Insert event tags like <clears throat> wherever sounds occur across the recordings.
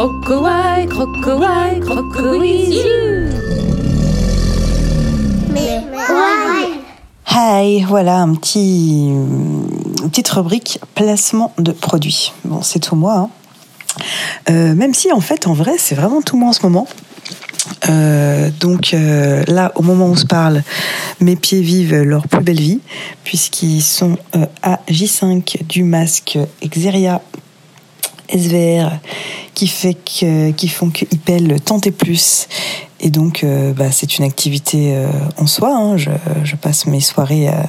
Crocowile, crocowile, crocowile. Mais Hi, voilà un petit, une petite rubrique placement de produits. Bon, c'est tout moi. hein. Euh, même si en fait, en vrai, c'est vraiment tout moi en ce moment. Euh, donc euh, là, au moment où on se parle, mes pieds vivent leur plus belle vie, puisqu'ils sont euh, à J5 du masque Xeria SVR, qui, fait que, qui font qu'ils pèlent tant et plus. Et donc, euh, bah, c'est une activité euh, en soi. hein. Je, passe mes soirées à,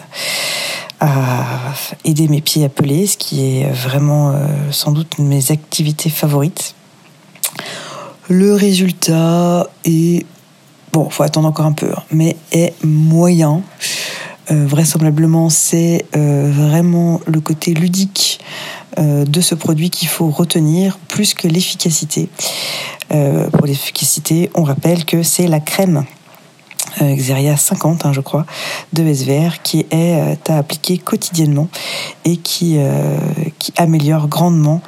à aider mes pieds à peler, ce qui est vraiment euh, sans doute une de mes activités favorites. Le résultat est bon, faut attendre encore un peu, hein, mais est moyen. Euh, vraisemblablement, c'est euh, vraiment le côté ludique euh, de ce produit qu'il faut retenir plus que l'efficacité. Pour l'efficacité, on rappelle que c'est la crème Xeria 50, hein, je crois, de SVR qui est à appliquer quotidiennement et qui, qui améliore grandement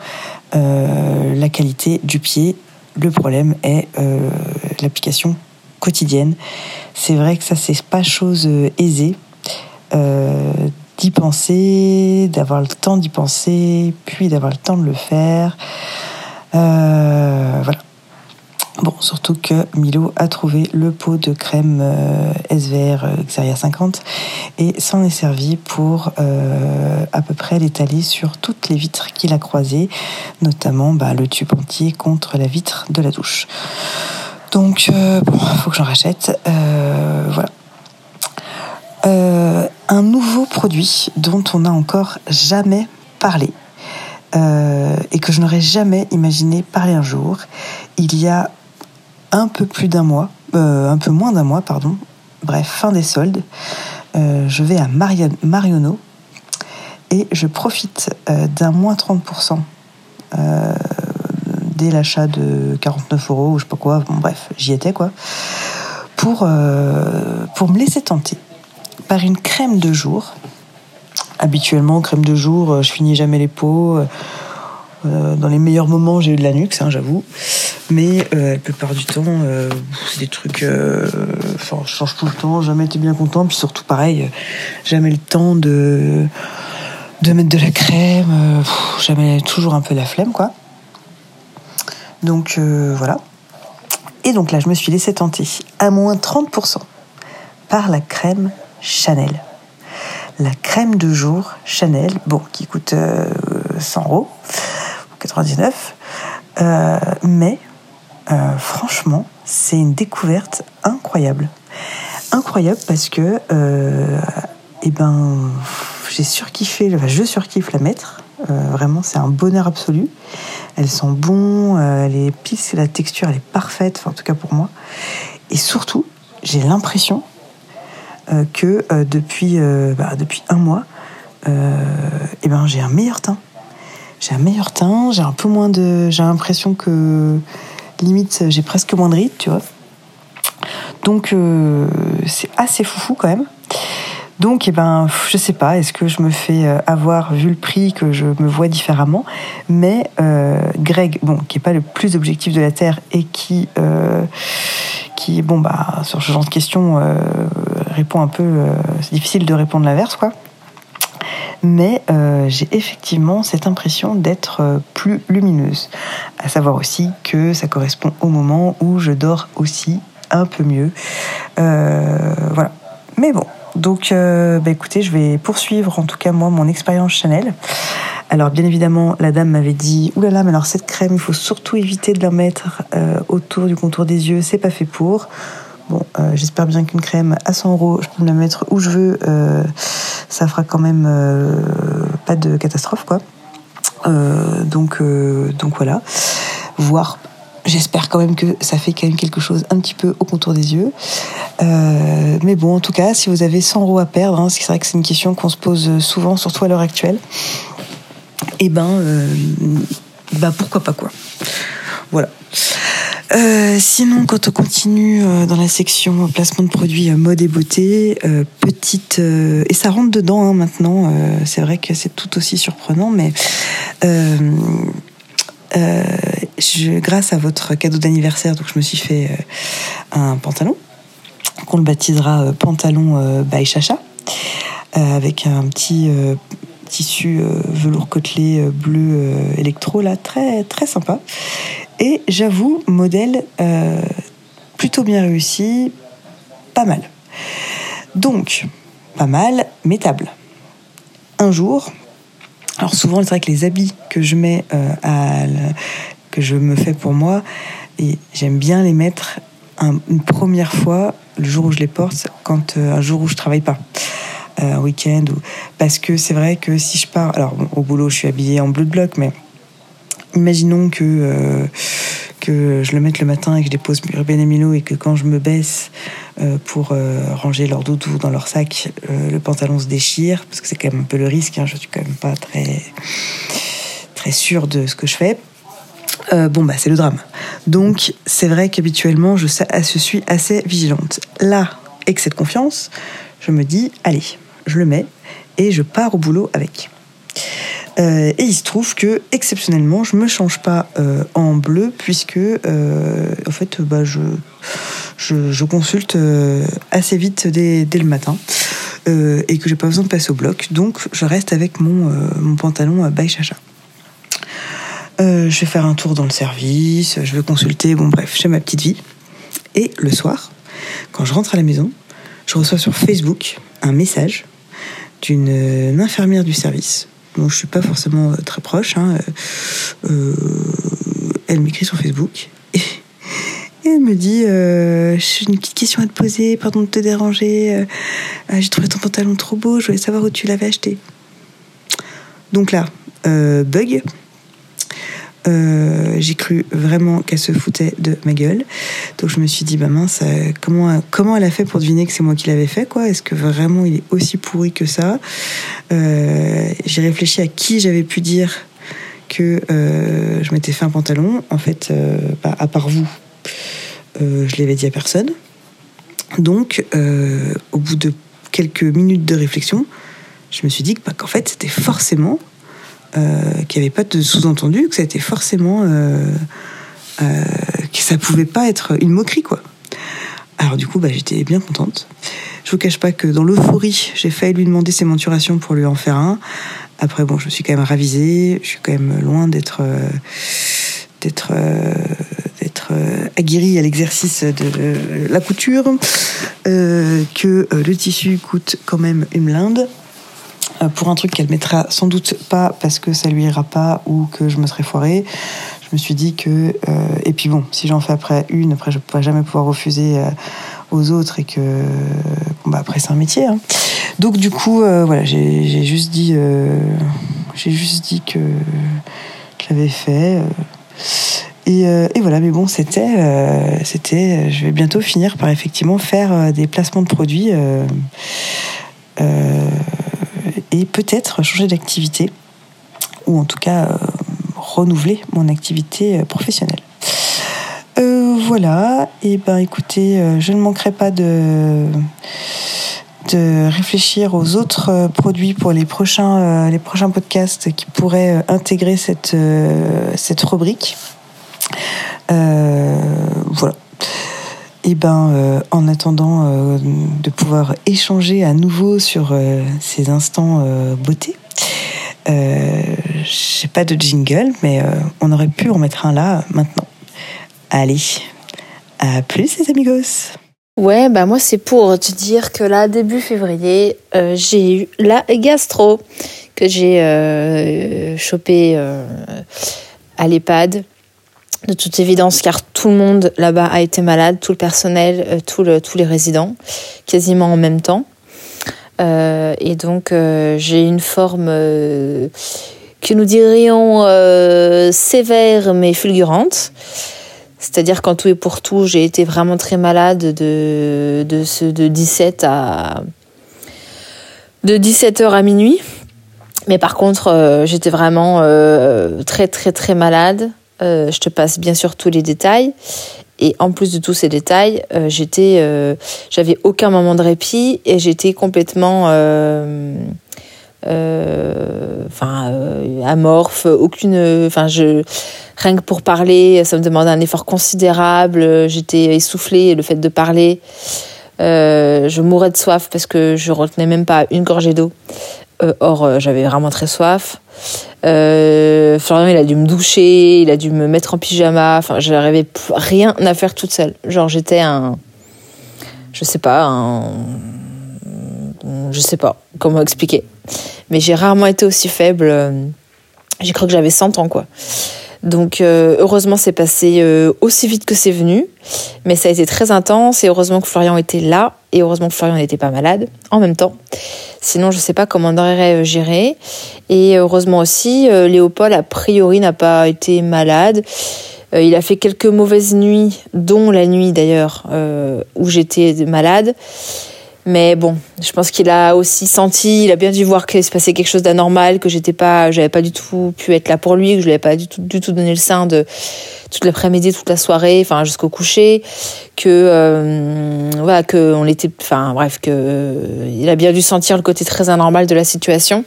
la qualité du pied. Le problème est l'application quotidienne. C'est vrai que ça, c'est pas chose aisée d'y penser, d'avoir le temps d'y penser, puis d'avoir le temps de le faire. Euh, voilà. Bon, surtout que Milo a trouvé le pot de crème euh, SVR euh, Xeria 50 et s'en est servi pour euh, à peu près l'étaler sur toutes les vitres qu'il a croisées, notamment bah, le tube entier contre la vitre de la douche. Donc, euh, bon, faut que j'en rachète. Euh, voilà. Euh, un nouveau produit dont on n'a encore jamais parlé euh, et que je n'aurais jamais imaginé parler un jour. Il y a un peu plus d'un mois, euh, un peu moins d'un mois, pardon, bref, fin des soldes, je vais à Maria- Marionneau et je profite d'un moins 30% euh, dès l'achat de 49 euros ou je sais pas quoi, bon bref, j'y étais quoi, pour, pour me laisser tenter une crème de jour. Habituellement, crème de jour, euh, je finis jamais les peaux. euh, euh, dans les meilleurs moments, j'ai eu de la nuque, j'avoue. Mais la plupart du temps, c'est des trucs. Enfin, je change tout le temps, jamais été bien content. Puis surtout, pareil, jamais le temps de, de mettre de la crème. jamais, toujours un peu la flemme, quoi. Donc voilà. Et donc là, je me suis laissé tenter à moins 30% par la crème Chanel. La crème de jour Chanel, bon, qui coûte euh, 100 euros, ou 99, euh, mais euh, franchement, c'est une découverte incroyable. Incroyable parce que, euh, eh ben, j'ai surkiffé, je surkiffe la mettre. Vraiment, c'est un bonheur absolu. Elles sont bon, euh, les pistes, la texture, elle est parfaite, en tout cas pour moi. Et surtout, j'ai l'impression que euh, depuis, euh, bah, depuis un mois, euh, eh ben, j'ai un meilleur teint. J'ai un meilleur teint, j'ai un peu moins de. J'ai l'impression que limite j'ai presque moins de rides, tu vois. Donc euh, c'est assez foufou quand même. Donc, eh ben, je sais pas, est-ce que je me fais euh, avoir vu le prix que je me vois différemment? Mais euh, Greg, bon, qui est pas le plus objectif de la terre et qui, euh, qui bon bah sur ce genre de questions euh, répond un peu. euh, c'est difficile de répondre l'inverse, quoi. Mais euh, j'ai effectivement cette impression d'être euh, plus lumineuse. À savoir aussi que ça correspond au moment où je dors aussi un peu mieux. Voilà. Mais bon, donc bah, écoutez, je vais poursuivre en tout cas moi mon expérience Chanel. Alors bien évidemment, la dame m'avait dit « Ouh là là, mais alors cette crème, il faut surtout éviter de la mettre autour du contour des yeux, c'est pas fait pour. » Bon, euh, j'espère bien qu'une crème à 100 euros, je peux me la mettre où je veux, euh, ça fera quand même euh, pas de catastrophe, quoi. Donc, donc voilà. Voir, j'espère quand même que ça fait quand même quelque chose un petit peu au contour des yeux. Mais bon, en tout cas, si vous avez 100 euros à perdre, hein, c'est vrai que c'est une question qu'on se pose souvent, surtout à l'heure actuelle, et ben, euh, bah pourquoi pas quoi. Voilà. Euh, sinon, quand on continue euh, dans la section placement de produits euh, mode et beauté, euh, petite euh, et ça rentre dedans hein, maintenant. euh, c'est vrai que c'est tout aussi surprenant, mais euh, je, grâce à votre cadeau d'anniversaire, donc je me suis fait un pantalon qu'on le baptisera pantalon by Chacha avec un petit tissu velours côtelé bleu électro là, très très sympa. Et j'avoue, modèle plutôt bien réussi, pas mal. Donc, pas mal, mettable. Un jour, alors souvent c'est vrai que les habits que je mets euh, que je me fais pour moi, et j'aime bien les mettre une première fois le jour où je les porte, quand euh, un jour où je travaille pas. Euh, un week-end ou parce que c'est vrai que si je pars alors au boulot je suis habillée en bleu de bloc mais imaginons que que je le mette le matin et que je dépose Ruben et Milo et que quand je me baisse euh, pour euh, ranger leur doudou dans leur sac, euh, le pantalon se déchire, parce que c'est quand même un peu le risque, hein, je suis quand même pas très, très sûre de ce que je fais. bon, bah, c'est le drame. Donc, c'est vrai qu'habituellement, je, suis assez vigilante. Là, excès de confiance, je me dis, allez, je le mets et je pars au boulot avec. Euh, et il se trouve que exceptionnellement, je me change pas euh, en bleu puisque euh, en fait, bah, je, je, consulte assez vite dès, dès le matin et que j'ai pas besoin de passer au bloc. Donc, je reste avec mon, mon pantalon by Chacha. je vais faire un tour dans le service, je vais consulter, bon bref, j'ai ma petite vie. Et le soir, quand je rentre à la maison, je reçois sur Facebook un message d'une infirmière du service dont je suis pas forcément euh, très proche. Hein, euh, euh, elle m'écrit sur Facebook et, elle me dit J'ai une petite question à te poser, pardon de te déranger. J'ai trouvé ton pantalon trop beau, je voulais savoir où tu l'avais acheté. Donc là, bug. Euh, j'ai cru vraiment qu'elle se foutait de ma gueule. Donc je me suis dit, bah mince, euh, comment, comment elle a fait pour deviner que c'est moi qui l'avais fait, quoi? Est-ce que vraiment il est aussi pourri que ça? Euh, J'ai réfléchi à qui j'avais pu dire que je m'étais fait un pantalon. En fait, bah, à part vous, je l'avais dit à personne. Donc, au bout de quelques minutes de réflexion, je me suis dit bah, qu'en fait, c'était forcément qu'il n'y avait pas de sous-entendu, que ça était forcément. Euh, euh, que ça pouvait pas être une moquerie, quoi. Alors, du coup, bah, j'étais bien contente. Je vous cache pas que dans l'euphorie, j'ai failli lui demander ses menturations pour lui en faire un. Après, bon, je me suis quand même ravisée. Je suis quand même loin d'être. d'être d'être aguerri à l'exercice de la couture, que le tissu coûte quand même une blinde, euh, pour un truc qu'elle mettra sans doute pas parce que ça lui ira pas ou que je me serais foirée. Je me suis dit que euh, et puis bon, si j'en fais après une, après je ne pourrai jamais pouvoir refuser euh, aux autres et que bon, bah après c'est un métier. Hein. Donc du coup voilà, j'ai juste dit j'ai juste dit que je l'avais fait. Et, et, voilà, mais bon, c'était, c'était, je vais bientôt finir par effectivement faire des placements de produits et peut-être changer d'activité, ou en tout cas euh, renouveler mon activité euh, professionnelle. Euh, voilà, et ben écoutez, je ne manquerai pas de de réfléchir aux autres produits pour les prochains, les prochains podcasts qui pourraient intégrer cette, cette rubrique. voilà. Et ben, en attendant de pouvoir échanger à nouveau sur ces instants beauté, j'ai pas de jingle, mais on aurait pu en mettre un là maintenant. Allez, à plus les amigos. Ouais, bah moi c'est pour te dire que là début février, j'ai eu la gastro que j'ai chopé à l'EHPAD de toute évidence, car tout le monde là-bas a été malade, tout le personnel, euh, tous les résidents, quasiment en même temps. Euh, et donc, euh, j'ai une forme que nous dirions sévère mais fulgurante. C'est-à-dire qu'en tout et pour tout, j'ai été vraiment très malade de 17 à de 17h à minuit. Mais par contre, j'étais vraiment très très très malade. Euh, je te passe bien sûr tous les détails. Et en plus de tous ces détails, euh, j'étais, euh, j'avais aucun moment de répit et j'étais complètement enfin amorphe, aucune, enfin je rien que pour parler, ça me demandait un effort considérable. J'étais essoufflée, le fait de parler. je mourais de soif parce que je retenais même pas une gorgée d'eau. Or, j'avais vraiment très soif. Euh, Florian, il a dû me doucher, il a dû me mettre en pyjama. Enfin, j'arrivais rien à faire toute seule. Genre, j'étais un. Je sais pas, un. Je sais pas comment expliquer. Mais j'ai rarement été aussi faible. J'ai cru que j'avais 100 ans, quoi. Donc euh, heureusement c'est passé euh, aussi vite que c'est venu, mais ça a été très intense et heureusement que Florian était là et heureusement que Florian n'était pas malade en même temps. Sinon je ne sais pas comment on aurait euh, géré. Et heureusement aussi Léopold a priori n'a pas été malade. il a fait quelques mauvaises nuits, dont la nuit d'ailleurs où j'étais malade. Mais bon, je pense qu'il a aussi senti, il a bien dû voir qu'il se passait quelque chose d'anormal, que j'étais pas, j'avais pas du tout pu être là pour lui, que je lui avais pas du tout, du tout donné le sein de toute l'après-midi, toute la soirée, enfin jusqu'au coucher, que euh, voilà, que on était, enfin bref, que il a bien dû sentir le côté très anormal de la situation.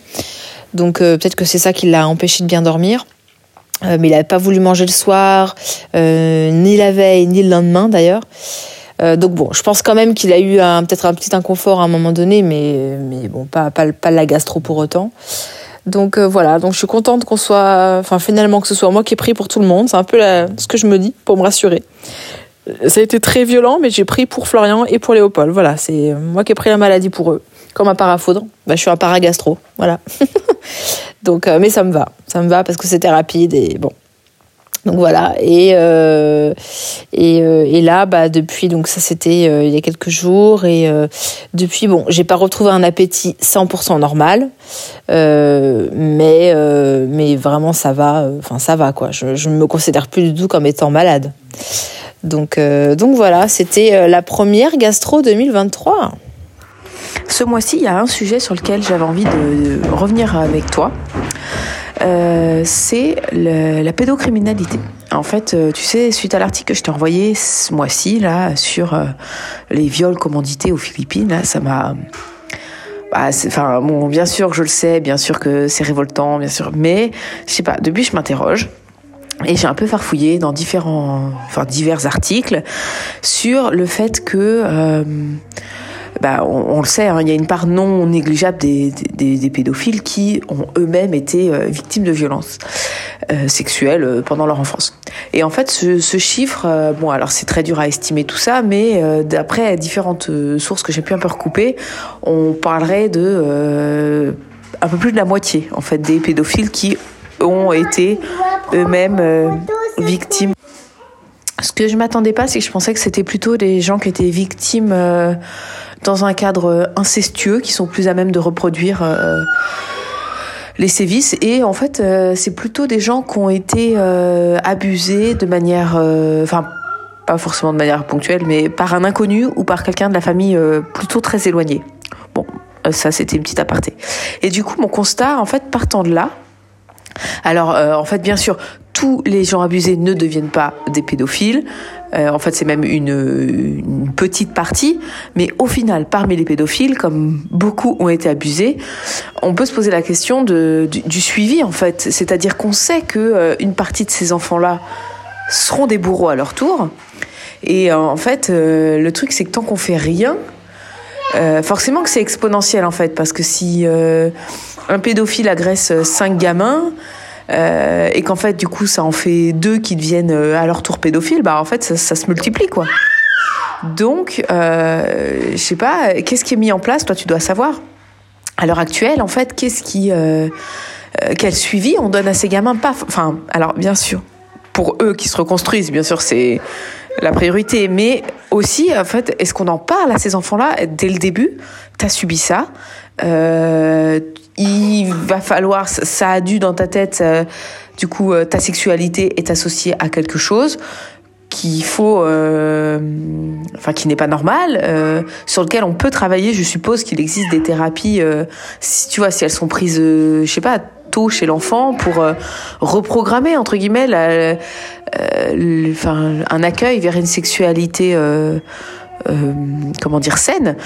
Donc euh, peut-être que c'est ça qui l'a empêché de bien dormir. Euh, mais il n'avait pas voulu manger le soir, ni la veille, ni le lendemain d'ailleurs. Euh, donc bon, je pense quand même qu'il a eu peut-être un petit inconfort à un moment donné, mais, mais bon, pas, pas, pas la gastro pour autant. Donc euh, voilà, donc je suis contente qu'on soit, enfin finalement que ce soit moi qui ai pris pour tout le monde. C'est un peu ce que je me dis pour me rassurer. Ça a été très violent, mais j'ai pris pour Florian et pour Léopold. Voilà, c'est moi qui ai pris la maladie pour eux, comme un parafoudre. Bah, je suis un paragastro, voilà. <laughs> donc, euh, mais ça me va, ça me va parce que c'était rapide et bon, donc voilà. Et euh, et, euh, et, là bah depuis donc ça c'était euh, il y a quelques jours. Et depuis bon j'ai pas retrouvé un appétit 100% normal. Mais mais vraiment ça va enfin ça va quoi. Je je me considère plus du tout comme étant malade. Donc donc voilà. C'était la première gastro 2023 ce mois-ci il y a un sujet sur lequel j'avais envie de revenir avec toi euh, c'est la pédocriminalité. En fait, euh, tu sais, suite à l'article que je t'ai envoyé ce mois-ci là sur euh, les viols commandités aux Philippines, là, ça m'a bah, enfin bon, bien sûr que je le sais, bien sûr que c'est révoltant, bien sûr, mais je sais pas. Depuis, je m'interroge. Et j'ai un peu farfouillé dans différents, enfin divers articles sur le fait que bah, on, le sait, hein, il y a une part non négligeable des, pédophiles qui ont eux-mêmes été euh, victimes de violences euh, sexuelles euh, pendant leur enfance. Et en fait, ce, ce chiffre, bon, alors c'est très dur à estimer tout ça, mais d'après différentes sources que j'ai pu un peu recouper, on parlerait de un peu plus de la moitié, en fait, des pédophiles qui ont été eux-mêmes victimes. Ce que je m'attendais pas, c'est que je pensais que c'était plutôt des gens qui étaient victimes dans un cadre incestueux qui sont plus à même de reproduire euh, les sévices et en fait euh, c'est plutôt des gens qui ont été euh, abusés de manière enfin pas forcément de manière ponctuelle mais par un inconnu ou par quelqu'un de la famille plutôt très éloigné. Bon, ça c'était une petite aparté. Et du coup mon constat en fait partant de là alors, en fait, bien sûr, tous les gens abusés ne deviennent pas des pédophiles. Euh, en fait, c'est même une, petite partie. Mais au final, parmi les pédophiles, comme beaucoup ont été abusés, on peut se poser la question du, suivi, en fait. C'est-à-dire qu'on sait que euh, une partie de ces enfants-là seront des bourreaux à leur tour. Et euh, en fait, le truc, c'est que tant qu'on fait rien, forcément que c'est exponentiel, en fait. Parce que si un pédophile agresse cinq gamins, euh, et qu'en fait du coup ça en fait deux qui deviennent euh, à leur tour pédophiles, bah en fait ça, se multiplie quoi. Donc euh, je sais pas, qu'est-ce qui est mis en place Toi tu dois savoir. À l'heure actuelle en fait, qu'est-ce qui euh, quel suivi on donne à ces gamins? Pas, enfin alors bien sûr pour eux qui se reconstruisent, bien sûr c'est la priorité, mais aussi en fait est-ce qu'on en parle à ces enfants-là? Dès le début T'as subi ça. Il va falloir, ça a dû dans ta tête, euh, du coup, euh, ta sexualité est associée à quelque chose qu'il faut, euh, enfin qui n'est pas normal, sur lequel on peut travailler. Je suppose qu'il existe des thérapies, si tu vois, si elles sont prises, je sais pas, tôt chez l'enfant pour reprogrammer entre guillemets, un accueil vers une sexualité, comment dire, saine.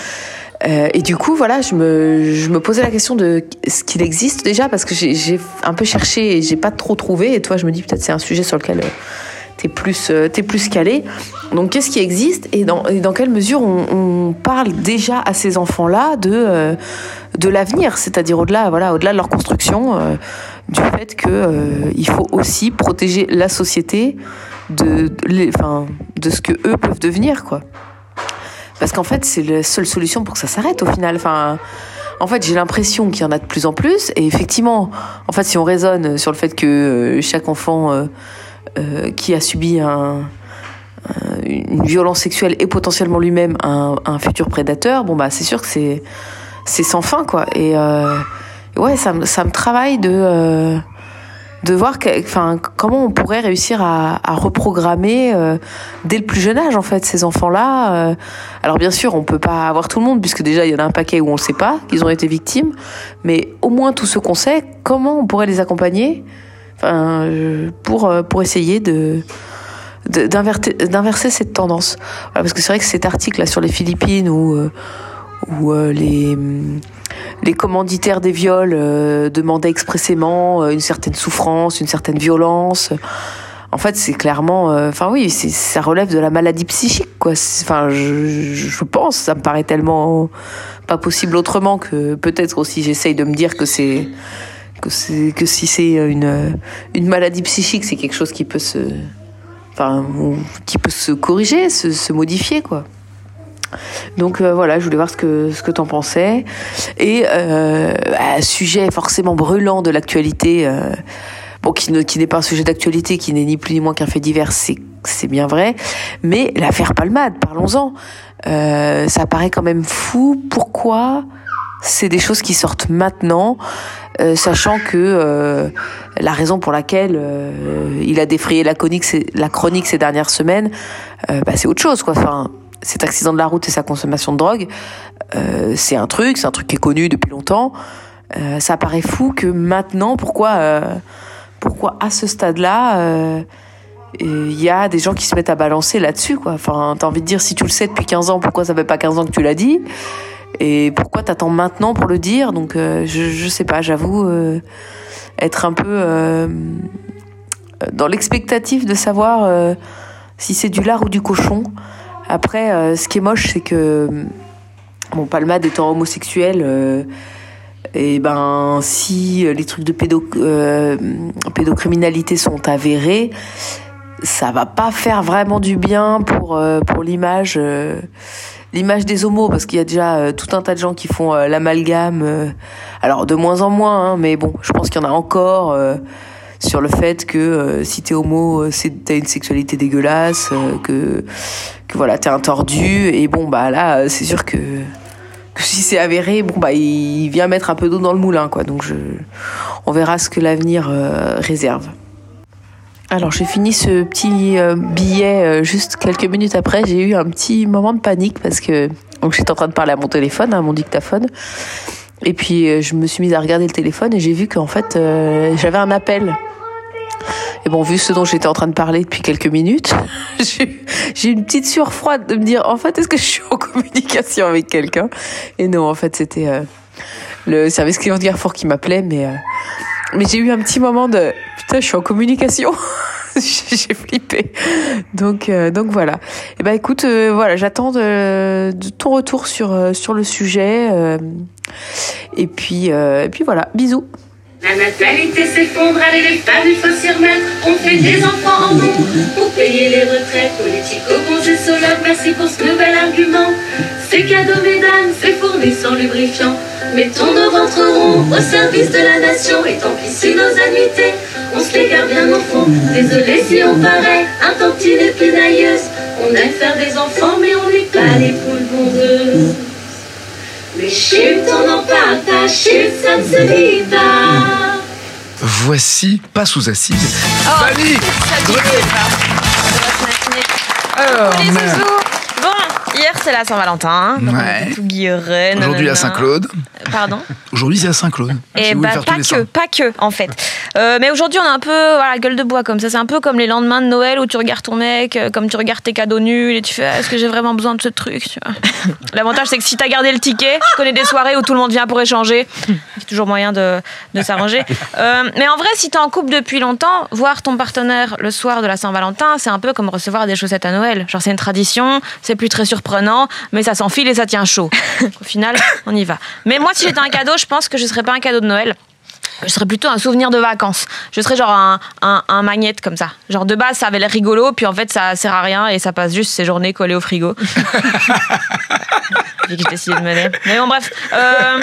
Euh, et du coup, voilà, je me, je me posais la question de ce qu'il existe déjà, parce que j'ai un peu cherché et j'ai pas trop trouvé. Et toi, je me dis peut-être c'est un sujet sur lequel t'es plus, es plus calé. Donc, qu'est-ce qui existe et dans, dans quelle mesure on, parle déjà à ces enfants-là de, de l'avenir, c'est-à-dire au-delà, voilà, au-delà de leur construction, du fait que il faut aussi protéger la société de, de, enfin, de ce que eux peuvent devenir, quoi. Parce qu'en fait, c'est la seule solution pour que ça s'arrête au final. Enfin, en fait, j'ai l'impression qu'il y en a de plus en plus. Et effectivement, en fait, si on raisonne sur le fait que euh, chaque enfant euh, euh, qui a subi un, une violence sexuelle est potentiellement lui-même un, futur prédateur, bon bah c'est sûr que c'est c'est sans fin quoi. Et euh, ouais, ça, ça me travaille de de voir enfin, comment on pourrait réussir à, à reprogrammer euh, dès le plus jeune âge en fait ces enfants-là. Euh. alors bien sûr, on peut pas avoir tout le monde puisque déjà il y en a un paquet où on ne sait pas qu'ils ont été victimes, mais au moins tous ceux qu'on sait, comment on pourrait les accompagner, enfin, pour euh, pour essayer de d'inverser cette tendance. Parce que c'est vrai que cet article là sur les Philippines où où les les commanditaires des viols euh, demandaient expressément euh, une certaine souffrance, une certaine violence. En fait, c'est clairement, euh, enfin oui, ça relève de la maladie psychique, quoi. Enfin, je, pense, ça me paraît tellement pas possible autrement que peut-être aussi j'essaye de me dire que c'est que c'est que si c'est une une maladie psychique, c'est quelque chose qui peut se, enfin, qui peut se corriger, se, se modifier, quoi. Donc euh, voilà, je voulais voir ce que ce que t'en pensais. Et euh, un sujet forcément brûlant de l'actualité, euh, bon qui qui n'est pas un sujet d'actualité, qui n'est ni plus ni moins qu'un fait divers, c'est c'est bien vrai. Mais l'affaire Palmade, parlons-en. Euh, ça paraît quand même fou. Pourquoi c'est des choses qui sortent maintenant, euh, sachant que euh, la raison pour laquelle il a défrayé la chronique, ces dernières semaines, bah, c'est autre chose, quoi. Cet accident de la route et sa consommation de drogue, euh, c'est un truc, c'est un truc qui est connu depuis longtemps. Euh, ça paraît fou que maintenant, pourquoi, euh, pourquoi à ce stade-là, il y a des gens qui se mettent à balancer là-dessus, quoi. Enfin, t'as envie de dire, si tu le sais depuis 15 ans, pourquoi ça fait pas 15 ans que tu l'as dit? Et pourquoi t'attends maintenant pour le dire? Donc, je, je sais pas, j'avoue être un peu dans l'expectative de savoir si c'est du lard ou du cochon. Après, euh, ce qui est moche, c'est que bon, Palmade étant homosexuel, euh, et ben si les trucs de pédo, euh, pédocriminalité sont avérés, ça va pas faire vraiment du bien pour euh, pour l'image euh, l'image des homos parce qu'il y a déjà tout un tas de gens qui font l'amalgame alors de moins en moins hein, mais bon je pense qu'il y en a encore sur le fait que euh, si t'es homo, euh, t'as une sexualité dégueulasse, euh, que que voilà t'es un tordu et bon bah là c'est sûr que que si c'est avéré, bon bah il vient mettre un peu d'eau dans le moulin quoi. Donc je, on verra ce que l'avenir euh, réserve. Alors j'ai fini ce petit euh, billet euh, juste quelques minutes après. J'ai eu un petit moment de panique parce que donc j'étais en train de parler à mon téléphone, à mon dictaphone. Et puis euh, je me suis mise à regarder le téléphone et j'ai vu qu'en fait euh, j'avais un appel. Et bon, vu ce dont j'étais en train de parler depuis quelques minutes, <laughs> j'ai une petite sueur froide de me dire en fait est-ce que je suis en communication avec quelqu'un? Et non, en fait c'était euh, le service client de Carrefour qui m'appelait, mais euh, mais j'ai eu un petit moment de putain je suis en communication. <laughs> <laughs> j'ai flippé. Donc, euh, donc voilà. Et ben écoute, euh, voilà, j'attends de, de, ton retour sur euh, sur le sujet. et puis et puis voilà, bisous. La natalité s'effondre, allez les femmes, il faut s'y remettre. On fait des enfants en nombre pour payer les retraites. Politico-congesologue, merci pour ce nouvel argument. C'est cadeau, mesdames, c'est fourni sans lubrifiant. Mettons nos ventres ronds au service de la nation. Et tant pis si nos annuités, on se les garde bien au fond. Désolé si on paraît un tant petit et pinailleuse. On aime faire des enfants, mais on n'est pas les poules bondeuses. Mais chut, on n'en parle pas, chut, ça ne se dit pas. Voici, pas sous acide, Oh, Fanny. Alors, Les hier c'est la Saint-Valentin. donc on Ouais. était tout guillerets, Aujourd'hui à nanana. Saint-Claude. Pardon Aujourd'hui c'est à Saint-Claude. Et vous voulez bah, faire pas les que, saints. pas que, en fait. Euh, mais aujourd'hui, on a un peu voilà, gueule de bois comme ça. C'est un peu comme les lendemains de Noël où tu regardes ton mec, euh, comme tu regardes tes cadeaux nuls et tu fais est-ce que j'ai vraiment besoin de ce truc tu vois? <laughs> L'avantage, c'est que si t'as gardé le ticket, je connais des soirées où tout le monde vient pour échanger. Il y a toujours moyen de, de s'arranger. Euh, mais en vrai, si t'es en couple depuis longtemps, voir ton partenaire le soir de la Saint-Valentin, c'est un peu comme recevoir des chaussettes à Noël. Genre, c'est une tradition, c'est plus très surprenant, mais ça s'enfile et ça tient chaud. Au final, on y va. Mais moi, si j'étais un cadeau, je pense que je serais pas un cadeau de Noël. Je serais plutôt un souvenir de vacances. Je serais genre un, un, un magnète comme ça. Genre de base, ça avait l'air rigolo, puis en fait, ça sert à rien et ça passe juste ces journées collées au frigo. <laughs> J'ai décidé de mener. Mais bon, bref. Euh,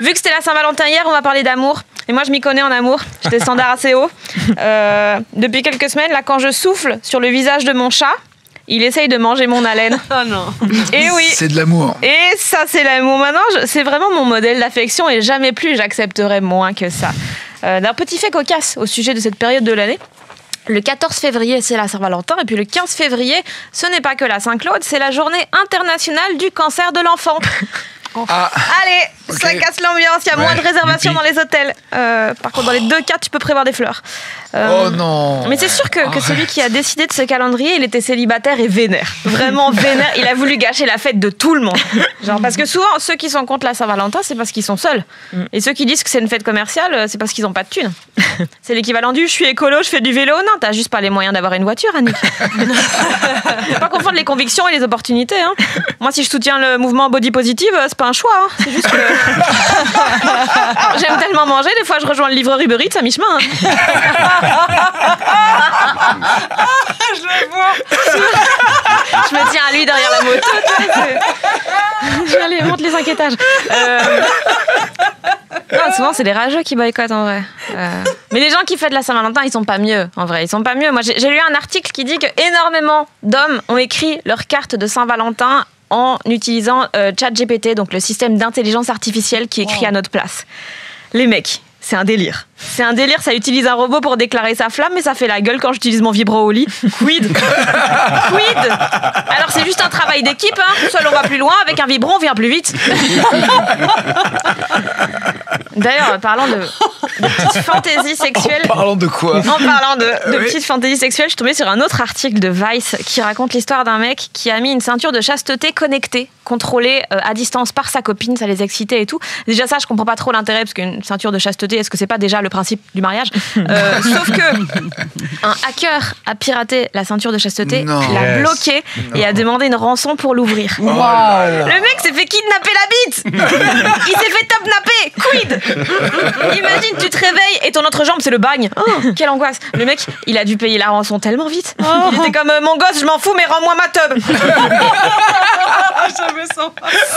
vu que c'était la Saint-Valentin hier, on va parler d'amour. Et moi, je m'y connais en amour. J'ai des standards assez hauts. Euh, depuis quelques semaines, là, quand je souffle sur le visage de mon chat, il essaye de manger mon haleine. <laughs> Oh non. Et oui. C'est de l'amour. Et ça, c'est l'amour. Maintenant, c'est vraiment mon modèle d'affection et jamais plus j'accepterai moins que ça. Euh, D'un petit fait cocasse au sujet de cette période de l'année. Le 14 février, c'est la Saint-Valentin. Et puis le 15 février, ce n'est pas que la Saint-Claude, c'est la journée internationale du cancer de l'enfant. Ah, Allez, ça casse l'ambiance, il y a moins de réservations dans les hôtels. Euh, par contre, dans les deux cas, tu peux prévoir des fleurs. Euh, oh non. mais c'est sûr que, que celui qui a décidé de ce calendrier, il était célibataire et vénère. Vraiment vénère. Il a voulu gâcher la fête de tout le monde. Genre, parce que souvent, ceux qui sont contre la Saint-Valentin, c'est parce qu'ils sont seuls. Et ceux qui disent que c'est une fête commerciale, euh, c'est parce qu'ils n'ont pas de thunes. <laughs> C'est l'équivalent du je suis écolo, je fais du vélo. Non, t'as juste pas les moyens d'avoir une voiture, Annick. <laughs> Faut pas confondre les convictions et les opportunités. hein. Moi, si je soutiens le mouvement body positive, c'est pas un choix. hein. C'est juste que. <laughs> J'aime tellement manger, des fois je rejoins le livreur Uber Eats à mi-chemin. hein. <laughs> Je me tiens à lui derrière la moto. Je aller monte les cinq étages. Euh, Non, souvent c'est les rageux qui boycottent en vrai. Euh, Mais les gens qui fêtent la Saint-Valentin, ils sont pas mieux en vrai. Ils sont pas mieux. Moi, j'ai j'ai lu un article qui dit que énormément d'hommes ont écrit leur carte de Saint-Valentin en utilisant euh, ChatGPT, donc le système d'intelligence artificielle qui écrit à notre place. Les mecs, c'est un délire. C'est un délire, ça utilise un robot pour déclarer sa flamme, mais ça fait la gueule quand j'utilise mon vibro au lit. Quid? <laughs> Quid? Alors c'est juste un travail d'équipe, hein. seul on va plus loin, avec un vibro on vient plus vite. <laughs> D'ailleurs, parlant de, de petites fantaisies sexuelles, Parlons de quoi en parlant de, de Oui. petites fantaisies sexuelles, je suis tombée sur un autre article de Vice qui raconte l'histoire d'un mec qui a mis une ceinture de chasteté connectée, contrôlée euh, à distance par sa copine, ça les excitait et tout. Déjà ça, je comprends pas trop l'intérêt parce qu'une ceinture de chasteté, est-ce que c'est pas déjà le principe du mariage <laughs> Euh, Sauf que un hacker a piraté la ceinture de chasteté, l'a Yes. bloquée et a demandé une rançon pour l'ouvrir. Oh. Le mec s'est fait kidnapper la bite Il s'est fait top-napper Imagine, tu te réveilles et ton autre jambe, c'est le bagne. Oh, quelle angoisse Le mec, il a dû payer la rançon tellement vite. Il était comme, euh, mon gosse, je m'en fous, mais rends-moi ma tub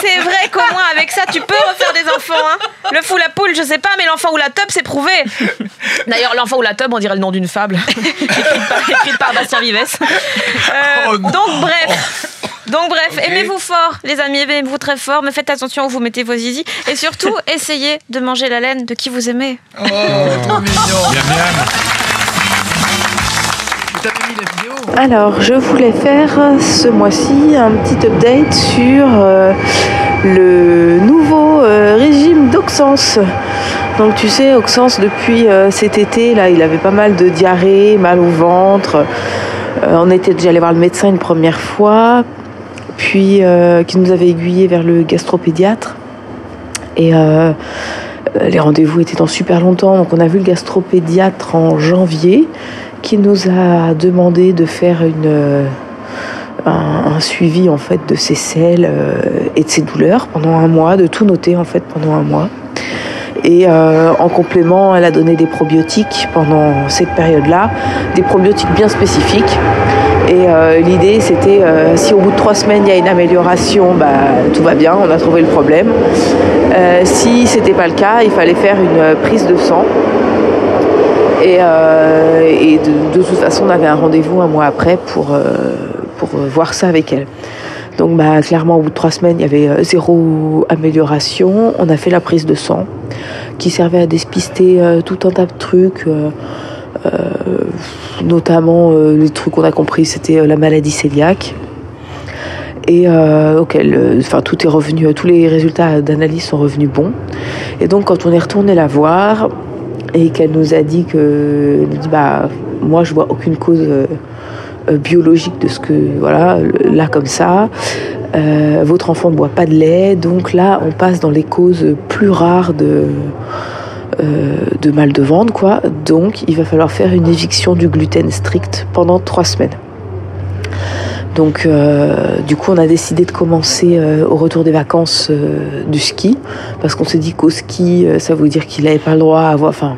C'est vrai qu'au moins, avec ça, tu peux refaire des enfants. hein. Le fou, la poule, je sais pas, mais l'enfant ou la tub, c'est prouvé. D'ailleurs, l'enfant ou la tub, on dirait le nom d'une fable. <laughs> écrite, par, écrite par Bastien Vives. Euh, Oh donc, bref. Donc bref, aimez-vous fort, les amis, aimez-vous très fort, mais faites attention où vous mettez vos zizi. Et surtout, <laughs> essayez de manger la laine de qui vous aimez. Oh, trop mignon. Miam miam. La vidéo Alors, je voulais faire euh, ce mois-ci un petit update sur euh, le nouveau euh, régime d'Oxens. Donc, tu sais, Oxens, depuis euh, cet été, là, il avait pas mal de diarrhée, mal au ventre. Euh, on était déjà allé voir le médecin une première fois, puis euh, qui nous avait aiguillé vers le gastropédiatre. Et euh, les rendez-vous étaient dans super longtemps, donc on a vu le gastropédiatre en janvier qui nous a demandé de faire une, euh, un, suivi en fait de ses selles euh, et de ses douleurs pendant un mois, de tout noter en fait pendant un mois. Et euh, en complément, elle a donné des probiotiques pendant cette période-là, des probiotiques bien spécifiques. Et euh, l'idée, c'était euh, si au bout de trois semaines il y a une amélioration, bah, tout va bien, on a trouvé le problème. Euh, si c'était pas le cas, il fallait faire une euh, prise de sang. Et, de, toute façon, on avait un rendez-vous un mois après pour, pour voir ça avec elle. Donc bah, clairement, au bout de trois semaines, il y avait zéro amélioration. On a fait la prise de sang qui servait à dépister euh, tout un tas de trucs. Euh, notamment euh, les trucs qu'on a compris, c'était euh, la maladie cœliaque. et euh, auquel, enfin, tout est revenu, tous les résultats d'analyse sont revenus bons. Et donc, quand on est retourné la voir et qu'elle nous a dit que, dit, bah, moi, je vois aucune cause biologique de ce que, voilà, là comme ça. Votre enfant ne boit pas de lait, donc là, on passe dans les causes plus rares de euh, de mal de ventre, quoi. Donc, il va falloir faire une éviction du gluten strict pendant trois semaines. Donc, euh, du coup, on a décidé de commencer euh, au retour des vacances du ski, parce qu'on s'est dit qu'au ski, ça veut dire qu'il n'avait pas le droit à avoir, enfin,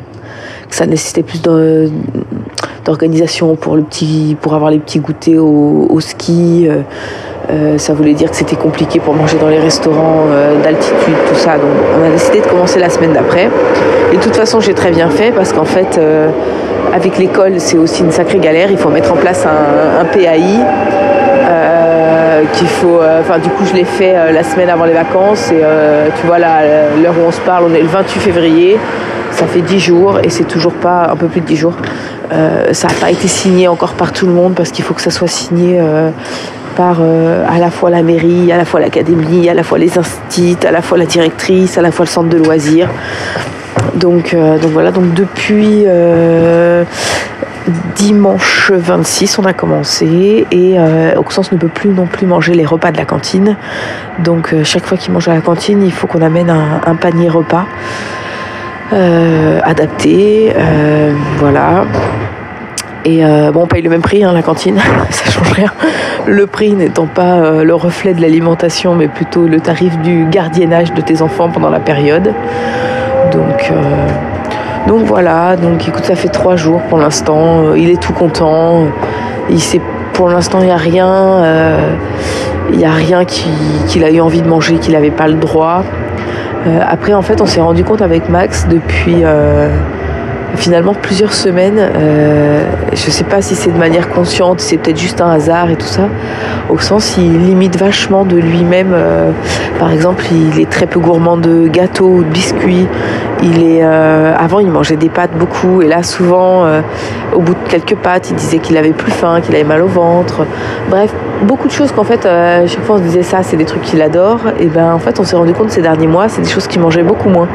que ça nécessitait plus d'or- d'organisation pour le petit, pour avoir les petits goûters au ski. Euh, ça voulait dire que c'était compliqué pour manger dans les restaurants euh, d'altitude, tout ça. Donc, on a décidé de commencer la semaine d'après. Et de toute façon, j'ai très bien fait parce qu'en fait, euh, avec l'école, c'est aussi une sacrée galère. Il faut mettre en place un, PAI. qu'il faut, enfin du coup je l'ai fait la semaine avant les vacances et tu vois là l'heure où on se parle on est le 28 février ça fait 10 jours et c'est toujours pas un peu plus de 10 jours ça n'a pas été signé encore par tout le monde parce qu'il faut que ça soit signé par euh, à la fois la mairie, à la fois l'académie, à la fois les instituts, à la fois la directrice, à la fois le centre de loisirs. Donc, euh, donc voilà, donc depuis euh, dimanche 26, on a commencé et Auxence ne peut plus non plus manger les repas de la cantine. Donc chaque fois qu'il mange à la cantine, il faut qu'on amène un, un panier repas adapté. voilà. Et euh, bon, on paye le même prix, hein, la cantine, <laughs> ça change rien. Le prix n'étant pas euh, le reflet de l'alimentation, mais plutôt le tarif du gardiennage de tes enfants pendant la période. Donc, euh, donc voilà, donc écoute, ça fait trois jours pour l'instant. Il est tout content. Il sait, pour l'instant, il n'y a rien. il n'y a rien qui- qu'il a eu envie de manger, qu'il n'avait pas le droit. Après, en fait, on s'est rendu compte avec Max depuis finalement plusieurs semaines. euh, je ne sais pas si c'est de manière consciente, c'est peut-être juste un hasard et tout ça. Au sens, il limite vachement de lui-même. euh, par exemple, il est très peu gourmand de gâteaux ou de biscuits. Il est, euh, avant, il mangeait des pâtes beaucoup, et là, souvent, au bout de quelques pâtes, il disait qu'il avait plus faim, qu'il avait mal au ventre. Bref, beaucoup de choses qu'en fait, euh, chaque fois on se disait ça, c'est des trucs qu'il adore. Et ben, en fait, on s'est rendu compte ces derniers mois, c'est des choses qu'il mangeait beaucoup moins.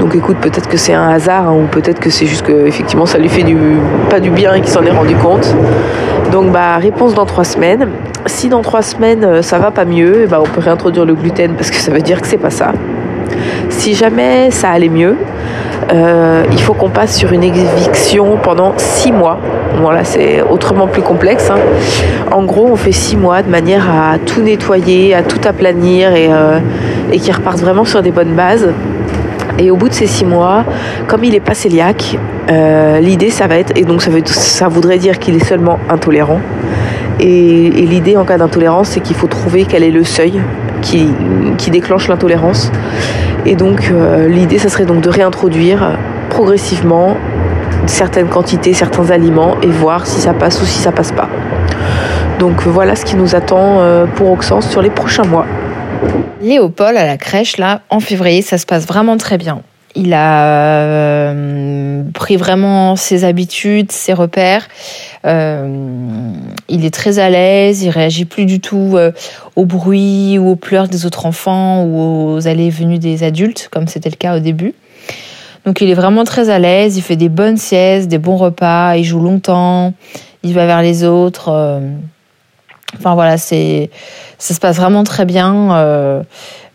Donc écoute, peut-être que c'est un hasard hein, ou peut-être que c'est juste que effectivement ça lui fait du pas du bien et qu'il s'en est rendu compte. Donc bah réponse dans trois semaines. Si dans trois semaines euh, ça va pas mieux, ben, on peut réintroduire le gluten parce que ça veut dire que c'est pas ça. Si jamais ça allait mieux, euh, il faut qu'on passe sur une éviction pendant six mois. Voilà, c'est autrement plus complexe. hein. En gros, on fait six mois de manière à tout nettoyer, à tout aplanir et, euh, et qu'ils repartent vraiment sur des bonnes bases. Et au bout de ces six mois, comme il est pas cœliaque, euh, l'idée ça va être, et donc ça, veut, ça voudrait dire qu'il est seulement intolérant. Et, et l'idée en cas d'intolérance, c'est qu'il faut trouver quel est le seuil qui, qui déclenche l'intolérance. Et donc euh, l'idée, ça serait donc de réintroduire progressivement certaines quantités, certains aliments et voir si ça passe ou si ça passe pas. Donc voilà ce qui nous attend euh, pour Auxence sur les prochains mois. Léopold à la crèche, là, en février, ça se passe vraiment très bien. Il a euh, pris vraiment ses habitudes, ses repères. Euh, il est très à l'aise, il réagit plus du tout euh, au bruit ou aux pleurs des autres enfants ou aux allées venues des adultes, comme c'était le cas au début. Donc il est vraiment très à l'aise, il fait des bonnes siestes, des bons repas, il joue longtemps, il va vers les autres. Enfin voilà, c'est ça se passe vraiment très bien. euh,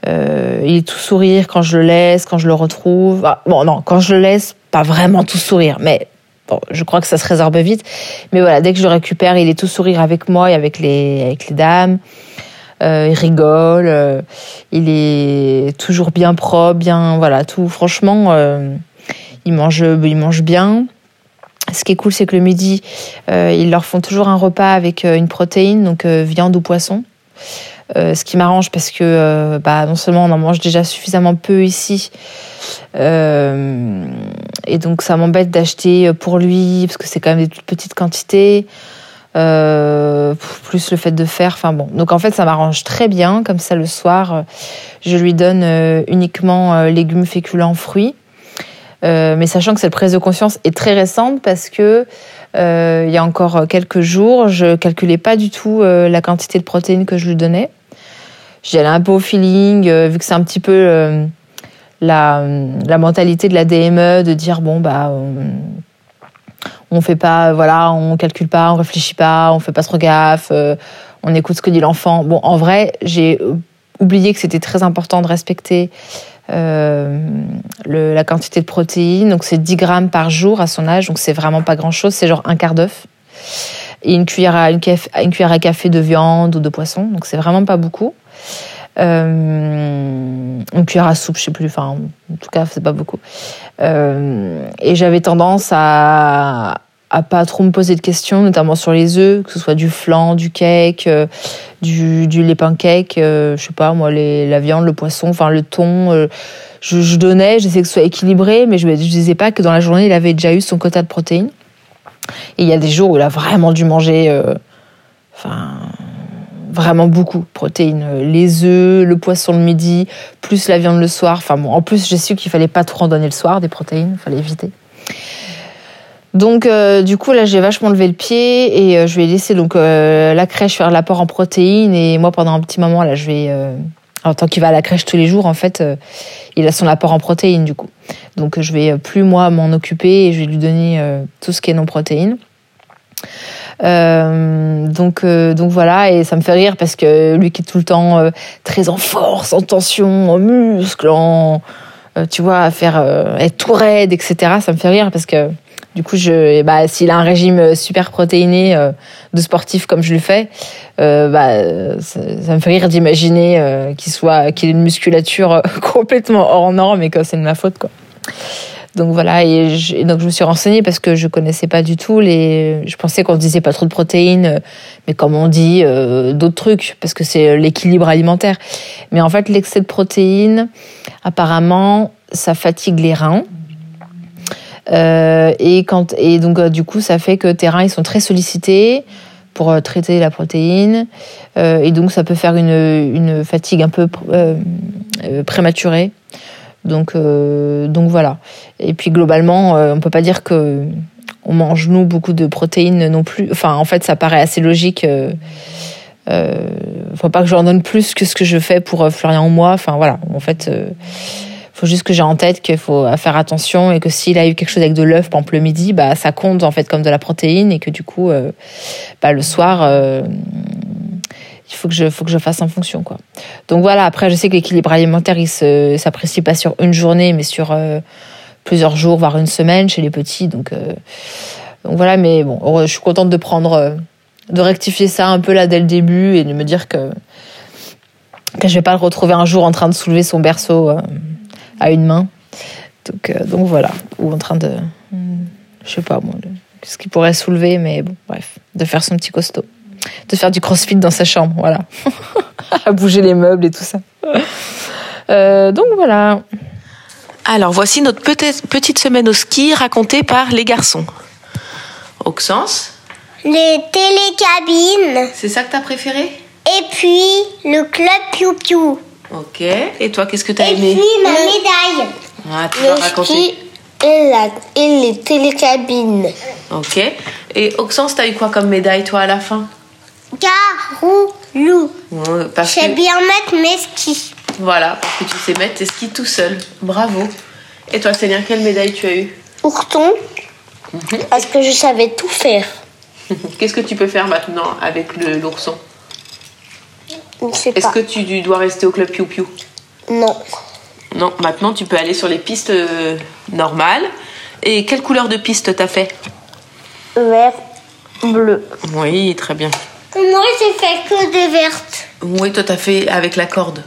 euh, il est tout sourire quand je le laisse, quand je le retrouve. Ah, bon, non, quand je le laisse, pas vraiment tout sourire, mais bon, je crois que ça se résorbe vite. Mais voilà, dès que je le récupère, il est tout sourire avec moi et avec les, avec les dames. Euh, il rigole, euh, il est toujours bien propre, bien, voilà, tout. Franchement, euh, il mange, il mange bien. Ce qui est cool, c'est que le midi, euh, ils leur font toujours un repas avec euh, une protéine, donc euh, viande ou poisson. Euh, ce qui m'arrange parce que bah, non seulement on en mange déjà suffisamment peu ici, euh, et donc ça m'embête d'acheter pour lui parce que c'est quand même des toutes petites quantités. Plus le fait de faire, enfin bon. Donc en fait, ça m'arrange très bien. Comme ça, le soir, je lui donne uniquement légumes, féculents, fruits. Euh, mais sachant que cette prise de conscience est très récente parce que euh, il y a encore quelques jours, je calculais pas du tout euh, la quantité de protéines que je lui donnais. J'y allais un peu au feeling, vu que c'est un petit peu la, mentalité de la DME de dire bon bah on, on fait pas, voilà, on calcule pas, on réfléchit pas, on fait pas trop gaffe, on écoute ce que dit l'enfant. Bon, en vrai, j'ai oublié que c'était très important de respecter le- la quantité de protéines. Donc c'est 10 grammes par jour à son âge, donc c'est vraiment pas grand chose, c'est genre un quart d'œuf. Et une cuillère, à, une, caf- une cuillère à café de viande ou de poisson, donc c'est vraiment pas beaucoup. Euh, une cuillère à soupe, je sais plus, enfin, en tout cas, c'est pas beaucoup. Euh, et j'avais tendance à, à pas trop me poser de questions, notamment sur les œufs, que ce soit du flan, du cake, euh, du, du lait pancake, euh, je sais pas, moi, les, la viande, le poisson, enfin, le thon. euh, je, je donnais, j'essayais que ce soit équilibré, mais je ne disais pas que dans la journée, il avait déjà eu son quota de protéines. Et il y a des jours où il a vraiment dû manger, euh, enfin, vraiment beaucoup de protéines. Euh, Les œufs, le poisson le midi, plus la viande le soir. Enfin bon, en plus, j'ai su qu'il fallait pas trop en donner le soir, des protéines, il fallait éviter. Donc, euh, du coup, là, j'ai vachement levé le pied et euh, je vais laisser donc euh, la crèche faire l'apport en protéines. Et moi, pendant un petit moment, là, je vais. Euh, en tant qu'il va à la crèche tous les jours, en fait, euh, il a son apport en protéines, du coup. Donc, je vais euh, plus, moi, m'en occuper et je vais lui donner tout ce qui est non-protéines. Euh, donc, euh, donc voilà, et ça me fait rire parce que lui qui est tout le temps euh, très en force, en tension, en muscle, en, tu vois, à faire être tout raide, etc. Ça me fait rire parce que du coup, je, bah, s'il a un régime super protéiné euh, de sportif comme je le fais, euh, bah, euh, ça, me fait rire d'imaginer euh, qu'il soit, qu'il ait une musculature euh, <laughs> complètement hors norme et que c'est de ma faute, quoi. Donc voilà, et, je, donc je me suis renseignée parce que je connaissais pas du tout les. Je pensais qu'on disait pas trop de protéines, euh, mais comme on dit euh, d'autres trucs, parce que c'est l'équilibre alimentaire. Mais en fait, l'excès de protéines, apparemment, ça fatigue les reins. Euh, et quand et donc euh, du coup, ça fait que tes reins ils sont très sollicités pour euh, traiter la protéine, et donc ça peut faire une, une fatigue un peu prématurée. Donc, donc voilà. Et puis globalement, on peut pas dire que on mange nous beaucoup de protéines non plus. Enfin, en fait, ça paraît assez logique. Euh, euh, faut pas que j'en donne plus que ce que je fais pour Florian ou moi. Enfin voilà. En fait, faut juste que j'ai en tête qu'il faut faire attention et que s'il a eu quelque chose avec de l'œuf, par le midi, bah ça compte en fait comme de la protéine et que du coup, euh, bah, le soir. euh, il faut que je faut que je fasse en fonction quoi. Donc voilà, après je sais que l'équilibre alimentaire il se s'apprécie pas sur une journée mais sur euh, plusieurs jours voire une semaine chez les petits donc euh, voilà mais bon, je suis contente de prendre euh, de rectifier ça un peu là dès le début et de me dire que que je vais pas le retrouver un jour en train de soulever son berceau euh, à une main. Donc euh, donc voilà, ou en train de je sais pas moi de- ce qu'il pourrait soulever mais bon bref, de faire son petit costaud de faire du crossfit dans sa chambre, voilà. <laughs> à bouger les meubles et tout ça. Euh, donc voilà. Alors, voici notre petite, petite semaine au ski racontée par les garçons. Auxence, Les télécabines. c'est ça que t'as préféré? Et puis le club Piu Piu. Ok. Et toi, qu'est-ce que t'as Et aimé puis ma médaille. Ah, tu vas raconter. et, la, et les télécabines. Ok. Et Auxence, t'as eu quoi comme médaille, toi, à la fin? Ouais, Parce Je sais que, bien mettre mes skis. voilà, parce que tu sais mettre tes skis tout seul. Bravo. Et toi, Céline, quelle médaille tu as eu Ourton. Parce que je savais tout faire. <laughs> Qu'est-ce que tu peux faire maintenant avec l'ourson? Je ne sais Est-ce pas. que tu dois rester au club Piu Piu Non. Non, maintenant tu peux aller sur les pistes euh, normales. Et quelle couleur de piste t'as fait? Vert, bleu. Oui, très bien. Moi, j'ai fait que des vertes? Oui, toi t'as fait avec la corde.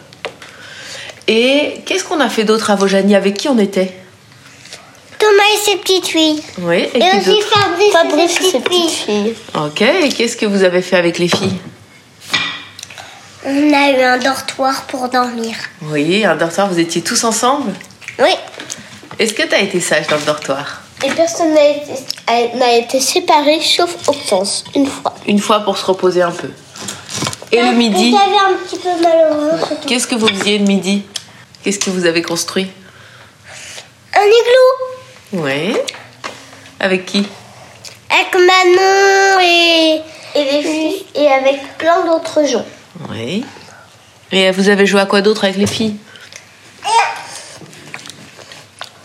Et qu'est-ce qu'on a fait d'autre à Vojani? Avec qui on était? Thomas et ses petites filles. Oui, et, Et qui aussi d'autre? Fabrice, et ses petites filles. Ok, et qu'est-ce que vous avez fait avec les filles? On a eu un dortoir pour dormir. Oui, un dortoir, vous étiez tous ensemble? Oui. Est-ce que t'as été sage dans le dortoir? Et personne n'a été, a- n'a été séparé sauf Hortense, une fois. Une fois pour se reposer un peu. Et le midi J'avais un petit peu mal au ventre. Qu'est-ce que vous faisiez le midi? Qu'est-ce que vous avez construit? Un igloo Oui. Avec qui? Avec Manon et, et, les filles, et avec plein d'autres gens. Oui. Et vous avez joué à quoi d'autre avec les filles?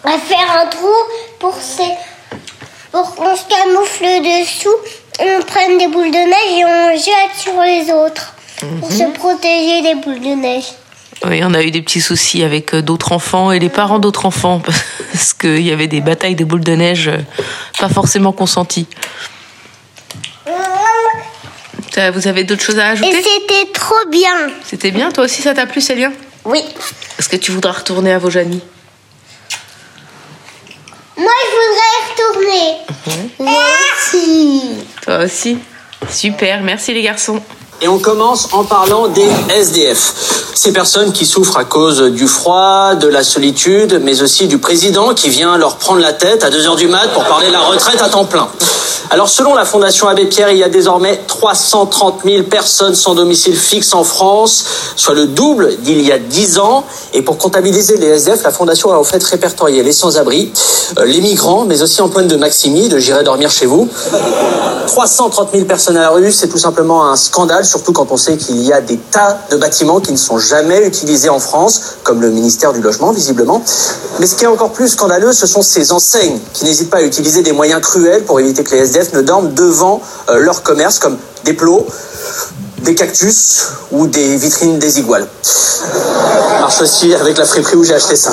À faire un trou pour, pour qu'on se camoufle dessous, on prenne des boules de neige et on jette sur les autres pour se protéger des boules de neige. Oui, on a eu des petits soucis avec euh, d'autres enfants et les parents d'autres enfants <laughs> parce qu'il y avait des batailles de boules de neige euh, pas forcément consenties. Vous avez d'autres choses à Et ajouter? c'était trop bien. C'était bien, toi aussi ça t'a plu Célien Oui. Est-ce que tu voudras retourner à Vaujany Moi, je voudrais y retourner. Moi aussi. Toi aussi Super, merci les garçons. Et on commence en parlant des SDF. Ces personnes qui souffrent à cause du froid, de la solitude, mais aussi du président qui vient leur prendre la tête à 2h du mat pour parler de la retraite à temps plein. Alors selon la Fondation Abbé Pierre, il y a désormais 330 000 personnes sans domicile fixe en France, soit le double d'il y a 10 ans. Et pour comptabiliser les SDF, la Fondation a au fait répertorié les sans-abri, euh, les migrants, mais aussi Antoine de Maximi, de J'irai dormir chez vous. 330 000 personnes à la rue, c'est tout simplement un scandale, surtout quand on sait qu'il y a des tas de bâtiments qui ne sont jamais utilisés en France, comme le ministère du Logement, visiblement. Mais ce qui est encore plus scandaleux, ce sont ces enseignes qui n'hésitent pas à utiliser des moyens cruels pour éviter que les SDF ne dorment devant euh, leur commerce, comme des plots, des cactus ou des vitrines des iguales. Marche aussi avec la friperie où j'ai acheté ça.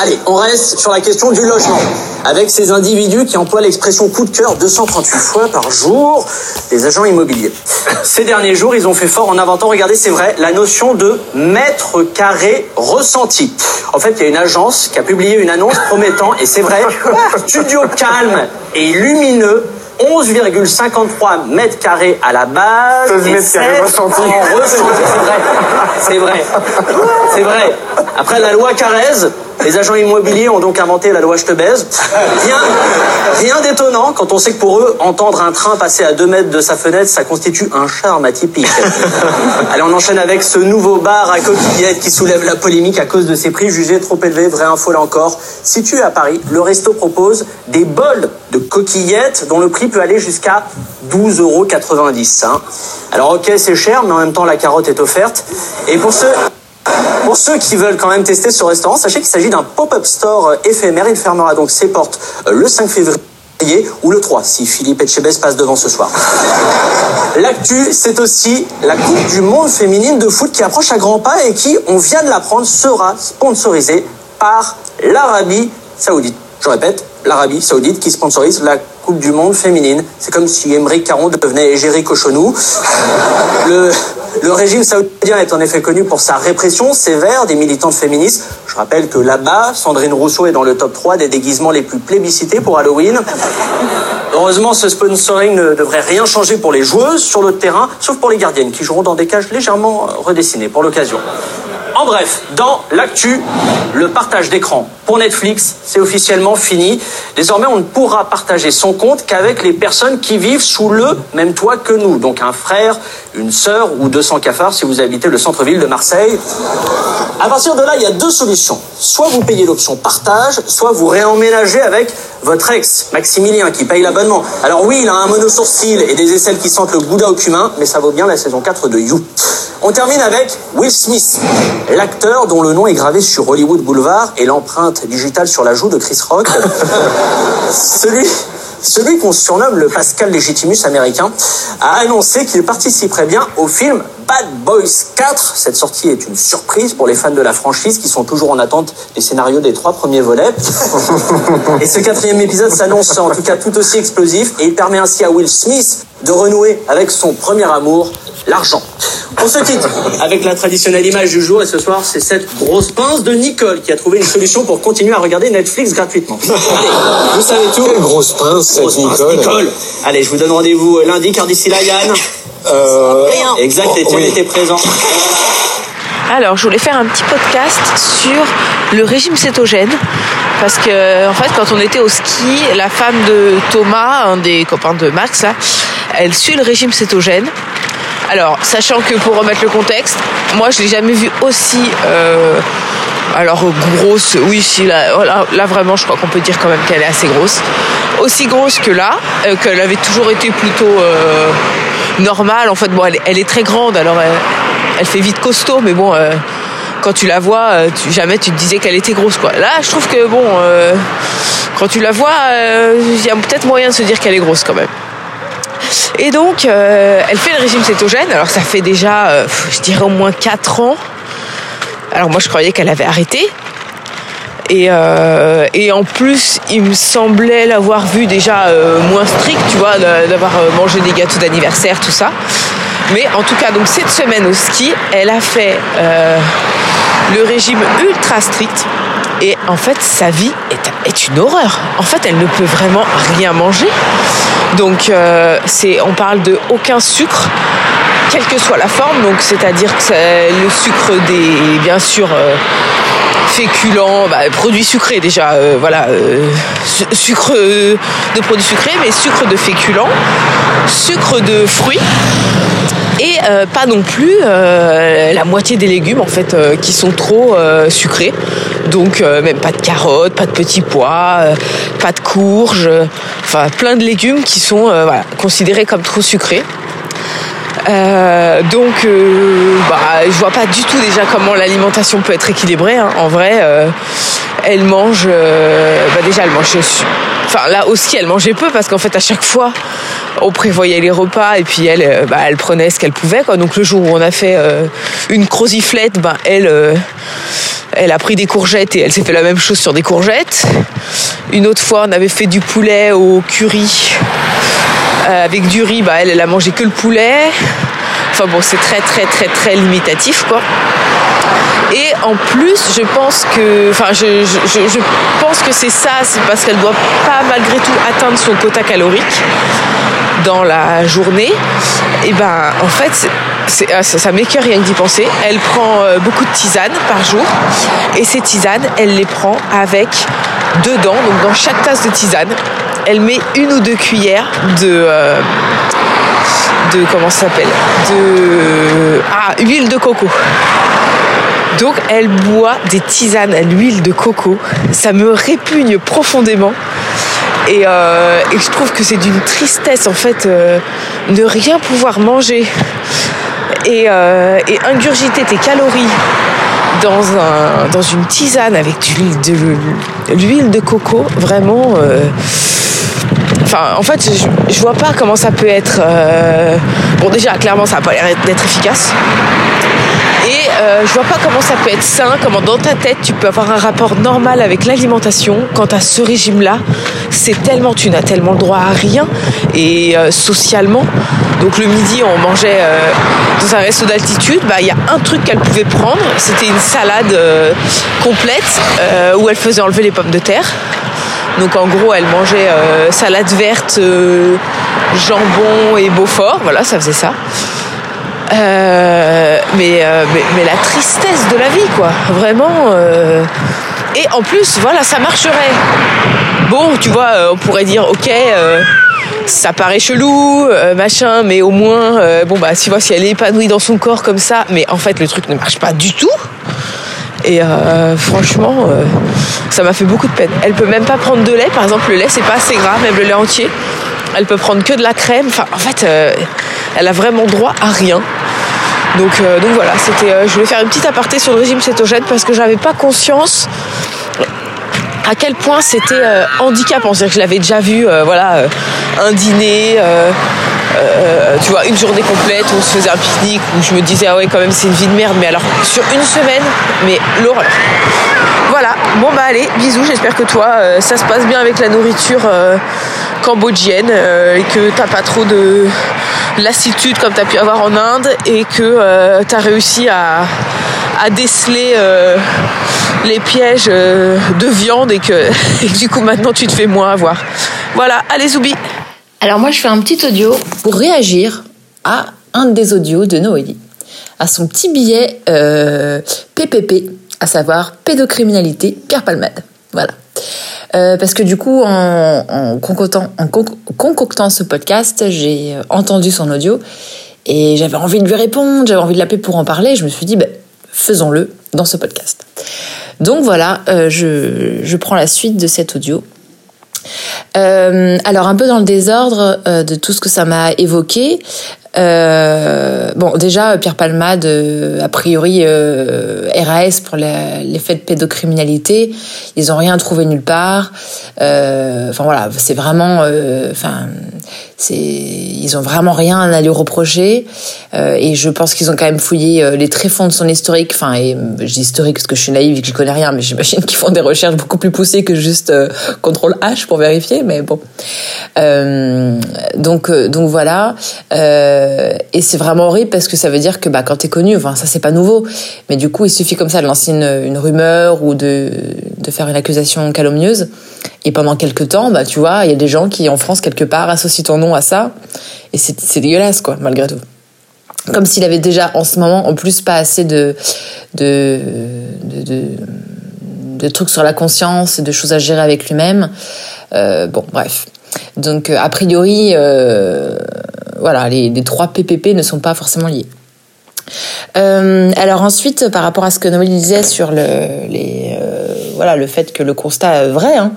Allez, on reste sur la question du logement. Avec ces individus qui emploient l'expression coup de cœur 238 fois par jour, les agents immobiliers. <laughs> Ces derniers jours, ils ont fait fort en inventant, regardez, c'est vrai, la notion de mètre carré ressenti. En fait, il y a une agence qui a publié une annonce promettant, et c'est vrai, <laughs> studio calme et lumineux 11,53 mètres carrés à la base. 16 et mètres carrés 16 ressentis. en ressenti. C'est vrai. C'est vrai. C'est vrai. Après la loi Carrez, les agents immobiliers ont donc inventé la loi Je te baise. Rien, rien d'étonnant quand on sait que pour eux, entendre un train passer à 2 mètres de sa fenêtre, ça constitue un charme atypique. Allez, on enchaîne avec ce nouveau bar à coquillettes qui soulève la polémique à cause de ses prix jugés trop élevés. Vraie info là encore. Situé à Paris, le resto propose des bols de coquillettes dont le prix peut aller jusqu'à 12,90 euros. hein. Alors ok, c'est cher, mais en même temps la carotte est offerte. Et pour ceux pour ceux qui veulent quand même tester ce restaurant, sachez qu'il s'agit d'un pop-up store euh, éphémère. Il fermera donc ses portes euh, le 5 février ou le 3 si Philippe Etchebest passe devant ce soir. L'actu, c'est aussi la Coupe du Monde féminine de foot qui approche à grands pas et qui, on vient de l'apprendre, sera sponsorisée par l'Arabie Saoudite. Je répète, l'Arabie Saoudite qui sponsorise la Coupe du Monde féminine. C'est comme si Émeric Caron devenait Égérie Cochonou. Le, le régime saoudien est en effet connu pour sa répression sévère des militantes féministes. Je rappelle que là-bas, Sandrine Rousseau est dans le top 3 des déguisements les plus plébiscités pour Halloween. Heureusement, ce sponsoring ne devrait rien changer pour les joueuses sur le terrain, sauf pour les gardiennes qui joueront dans des cages légèrement redessinées pour l'occasion. En bref, dans l'actu, le partage d'écran pour Netflix, c'est officiellement fini. Désormais, on ne pourra partager son compte qu'avec les personnes qui vivent sous le même toit que nous. Donc un frère, une sœur ou 200 cafards si vous habitez le centre-ville de Marseille. À partir de là, il y a deux solutions. Soit vous payez l'option partage, soit vous réemménagez avec votre ex, Maximilien, qui paye l'abonnement. Alors oui, il a un mono-sourcil et des aisselles qui sentent le gouda au cumin, mais ça vaut bien la saison 4 de You. On termine avec Will Smith, l'acteur dont le nom est gravé sur Hollywood Boulevard et l'empreinte digitale sur la joue de Chris Rock. <laughs> Celui, celui qu'on surnomme le Pascal Légitimus américain a annoncé qu'il participerait bien au film Bad Boys 4. Cette sortie est une surprise pour les fans de la franchise qui sont toujours en attente des scénarios des trois premiers volets. <laughs> Et ce quatrième épisode s'annonce en tout cas tout aussi explosif et il permet ainsi à Will Smith de renouer avec son premier amour, l'argent. On se quitte avec la traditionnelle image du jour et ce soir c'est cette grosse pince de Nicole qui a trouvé une solution pour continuer à regarder Netflix gratuitement. Allez, <laughs> vous savez tout. Quelle grosse pince, cette Grosse pince, Nicole. Nicole. Allez, je vous donne rendez-vous lundi car d'ici là Yann. Euh, Exact, oh, oui. était présent. Alors, je voulais faire un petit podcast sur le régime cétogène. Parce que, en fait, quand on était au ski, la femme de Thomas, un des copains de Max, là, elle suit le régime cétogène. Alors, sachant que pour remettre le contexte, moi, je l'ai jamais vue aussi. euh, alors, grosse, oui, si, là, là, vraiment, je crois qu'on peut dire quand même qu'elle est assez grosse. aussi grosse que là, euh, qu'elle avait toujours été plutôt euh, normale. En fait, bon, elle, est- très grande, alors elle, fait vite costaud, mais bon, quand tu la vois, jamais tu te disais qu'elle était grosse, quoi. Là, je trouve que bon, quand tu la vois, il y a peut-être moyen de se dire qu'elle est grosse quand même. Et donc, euh, elle fait le régime cétogène. Alors, ça fait déjà, euh, je dirais au moins 4 ans. Alors, moi, je croyais qu'elle avait arrêté. Et, euh, en plus, il me semblait l'avoir vue déjà moins stricte, tu vois, d'avoir mangé des gâteaux d'anniversaire, tout ça. Mais en tout cas, donc cette semaine au ski, elle a fait le régime ultra strict. Et en fait, sa vie est une horreur. En fait, elle ne peut vraiment rien manger. Donc, euh, on parle de aucun sucre, quelle que soit la forme. C'est-à-dire le sucre des, bien sûr, euh, féculents, bah, produits sucrés déjà, euh, voilà, su- sucre de produits sucrés, mais sucre de féculents, sucre de fruits. Et euh, pas non plus euh, la moitié des légumes en fait euh, qui sont trop euh, sucrés. Donc euh, même pas de carottes, pas de petits pois, euh, pas de courges, enfin plein de légumes qui sont voilà, considérés comme trop sucrés. Euh, donc, euh, bah, je vois pas du tout déjà comment l'alimentation peut être équilibrée. hein. En vrai, euh, elle mange, bah, déjà elle mange, enfin là aussi elle mangeait peu parce qu'en fait à chaque fois on prévoyait les repas et puis elle, euh, bah, elle prenait ce qu'elle pouvait. Quoi. Donc le jour où on a fait euh, une croziflette, bah, elle, euh, elle a pris des courgettes et elle s'est fait la même chose sur des courgettes. Une autre fois, on avait fait du poulet au curry. Avec du riz, bah, elle, elle a mangé que le poulet. Enfin bon, c'est très très très très limitatif. Et en plus, je pense que c'est ça, c'est parce qu'elle doit pas malgré tout atteindre son quota calorique dans la journée. Et ben, en fait, ah, ça, ça m'écoeure rien que d'y penser. Elle prend euh, beaucoup de tisanes par jour, et ces tisanes, elle les prend avec dedans, donc dans chaque tasse de tisane, elle met une ou deux cuillères de euh, de comment ça s'appelle? De ah huile de coco. Donc elle boit des tisanes à l'huile de coco. Ça me répugne profondément. Et, euh, et je trouve que c'est d'une tristesse en fait euh, ne rien pouvoir manger et, euh, ingurgiter tes calories dans, un, dans une tisane avec de l'huile de, de coco, vraiment. euh, Enfin, en fait, je, vois pas comment ça peut être. Bon, déjà, clairement, ça a pas l'air d'être efficace. Et je vois pas comment ça peut être sain, comment dans ta tête tu peux avoir un rapport normal avec l'alimentation quand à ce régime-là, c'est tellement, tu n'as tellement le droit à rien et euh, socialement. Donc le midi, on mangeait euh, dans un resto d'altitude, bah il y a un truc qu'elle pouvait prendre, c'était une salade euh, complète où elle faisait enlever les pommes de terre. Donc en gros, elle mangeait salade verte, jambon et Beaufort, voilà, ça faisait ça. Mais la tristesse de la vie, quoi. Vraiment. Et en plus, voilà, ça marcherait. Bon, tu vois, euh, on pourrait dire, ok, euh, ça paraît chelou, euh, machin, mais au moins, bon, bah, si, vois, si elle est épanouie dans son corps comme ça, mais en fait, le truc ne marche pas du tout. Et franchement, ça m'a fait beaucoup de peine. Elle peut même pas prendre de lait, par exemple, le lait, c'est pas assez gras, même le lait entier. Elle peut prendre que de la crème. Enfin, en fait, elle a vraiment droit à rien. Donc, euh, donc voilà, c'était. euh, je voulais faire une petite aparté sur le régime cétogène parce que j'avais pas conscience à quel point c'était euh, handicapant. C'est-à-dire que je l'avais déjà vu, voilà, un dîner, euh, tu vois, une journée complète où on se faisait un pique-nique, où je me disais, ah ouais, quand même, c'est une vie de merde. Mais alors, sur une semaine, mais l'horreur. Voilà, bon bah allez, bisous, j'espère que toi, euh, ça se passe bien avec la nourriture euh, cambodgienne et que t'as pas trop de lassitude comme t'as pu avoir en Inde et que t'as réussi à, à déceler les pièges de viande et que, <laughs> et que du coup maintenant tu te fais moins avoir. Voilà, allez Zoubi Alors moi, je fais un petit audio pour réagir à un des audios de Noélie, à son petit billet euh, PPP, à savoir pédocriminalité Pierre Palmade. Voilà. Euh, parce que du coup, en, concoctant, ce podcast, j'ai euh, entendu son audio et j'avais envie de lui répondre, j'avais envie de l'appeler pour en parler. Je me suis dit, ben, faisons-le dans ce podcast. Donc voilà, euh, je, je prends la suite de cet audio. Euh, alors un peu dans le désordre euh, de tout ce que ça m'a évoqué. Euh, bon, déjà Pierre Palmade, a priori euh, RAS pour faits de pédocriminalité, ils ont rien trouvé nulle part. Euh, Enfin voilà, c'est vraiment, euh, enfin, c'est, ils ont vraiment rien à lui reprocher. Et je pense qu'ils ont quand même fouillé les tréfonds de son historique. Enfin, et je dis historique parce que je suis naïve et que je connais rien, mais j'imagine qu'ils font des recherches beaucoup plus poussées que juste contrôle H pour vérifier. Mais bon, donc donc voilà. Euh, et c'est vraiment horrible parce que ça veut dire que bah quand t'es connu, enfin ça c'est pas nouveau, mais du coup il suffit comme ça de lancer une, rumeur ou de de faire une accusation calomnieuse. Et pendant quelques temps, bah tu vois, il y a des gens qui en France quelque part associent ton nom à ça, et c'est dégueulasse quoi, malgré tout comme s'il avait déjà en ce moment en plus pas assez de de de, trucs sur la conscience et de choses à gérer avec lui-même. Euh, bon, bref. Donc euh, a priori, euh, voilà, les, trois PPP ne sont pas forcément liés. Euh, alors ensuite, par rapport à ce que Noélie disait sur le, euh, voilà, le fait que le constat est vrai, hein,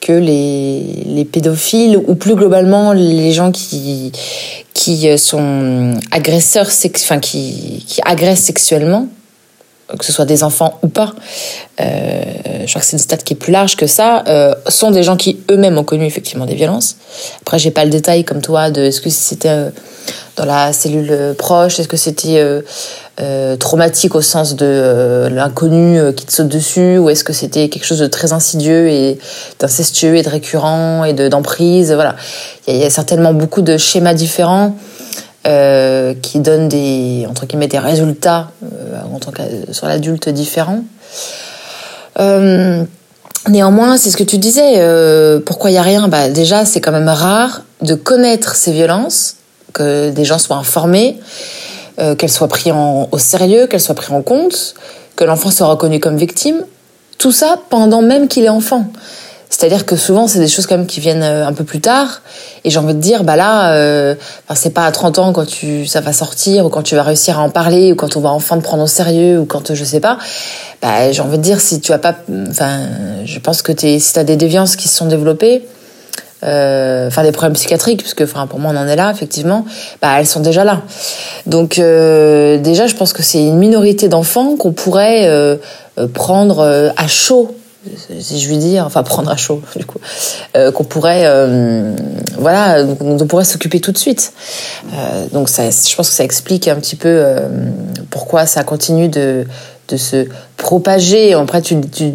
que les, les pédophiles ou plus globalement les gens qui, qui sont agresseurs, enfin qui, qui agressent sexuellement, que ce soit des enfants ou pas, euh, je crois que c'est une stat qui est plus large que ça, euh, sont des gens qui eux-mêmes ont connu effectivement des violences. Après, j'ai pas le détail comme toi de est-ce que c'était euh, dans la cellule euh, proche, est-ce que c'était euh, euh, traumatique au sens de l'inconnu qui te saute dessus, ou est-ce que c'était quelque chose de très insidieux et d'incestueux et de récurrent et de d'emprise. Voilà, il y a certainement beaucoup de schémas différents. Euh, qui donnent des entre guillemets des résultats euh, en tant que sur l'adulte différents. Euh, néanmoins, c'est ce que tu disais. pourquoi il y a rien? Bah déjà, c'est quand même rare de connaître ces violences, que des gens soient informés, qu'elles soient prises au sérieux, qu'elles soient prises en compte, que l'enfant soit reconnu comme victime. Tout ça pendant même qu'il est enfant. C'est-à-dire que souvent, c'est des choses quand même qui viennent euh, un peu plus tard. Et j'ai envie de dire, bah là, euh, c'est pas à 30 ans quand tu, ça va sortir, ou quand tu vas réussir à en parler, ou quand on va enfin te prendre au sérieux, ou quand, je sais pas. Bah, j'ai envie de dire, si tu as pas, enfin, je pense que t'es, si t'as des déviances qui se sont développées, euh, enfin des problèmes psychiatriques, puisque enfin pour moi on en est là effectivement, bah elles sont déjà là. Donc euh, déjà je pense que c'est une minorité d'enfants qu'on pourrait euh, euh, prendre euh, à chaud, si je puis dire, enfin <laughs> prendre à chaud du coup, euh, qu'on pourrait euh, voilà, on pourrait s'occuper tout de suite. Euh, donc ça, je pense que ça explique un petit peu euh, pourquoi ça continue de de se propager. Après, tu, tu,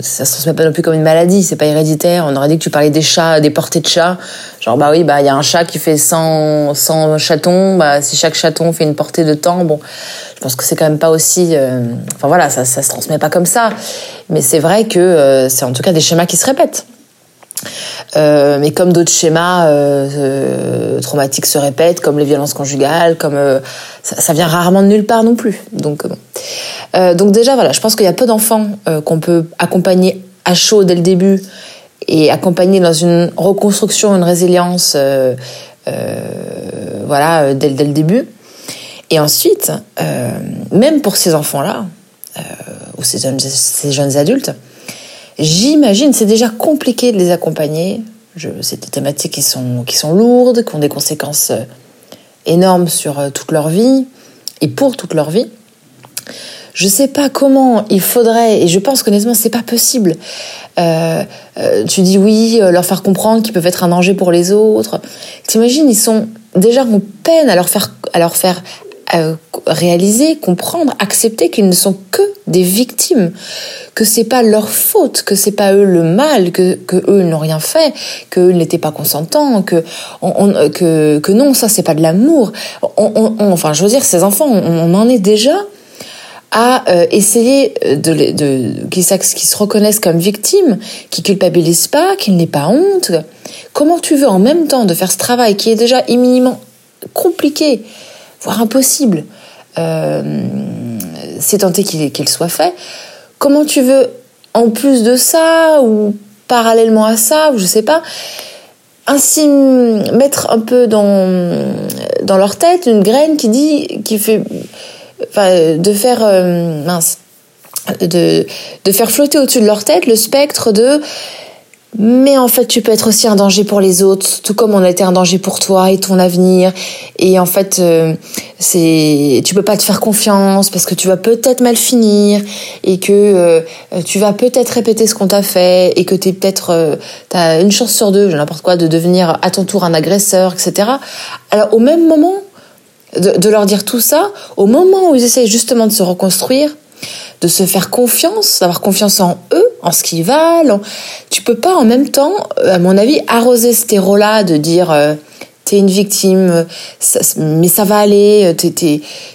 ça se transmet pas non plus comme une maladie, c'est pas héréditaire. On aurait dit que tu parlais des chats, des portées de chats. Genre, bah oui, bah il y a un chat qui fait 100, 100 chatons. Bah si chaque chaton fait une portée de temps, bon, je pense que c'est quand même pas aussi. euh, Enfin voilà, ça, ça se transmet pas comme ça. Mais c'est vrai que euh, c'est en tout cas des schémas qui se répètent. Euh, mais comme d'autres schémas euh, euh, traumatiques se répètent, comme les violences conjugales, comme ça, vient rarement de nulle part non plus. Donc donc déjà voilà, je pense qu'il y a peu d'enfants qu'on peut accompagner à chaud dès le début et accompagner dans une reconstruction, une résilience, voilà, dès, le début. Et ensuite, même pour ces enfants-là euh, ou ces jeunes adultes, J'imagine, c'est déjà compliqué de les accompagner. C'est des thématiques qui sont, qui sont lourdes, qui ont des conséquences euh, énormes sur euh, toute leur vie et pour toute leur vie. Je sais pas comment il faudrait, et je pense qu'honnêtement, c'est pas possible. Euh, tu dis oui, leur faire comprendre qu'ils peuvent être un danger pour les autres. T'imagines, ils sont déjà en peine à leur faire, à leur faire réaliser, comprendre, accepter qu'ils ne sont que des victimes, que c'est pas leur faute, que c'est pas eux le mal, que, que eux n'ont rien fait, que eux n'étaient pas consentants, que on, on- que que non, ça c'est pas de l'amour. On, enfin, je veux dire, ces enfants, on, en est déjà à euh, essayer de, les- de qu'ils se reconnaissent comme victimes, qu'ils culpabilisent pas, qu'ils n'aient pas honte. Comment tu veux en même temps de faire ce travail qui est déjà éminemment compliqué, voire impossible, euh, c'est tenté qu'il qu'il soit fait. Comment tu veux, en plus de ça, ou parallèlement à ça, ou je sais pas, ainsi mettre un peu dans, dans leur tête une graine qui dit, qui fait, enfin, de faire, euh, mince, de, de faire flotter au-dessus de leur tête le spectre de Mais en fait, tu peux être aussi un danger pour les autres, tout comme on a été un danger pour toi et ton avenir. Et en fait, euh, c'est, tu peux pas te faire confiance parce que tu vas peut-être mal finir et que euh, tu vas peut-être répéter ce qu'on t'a fait et que t'es peut-être, euh, t'as une chance sur deux, n'importe quoi, de devenir à ton tour un agresseur, etc. Alors au même moment, de, de leur dire tout ça, au moment où ils essayent justement de se reconstruire, de se faire confiance, d'avoir confiance en eux, en ce qu'ils valent. en- Tu peux pas en même temps, euh, à mon avis, arroser ce terreau-là de dire euh, t'es une victime, euh, mais ça va aller, tu,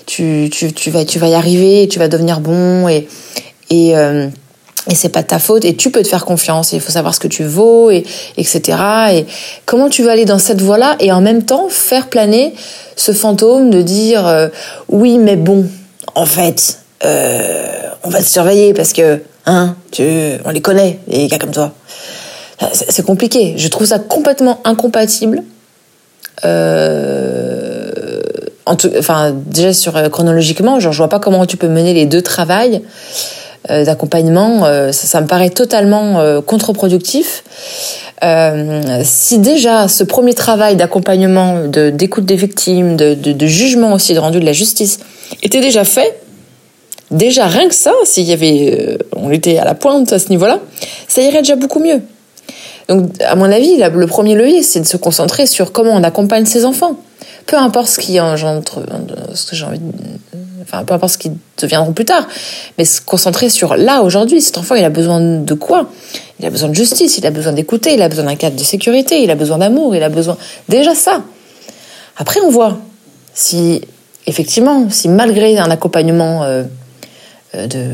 tu, tu, vas, tu vas y arriver, tu vas devenir bon et, et, euh, et c'est pas de ta faute et tu peux te faire confiance il faut savoir ce que tu vaux et etc et comment tu vas aller dans cette voie-là et en même temps faire planer ce fantôme de dire oui mais bon en fait euh, on va te surveiller parce que hein tu on les connaît les gars comme toi. C'est compliqué. Je trouve ça complètement incompatible euh, en tout, enfin déjà sur euh, chronologiquement genre je vois pas comment tu peux mener les deux travails euh, d'accompagnement euh, ça, me paraît totalement contre-productif. Si déjà ce premier travail d'accompagnement d'écoute des victimes de, de jugement aussi de rendu de la justice était déjà fait déjà rien que ça s'il y avait euh, on était à la pointe à ce niveau-là ça irait déjà beaucoup mieux donc, à mon avis, le premier levier, c'est de se concentrer sur comment on accompagne ses enfants. Peu importe ce qui engendre, ce que j'ai envie de, enfin, peu importe ce qui deviendront plus tard, mais se concentrer sur là, aujourd'hui, cet enfant, il a besoin de quoi? Il a besoin de justice, il a besoin d'écouter, il a besoin d'un cadre de sécurité, il a besoin d'amour, il a besoin, déjà ça. Après, on voit si, effectivement, si malgré un accompagnement euh, euh, de,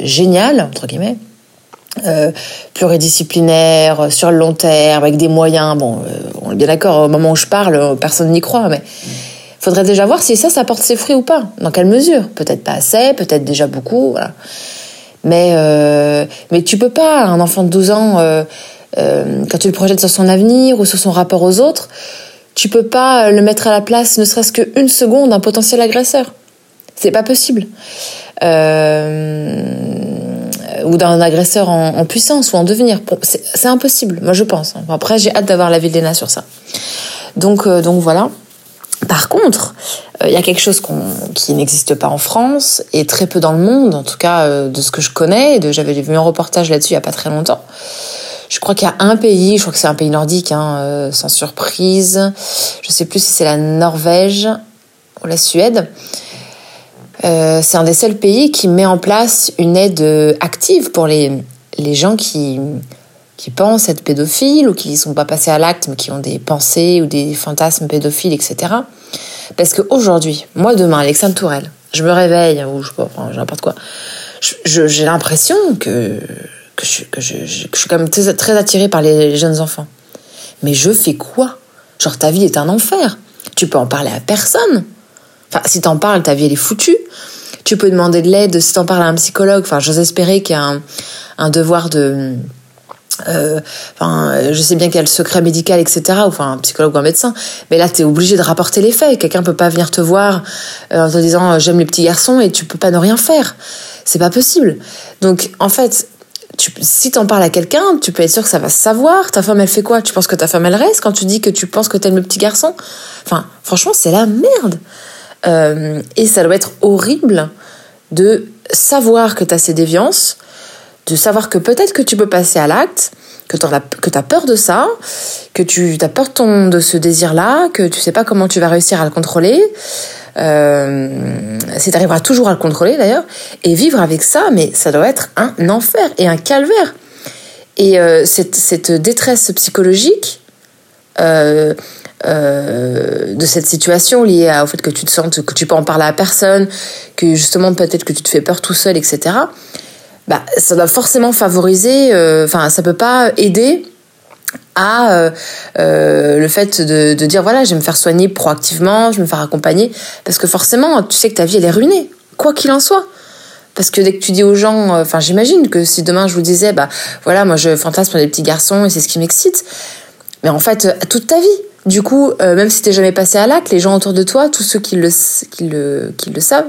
génial, entre guillemets, euh, pluridisciplinaire, euh, sur le long terme, avec des moyens. Bon, euh, on est bien d'accord, au moment où je parle, euh, personne n'y croit, mais faudrait déjà voir si ça, ça porte ses fruits ou pas. Dans quelle mesure Peut-être pas assez, peut-être déjà beaucoup, voilà. Mais, euh, mais tu peux pas, un enfant de 12 ans, euh, euh, quand tu le projettes sur son avenir ou sur son rapport aux autres, tu peux pas le mettre à la place, ne serait-ce qu'une seconde, d'un potentiel agresseur. C'est pas possible. Euh, ou d'un agresseur en, puissance ou en devenir. C'est impossible, moi je pense. Bon, Après, j'ai hâte d'avoir l'avis de Léna sur ça. Donc, euh, donc voilà. Par contre, euh, il y a quelque chose qui n'existe pas en France et très peu dans le monde, en tout cas de ce que je connais. J'avais vu un reportage là-dessus il y a pas très longtemps. Je crois qu'il y a un pays, je crois que c'est un pays nordique, hein, sans surprise. Je sais plus si c'est la Norvège ou la Suède. Euh, c'est un des seuls pays qui met en place une aide euh, active pour les, les gens qui, qui pensent être pédophiles ou qui ne sont pas passés à l'acte mais qui ont des pensées ou des fantasmes pédophiles, etc. Parce qu'aujourd'hui, moi demain, Alexandre Tourelle, je me réveille ou je enfin, n'importe quoi, j'ai l'impression que, que je suis quand même très, très attirée par les jeunes enfants. Mais je fais quoi? Genre ta vie est un enfer. Tu peux en parler à personne. Enfin, si t'en parles, ta vie elle est foutue. Tu peux demander de l'aide si t'en parles à un psychologue. Enfin, j'ose espérer qu'il y a un, un devoir de. euh, enfin, je sais bien qu'il y a le secret médical, etc. Enfin, un psychologue ou un médecin. Mais là, t'es obligé de rapporter les faits. Quelqu'un peut pas venir te voir euh, en te disant euh, j'aime les petits garçons et tu peux pas ne rien faire. C'est pas possible. Donc, en fait, si t'en parles à quelqu'un, tu peux être sûr que ça va se savoir. Ta femme, elle fait quoi? Tu penses que ta femme, elle reste quand tu dis que tu penses que t'aimes le petit garçon? Enfin, franchement, c'est la merde. Euh, et ça doit être horrible de savoir que t'as ces déviances, de savoir que peut-être que tu peux passer à l'acte, que tu as peur de ça, que tu as peur de, ton, de ce désir-là, que tu sais pas comment tu vas réussir à le contrôler, euh, si tu arriveras toujours à le contrôler d'ailleurs, et vivre avec ça, mais ça doit être un enfer et un calvaire. Et euh, cette détresse psychologique euh, euh, de cette situation liée au fait que tu te sens que tu peux en parler à personne, que justement peut-être que tu te fais peur tout seul, etc. Bah, ça doit forcément favoriser, euh, enfin, ça peut pas aider à le fait de, dire voilà, je vais me faire soigner proactivement, je vais me faire accompagner, parce que forcément, tu sais que ta vie elle est ruinée, quoi qu'il en soit. Parce que dès que tu dis aux gens, enfin, j'imagine que si demain je vous disais, bah voilà, moi je fantasme les petits garçons et c'est ce qui m'excite, mais en fait, euh, toute ta vie. Du coup, euh, même si t'es jamais passé à l'acte, les gens autour de toi, tous ceux qui le, qui le, qui le savent,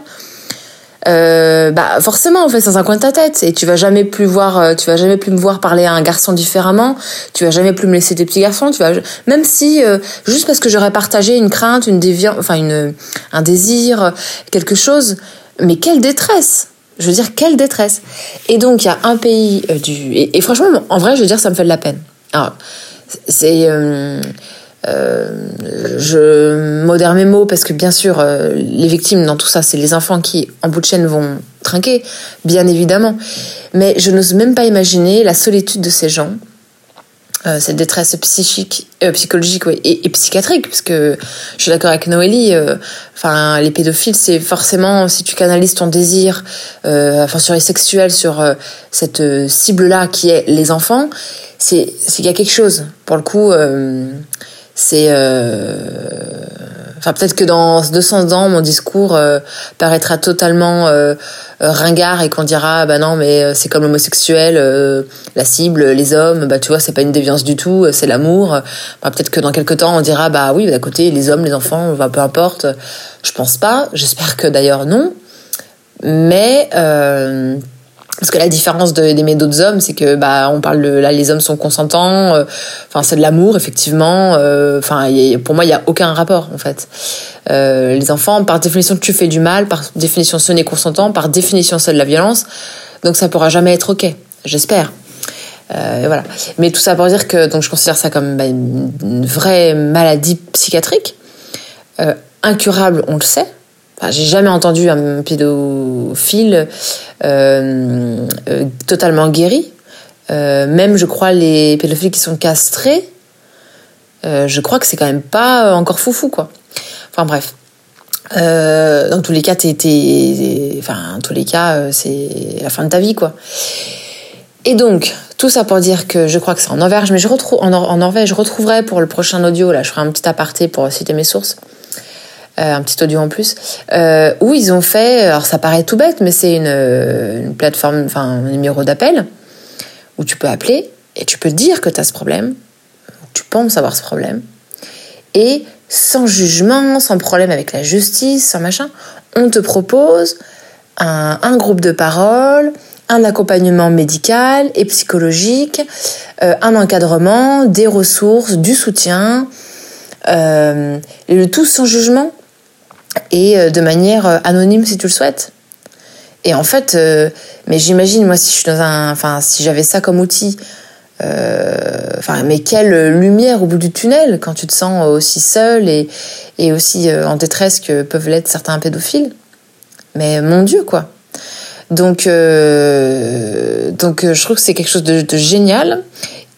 euh, bah forcément en fait c'est un coin de ta tête. Et tu vas jamais plus voir tu vas jamais plus me voir parler à un garçon différemment. Tu vas jamais plus me laisser tes petits garçons. Tu vas même si juste parce que j'aurais partagé une crainte une déviance enfin une un désir quelque chose mais quelle détresse. Je veux dire quelle détresse. Et donc il y a un pays du et, et franchement en vrai je veux dire ça me fait de la peine. Alors c'est euh, euh, je modère mes mots parce que bien sûr euh, les victimes dans tout ça c'est les enfants qui en bout de chaîne vont trinquer bien évidemment. Mais je n'ose même pas imaginer la solitude de ces gens cette détresse psychique psychologique et, et psychiatrique parce que je suis d'accord avec Noélie enfin les pédophiles c'est forcément si tu canalises ton désir enfin sur les sexuels sur cette cible là qui est les enfants c'est qu'il y a quelque chose. Pour le coup euh, c'est euh, enfin peut-être que dans 200 ans mon discours euh, paraîtra totalement euh, ringard et qu'on dira bah non mais euh, c'est comme l'homosexuel euh, la cible les hommes. Bah tu vois c'est pas une déviance du tout c'est l'amour. Bah, peut-être que dans quelques temps on dira bah oui d'un côté les hommes les enfants bah, peu importe. Je pense pas. J'espère que d'ailleurs non. Mais parce que la différence de- d'aimer d'autres hommes, c'est que bah on parle de là les hommes sont consentants, euh, enfin c'est de l'amour effectivement. euh, Enfin a- pour moi il y a aucun rapport en fait. Euh, les enfants par définition tu fais du mal, par définition ce n'est consentant, par définition c'est de la violence, donc ça pourra jamais être ok. J'espère. Euh, voilà. Mais tout ça pour dire que donc je considère ça comme bah, une vraie maladie psychiatrique, euh, incurable, on le sait. J'ai jamais entendu un pédophile euh, euh, totalement guéri. Euh, même, je crois, les pédophiles qui sont castrés, je crois que c'est quand même pas encore foufou, quoi. Enfin bref. Dans tous les cas, t'es, enfin, en tous les cas, c'est la fin de ta vie, quoi. Et donc, tout ça pour dire que je crois que c'est en Norvège, mais je retrouve en, Nor- en Norvège, je retrouverai pour le prochain audio, là, je ferai un petit aparté pour citer mes sources, un petit audio en plus, euh, où ils ont fait, alors ça paraît tout bête, mais c'est une, euh, une plateforme, enfin un numéro d'appel, où tu peux appeler et tu peux dire que tu as ce problème, tu penses avoir ce problème, et sans jugement, sans problème avec la justice, sans machin, on te propose un, groupe de parole, un accompagnement médical et psychologique, euh, un encadrement, des ressources, du soutien, euh, le tout sans jugement et euh, de manière euh, anonyme si tu le souhaites. Et en fait, euh, mais j'imagine moi si je suis dans un, enfin si j'avais ça comme outil, mais quelle lumière au bout du tunnel quand tu te sens aussi seul et et aussi en détresse que peuvent l'être certains pédophiles. Mais mon Dieu quoi. Donc donc je trouve que c'est quelque chose de génial.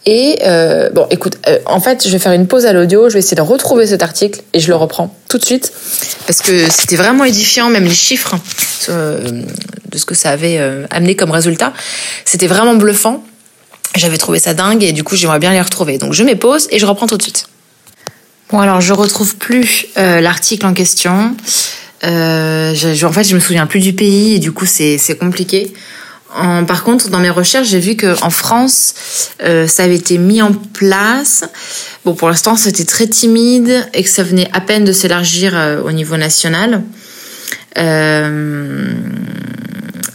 Et euh, bon, écoute, euh, en fait, je vais faire une pause à l'audio. Je vais essayer de retrouver cet article et je le reprends tout de suite parce que c'était vraiment édifiant, même les chiffres euh, de ce que ça avait euh, amené comme résultat. C'était vraiment bluffant. J'avais trouvé ça dingue et du coup, j'aimerais bien les retrouver. Donc, je mets pause et je reprends tout de suite. Bon, alors, je retrouve plus euh, l'article en question. Euh, je- je- en fait, je me souviens plus du pays et du coup, c'est c'est compliqué. Par contre, dans mes recherches, j'ai vu que en France, euh, ça avait été mis en place. Bon, pour l'instant, c'était très timide et que ça venait à peine de s'élargir euh, au niveau national. Euh,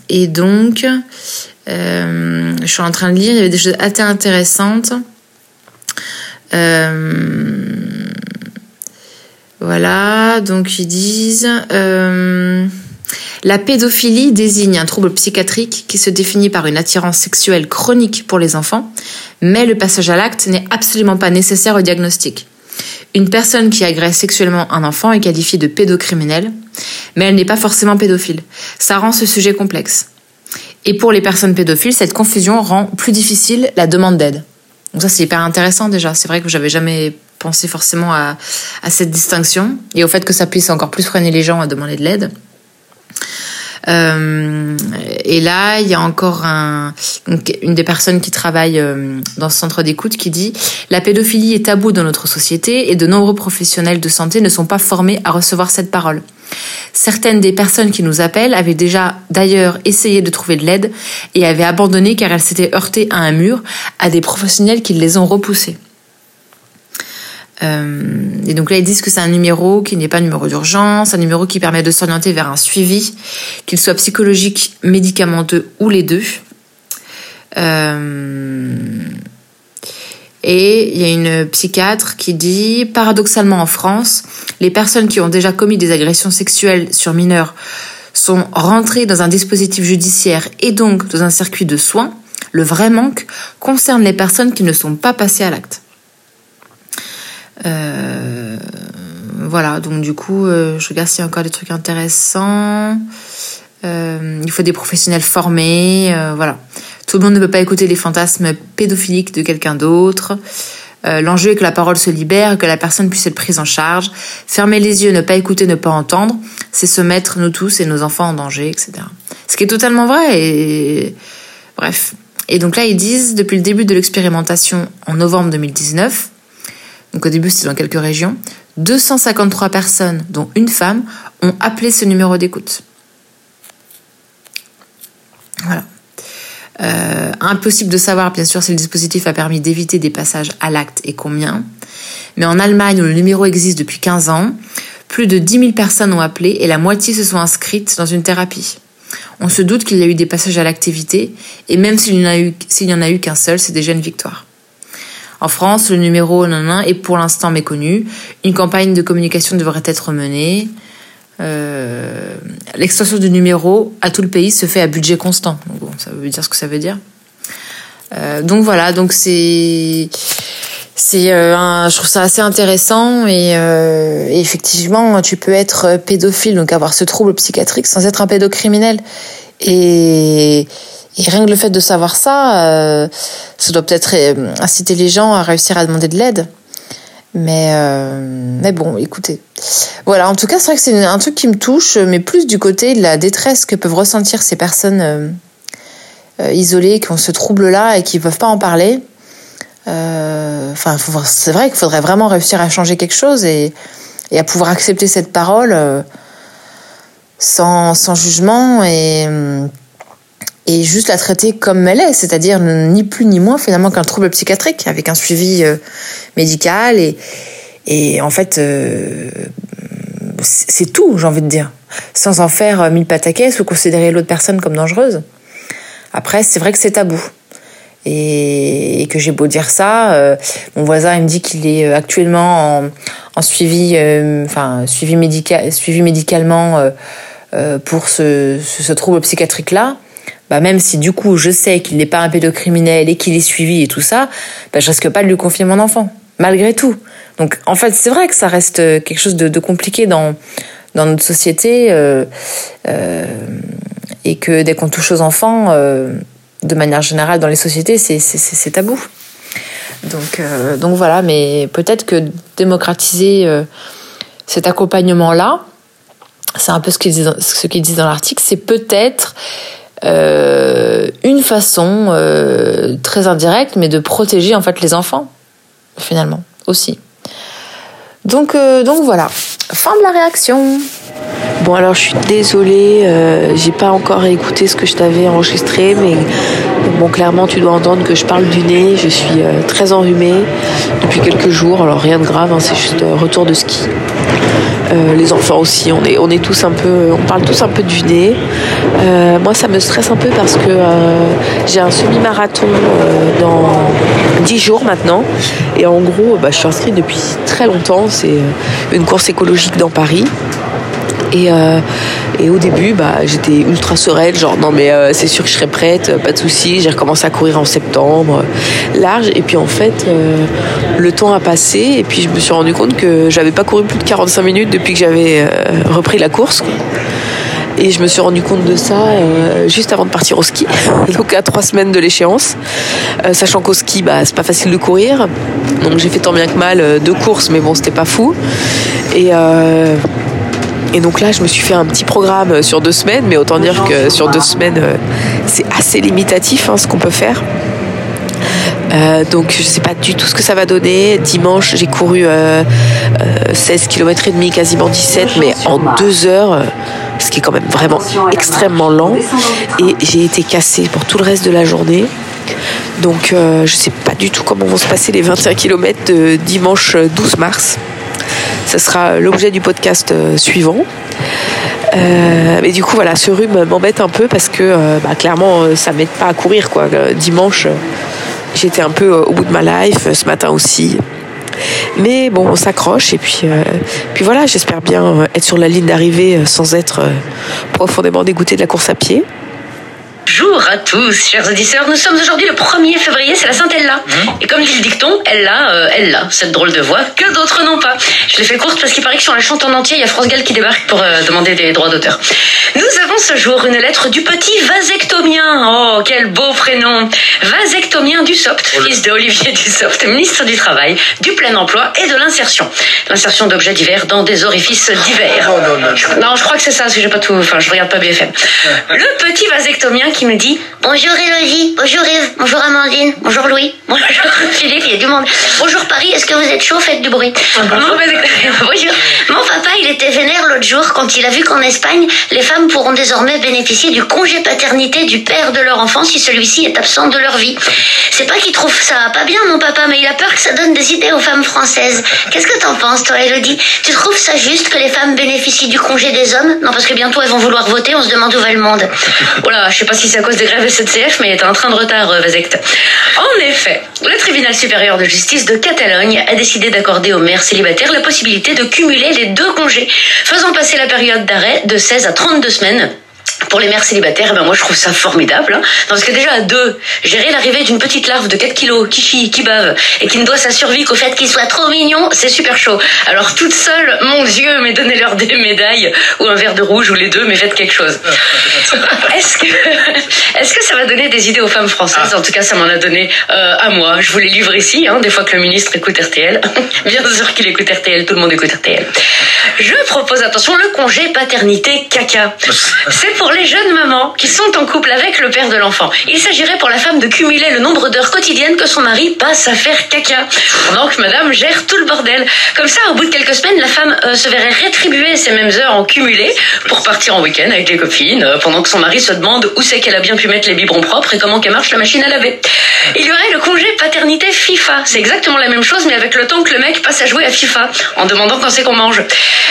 et donc, je suis en train de lire, il y avait des choses assez intéressantes. Voilà, donc ils disent la pédophilie désigne un trouble psychiatrique qui se définit par une attirance sexuelle chronique pour les enfants, mais le passage à l'acte n'est absolument pas nécessaire au diagnostic. Une personne qui agresse sexuellement un enfant est qualifiée de pédocriminel, mais elle n'est pas forcément pédophile. Ça rend ce sujet complexe. Et pour les personnes pédophiles, cette confusion rend plus difficile la demande d'aide. Donc ça, c'est hyper intéressant déjà. C'est vrai que j'avais jamais pensé forcément à cette distinction et au fait que ça puisse encore plus freiner les gens à demander de l'aide. Euh, et là, il y a encore une des personnes qui travaille euh, dans ce centre d'écoute qui dit La pédophilie est tabou dans notre société et de nombreux professionnels de santé ne sont pas formés à recevoir cette parole. Certaines des personnes qui nous appellent avaient déjà d'ailleurs essayé de trouver de l'aide et avaient abandonné car elles s'étaient heurtées à un mur, à des professionnels qui les ont repoussées. Euh, et donc là, ils disent que c'est un numéro qui n'est pas un numéro d'urgence, un numéro qui permet de s'orienter vers un suivi, qu'il soit psychologique, médicamenteux ou les deux. Euh, et il y a une psychiatre qui dit, paradoxalement en France, les personnes qui ont déjà commis des agressions sexuelles sur mineurs sont rentrées dans un dispositif judiciaire et donc dans un circuit de soins. Le vrai manque concerne les personnes qui ne sont pas passées à l'acte. Euh, voilà, donc du coup, euh, je regarde s'il y a encore des trucs intéressants. Euh, il faut des professionnels formés, voilà. Tout le monde ne peut pas écouter les fantasmes pédophiliques de quelqu'un d'autre. L'enjeu est que la parole se libère, que la personne puisse être prise en charge. Fermer les yeux, ne pas écouter, ne pas entendre, c'est se mettre nous tous et nos enfants en danger, etc. Ce qui est totalement vrai. Et bref. Et donc là, ils disent depuis le début de l'expérimentation en novembre 2019, donc au début c'était dans quelques régions, 253 personnes, dont une femme, ont appelé ce numéro d'écoute. Voilà. Euh, impossible de savoir, bien sûr, si le dispositif a permis d'éviter des passages à l'acte et combien. Mais en Allemagne, où le numéro existe depuis 15 ans, plus de 10 000 personnes ont appelé et la moitié se sont inscrites dans une thérapie. On se doute qu'il y a eu des passages à l'activité, et même s'il n'y en a eu, s'il y en a eu qu'un seul, c'est déjà une victoire. En France, le numéro 99 est pour l'instant méconnu. Une campagne de communication devrait être menée. Euh, L'extension du numéro à tout le pays se fait à budget constant. Donc ça veut dire ce que ça veut dire. Euh, donc voilà, donc c'est c'est euh, je trouve ça assez intéressant et, et effectivement tu peux être pédophile donc avoir ce trouble psychiatrique sans être un pédocriminel et rien que le fait de savoir ça, euh, ça doit peut-être euh, inciter les gens à réussir à demander de l'aide. Mais, euh, mais bon, écoutez. Voilà, en tout cas, c'est vrai que c'est un truc qui me touche, mais plus du côté de la détresse que peuvent ressentir ces personnes isolées qui ont ce trouble-là et qui ne peuvent pas en parler. Enfin, c'est vrai qu'il faudrait vraiment réussir à changer quelque chose et, à pouvoir accepter cette parole sans, sans jugement et, hum, et juste la traiter comme elle est, c'est-à-dire ni plus ni moins finalement qu'un trouble psychiatrique avec un suivi euh, médical et, et en fait euh, c'est tout, j'ai envie de dire, sans en faire euh, mille pataquès ou considérer l'autre personne comme dangereuse. Après, c'est vrai que c'est tabou. Et, que j'ai beau dire ça, euh, mon voisin il me dit qu'il est euh, actuellement en, suivi, euh, enfin suivi médical, suivi médicalement euh, euh, pour ce, ce, trouble psychiatrique là. Bah même si du coup je sais qu'il n'est pas un pédocriminel et qu'il est suivi et tout ça, bah je risque pas de lui confier mon enfant, malgré tout. Donc en fait c'est vrai que ça reste euh, quelque chose de, de compliqué dans dans notre société euh, euh, et que dès qu'on touche aux enfants, euh, de manière générale dans les sociétés, c'est tabou. Donc, euh, donc voilà, mais peut-être que démocratiser euh, cet accompagnement-là, c'est un peu ce qu'ils disent, ce qu'ils disent dans l'article, c'est peut-être euh, une façon euh, très indirecte, mais de protéger en fait les enfants, finalement, aussi. Donc, euh, donc voilà, fin de la réaction. Bon alors je suis désolée, j'ai pas encore écouté ce que je t'avais enregistré, mais bon clairement tu dois entendre que je parle du nez, je suis très enrhumée depuis quelques jours, alors rien de grave, hein, c'est juste retour de ski. Euh, les enfants aussi, on est, tous un peu, on parle tous un peu du nez. Euh, moi ça me stresse un peu parce que euh, j'ai un semi-marathon dans 10 jours maintenant, et en gros bah, je suis inscrite depuis très longtemps, c'est une course écologique dans Paris. Et, euh, et au début, bah, j'étais ultra sereine, genre non mais euh, c'est sûr que je serai prête, euh, pas de souci. J'ai recommencé à courir en septembre, large. Et puis en fait, le temps a passé et puis je me suis rendu compte que j'avais pas couru plus de 45 minutes depuis que j'avais repris la course. Et je me suis rendu compte de ça juste avant de partir au ski, <laughs> donc à trois semaines de l'échéance, sachant qu'au ski, bah, c'est pas facile de courir. Donc j'ai fait tant bien que mal deux courses, mais bon, c'était pas fou. Et et donc là, je me suis fait un petit programme sur deux semaines, mais autant dire que sur deux semaines, euh, c'est assez limitatif hein, ce qu'on peut faire. Euh, donc je sais pas du tout ce que ça va donner. Dimanche, j'ai couru euh, euh, 16 km et demi, quasiment 17, mais en deux heures, euh, ce qui est quand même vraiment extrêmement lent. Et j'ai été cassée pour tout le reste de la journée. Donc euh, je sais pas du tout comment vont se passer les 21 km de dimanche 12 mars. Ce sera l'objet du podcast euh, suivant. Euh, mais du coup, voilà, ce rhume m'embête un peu parce que euh, bah, clairement, ça m'aide pas à courir. Quoi. Dimanche, j'étais un peu au bout de ma life, ce matin aussi. Mais bon, on s'accroche et puis, puis voilà, j'espère bien être sur la ligne d'arrivée sans être profondément dégoûté de la course à pied. Bonjour à tous, chers auditeurs. Nous sommes aujourd'hui le 1er février, c'est la Sainte-Ella. Et comme dit le dicton, Ella, euh, Ella, cette drôle de voix que d'autres n'ont pas. Je l'ai fait courte parce qu'il paraît que si on la chante en entier, il y a France Gall qui débarque pour euh, demander des droits d'auteur. Nous avons ce jour une lettre du petit vasectomien. Oh, quel beau prénom. Vasectomien Dussopt, fils de Olivier Dussopt, ministre du Travail, du plein emploi et de l'insertion. L'insertion d'objets divers dans des orifices divers. Non, je crois que c'est ça, parce que j'ai pas tout, enfin, je regarde pas BFM. Le petit vasectomien qui me dit Bonjour Élodie, bonjour Yves, bonjour Amandine, bonjour Louis, bonjour <laughs> Philippe, il y a du monde. Bonjour Paris, est-ce que vous êtes chaud Faites du bruit? <laughs> Bonjour. Mon papa, il était vénère l'autre jour quand il a vu qu'en Espagne, les femmes pourront désormais bénéficier du congé paternité du père de leur enfant si celui-ci est absent de leur vie. C'est pas qu'il trouve ça pas bien, mon papa, mais il a peur que ça donne des idées aux femmes françaises. Qu'est-ce que t'en penses, toi, Elodie? Tu trouves ça juste que les femmes bénéficient du congé des hommes? Non, parce que bientôt elles vont vouloir voter, on se demande où va le monde. Voilà, je sais pas si c'est à cause des grèves SNCF, mais il est en train de retard, euh, Vasect. En effet, le tribunal supérieur de justice de Catalogne a décidé d'accorder aux mères célibataires la possibilité de cumuler les deux congés, faisant passer la période d'arrêt de 16 à 32 semaines. Pour les mères célibataires, ben moi je trouve ça formidable. hein. parce que déjà à deux, gérer l'arrivée d'une petite larve de 4 kilos qui chie, qui bave, et qui ne doit sa survie qu'au fait qu'il soit trop mignon, c'est super chaud. Alors toute seule, mon Dieu, mais donnez-leur des médailles, ou un verre de rouge, ou les deux, mais faites quelque chose. <laughs> Est-ce que, est-ce va donner des idées aux femmes françaises En tout cas, ça m'en a donné euh, à moi. Je vous les livre ici, hein, des fois que le ministre écoute RTL. <laughs> Bien sûr qu'il écoute RTL, tout le monde écoute RTL. Je propose, attention, le congé paternité caca. <laughs> C'est pour les jeunes mamans qui sont en couple avec le père de l'enfant. Il s'agirait pour la femme de cumuler le nombre d'heures quotidiennes que son mari passe à faire caca. Pendant que madame gère tout le bordel. Comme ça, au bout de quelques semaines, la femme euh, se verrait rétribuer ces mêmes heures en cumulé pour partir en week-end avec les copines, euh, pendant que son mari se demande où c'est qu'elle a bien pu mettre les biberons propres et comment qu'elle marche la machine à laver. Il y aurait le congé paternité FIFA. C'est exactement la même chose, mais avec le temps que le mec passe à jouer à FIFA, en demandant quand c'est qu'on mange.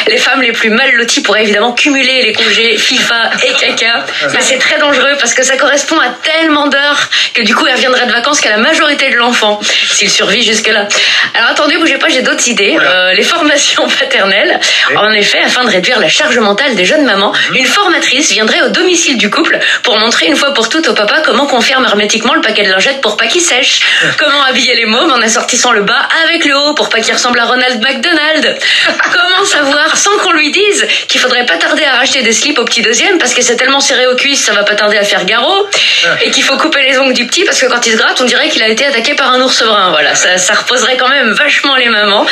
Les femmes les plus mal loties pourraient évidemment cumuler les congés FIFA et caca, mais c'est très dangereux parce que ça correspond à tellement d'heures que du coup elle reviendrait de vacances qu'à la majorité de l'enfant, s'il survit jusque-là. Alors attendez, bougez pas, j'ai d'autres idées. Euh, les formations <laughs> paternelles, en effet, afin de réduire la charge mentale des jeunes mamans, une formatrice viendrait au domicile du couple pour montrer une fois pour toutes au papa comment qu'on ferme hermétiquement le paquet de lingettes pour pas qu'il sèche, <laughs> comment habiller les mômes en assortissant le bas avec le haut pour pas qu'il ressemble à Ronald McDonald, <laughs> comment savoir sans qu'on lui dise qu'il faudrait pas tarder à racheter des slips au petit deuxième parce que c'est tellement serré aux cuisses, ça va pas tarder à faire garrot, et qu'il faut couper les ongles du petit parce que quand il se gratte, on dirait qu'il a été attaqué par un ours brun. Voilà, ça, ça reposerait quand même vachement les mamans.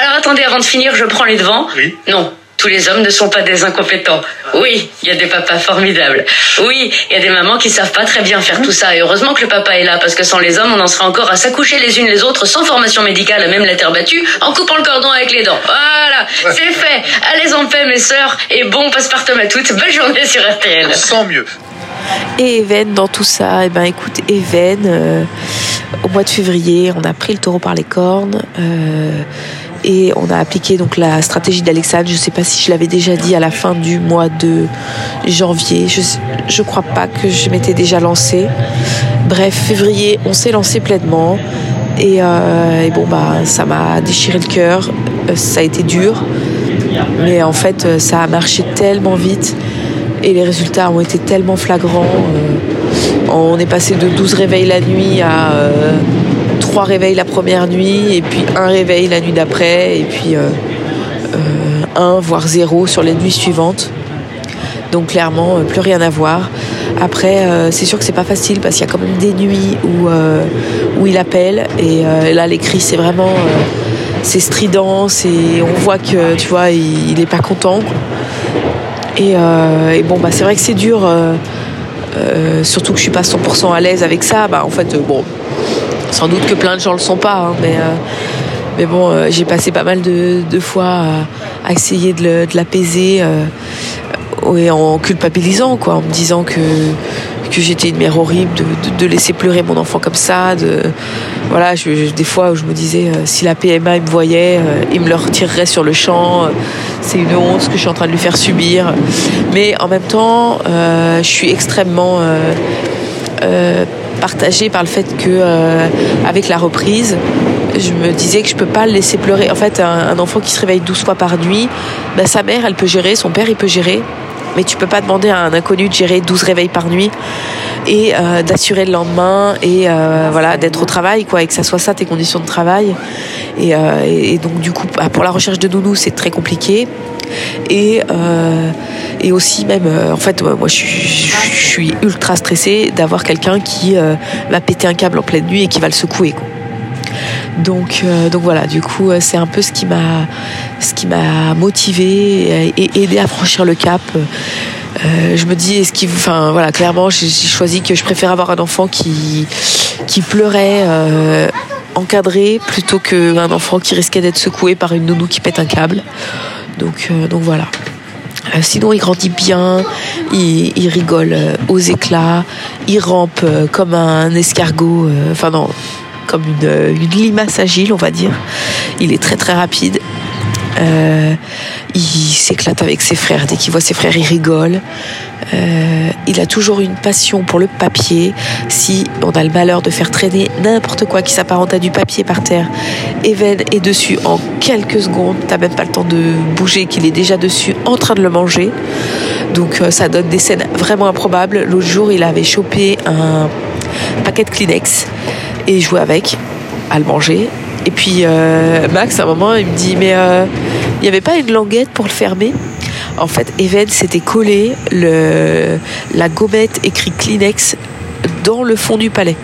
Alors attendez, avant de finir, je prends les devants. Non. Tous les hommes ne sont pas des incompétents. Oui, il y a des papas formidables. Oui, il y a des mamans qui savent pas très bien faire tout ça. Et heureusement que le papa est là, parce que sans les hommes, on en serait encore à s'accoucher les unes les autres sans formation médicale, à même la terre battue, en coupant le cordon avec les dents. Voilà, c'est fait. Allez en paix, mes sœurs, et bon passe-partout à toutes. Belle journée sur RTL. Sans mieux. Et Even dans tout ça, eh ben écoute, Even, euh, au mois de février, on a pris le taureau par les cornes euh, et on a appliqué donc la stratégie d'Alexandre. Je sais pas si je l'avais déjà dit à la fin du mois de janvier. Je je crois pas que je m'étais déjà lancée. Bref, février, on s'est lancé pleinement et, euh, bon bah ça m'a déchiré le cœur. Euh, Ça a été dur, mais en fait euh, ça a marché tellement vite et les résultats ont été tellement flagrants. On est passé de 12 réveils la nuit à 3 réveils la première nuit, et puis un réveil la nuit d'après, et puis euh, euh, un, voire zéro sur les nuits suivantes. Donc clairement, euh, plus rien à voir. Après, euh, c'est sûr que c'est pas facile parce qu'il y a quand même des nuits où, où il appelle, et là les cris c'est vraiment... c'est strident, c'est, on voit que tu vois, il, il est pas content. Et, et bon, bah, c'est vrai que c'est dur, surtout que je suis pas 100% à l'aise avec ça. Bah, en fait, bon, sans doute que plein de gens le sont pas, hein, mais, euh, mais bon, euh, j'ai passé pas mal de, fois à, à essayer de l'apaiser. euh, et en culpabilisant, en me disant que j'étais une mère horrible de, laisser pleurer mon enfant comme ça. Voilà, des fois où je me disais euh, si la PMA me voyait, euh, il me le retirerait sur le champ. euh, c'est une honte que je suis en train de lui faire subir. Mais en même temps, euh, je suis extrêmement euh, euh, partagée par le fait que euh, avec la reprise, je me disais que je peux pas le laisser pleurer. En fait, un, un enfant qui se réveille 12 fois par nuit, bah, sa mère, elle peut gérer, son père, il peut gérer. Mais tu peux pas demander à un inconnu de gérer 12 réveils par nuit et euh, d'assurer le lendemain et euh, voilà d'être au travail quoi et que ça soit ça tes conditions de travail et, euh, donc du coup bah, pour la recherche de nounou c'est très compliqué et et aussi même en fait moi je suis, ultra stressée d'avoir quelqu'un qui va péter un câble en pleine nuit et qui va le secouer. Donc, euh, donc voilà, du coup, euh, c'est un peu ce qui m'a, ce qui m'a motivé et, aidé à franchir le cap. Euh, je me dis, est-ce qu'il, enfin voilà, clairement, j'ai choisi que je préfère avoir un enfant qui, qui pleurait. encadré plutôt qu'un enfant qui risquait d'être secoué par une nounou qui pète un câble. Donc, donc voilà. Sinon, il grandit bien, il, il rigole aux éclats, il rampe comme un escargot, enfin non, comme une, limace agile, on va dire. Il est très très rapide. Euh, il s'éclate avec ses frères. Dès qu'il voit ses frères, il rigole. Euh, il a toujours une passion pour le papier. Si on a le malheur de faire traîner n'importe quoi qui s'apparente à du papier par terre, Even est dessus en quelques secondes. T'as même pas le temps de bouger qu'il est déjà dessus en train de le manger. Donc euh, ça donne des scènes vraiment improbables. L'autre jour, il avait chopé un paquet de Kleenex et joué avec à le manger. Et puis euh, Max, à un moment, il me dit mais euh, il n'y avait pas une languette pour le fermer? En fait, Even s'était collé la gommette écrit Kleenex dans le fond du palais.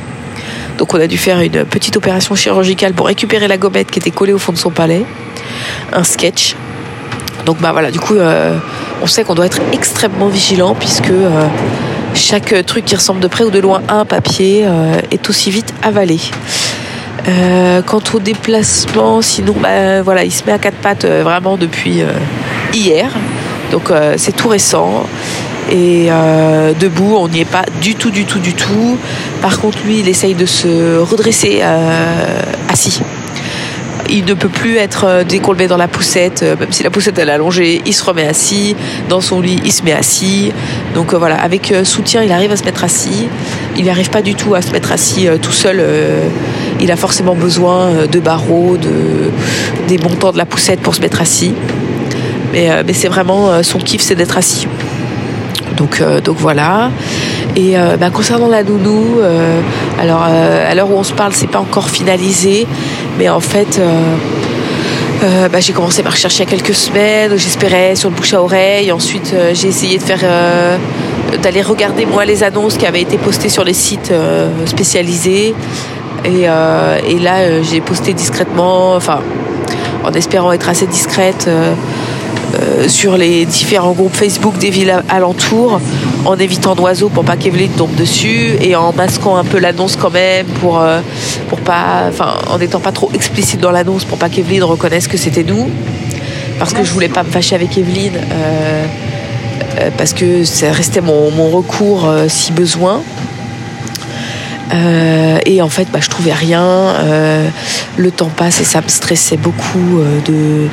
Donc on a dû faire une petite opération chirurgicale pour récupérer la gommette qui était collée au fond de son palais. Un sketch. Donc bah voilà, du coup, euh, on sait qu'on doit être extrêmement vigilant puisque euh, chaque truc qui ressemble de près ou de loin à un papier euh, est aussi vite avalé. Euh, quant au déplacement, sinon, bah, voilà, il se met à quatre pattes euh, vraiment depuis hier. Donc c'est tout récent. Et debout, on n'y est pas du tout, du tout, du tout. Par contre, lui, il essaye de se redresser assis. Il ne peut plus être euh, met dans la poussette, euh, même si la poussette est allongée, il se remet assis. Dans son lit, il se met assis. Donc euh, voilà, avec soutien, il arrive à se mettre assis. Il n'arrive pas du tout à se mettre assis tout seul. il a forcément besoin de barreaux, de, des montants de la poussette pour se mettre assis. Mais, mais c'est vraiment son kiff, c'est d'être assis. Donc, donc voilà. Et bah, concernant la nounou, alors à l'heure où on se parle, c'est pas encore finalisé, mais en fait, euh, euh, bah, j'ai commencé ma recherche il y a quelques semaines. J'espérais sur le bouche à oreille. Ensuite, euh, j'ai essayé de faire d'aller regarder moi les annonces qui avaient été postées sur les sites spécialisés. Et, là, j'ai posté discrètement, enfin, en espérant être assez discrète. sur les différents groupes Facebook des villes alentours en évitant d'oiseaux pour pas qu'Evelyne tombe dessus et en masquant un peu l'annonce quand même pour pour pas en n'étant pas trop explicite dans l'annonce pour pas qu'Evelyne reconnaisse que c'était nous parce que je voulais pas me fâcher avec Evelyne euh, euh, parce que ça restait mon, recours euh, si besoin et en fait, bah, je trouvais rien. Le temps passe et ça me stressait beaucoup de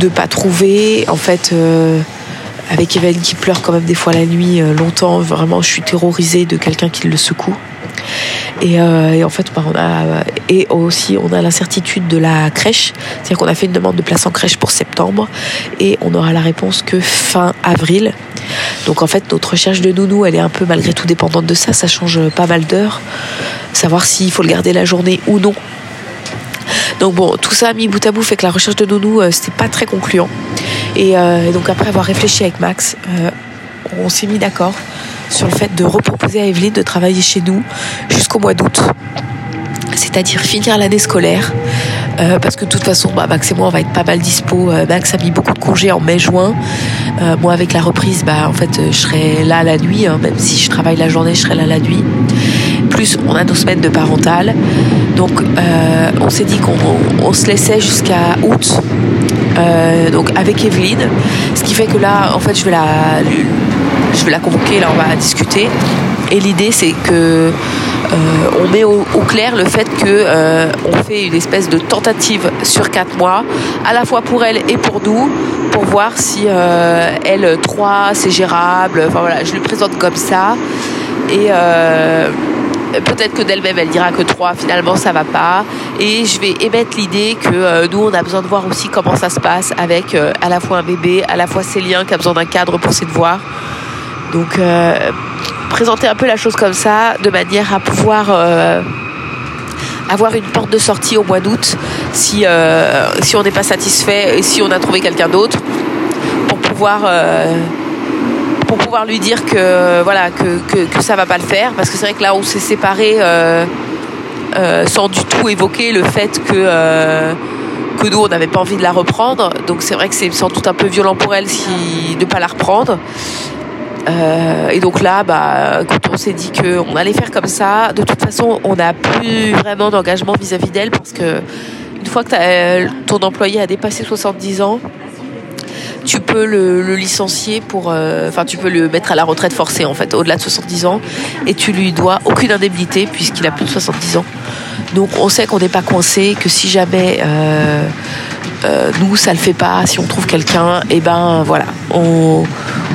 de pas trouver. En fait, avec Evan qui pleure quand même des fois la nuit longtemps, vraiment, je suis terrorisée de quelqu'un qui le secoue. Et, euh, et en fait, bah, on a aussi on a l'incertitude de la crèche, c'est-à-dire qu'on a fait une demande de place en crèche pour septembre et on aura la réponse que fin avril. Donc en fait, notre recherche de nounou, elle est un peu malgré tout dépendante de ça. Ça change pas mal d'heures. Savoir s'il faut le garder la journée ou non. Donc bon, tout ça mis bout à bout fait que la recherche de nounou, euh, c'était pas très concluant. Et, euh, donc après avoir réfléchi avec Max, euh, on s'est mis d'accord sur le fait de reproposer à Evelyne de travailler chez nous jusqu'au mois d'août. C'est-à-dire finir l'année scolaire. Euh, parce que de toute façon, bah, Max et moi, on va être pas mal dispo. Euh, Max a mis beaucoup de congés en mai-juin. Euh, moi, avec la reprise, bah, en fait, je serai là la nuit. hein. même si je travaille la journée, je serai là la nuit. Plus, on a nos semaines de parental. Donc, on s'est dit qu'on on se laissait jusqu'à août euh, donc avec Evelyne. Ce qui fait que là, en fait, je vais la, je vais la convoquer, là, on va discuter. Et l'idée, c'est que euh, on met au, clair le fait que euh, on fait une espèce de tentative sur quatre mois, à la fois pour elle et pour nous, pour voir si elle 3 c'est gérable. Enfin voilà, je lui présente comme ça. Et peut-être que d'elle-même elle dira que 3 finalement ça va pas. Et je vais émettre l'idée que euh, nous on a besoin de voir aussi comment ça se passe avec euh, à la fois un bébé, à la fois Célien qui a besoin d'un cadre pour ses devoirs. Donc euh, présenter un peu la chose comme ça, de manière à pouvoir avoir une porte de sortie au mois d'août si, si on n'est pas satisfait et si on a trouvé quelqu'un d'autre pour pouvoir pour pouvoir lui dire que voilà que, que, que ça va pas le faire. Parce que c'est vrai que là on s'est séparés euh, euh, sans du tout évoquer le fait que euh, que nous on n'avait pas envie de la reprendre. Donc c'est vrai que c'est sans doute un peu violent pour elle si de pas la reprendre. Et donc là, bah, quand on s'est dit qu'on allait faire comme ça, de toute façon, on n'a plus vraiment d'engagement vis-à-vis d'elle parce que une fois que ton employé a dépassé 70 ans, tu peux le, licencier pour, euh, enfin, tu peux le mettre à la retraite forcée en fait, au-delà de 70 ans, et tu lui dois aucune indemnité puisqu'il a plus de 70 ans. Donc on sait qu'on n'est pas coincé, que si jamais euh, euh, nous ça le fait pas, si on trouve quelqu'un, et ben voilà, on,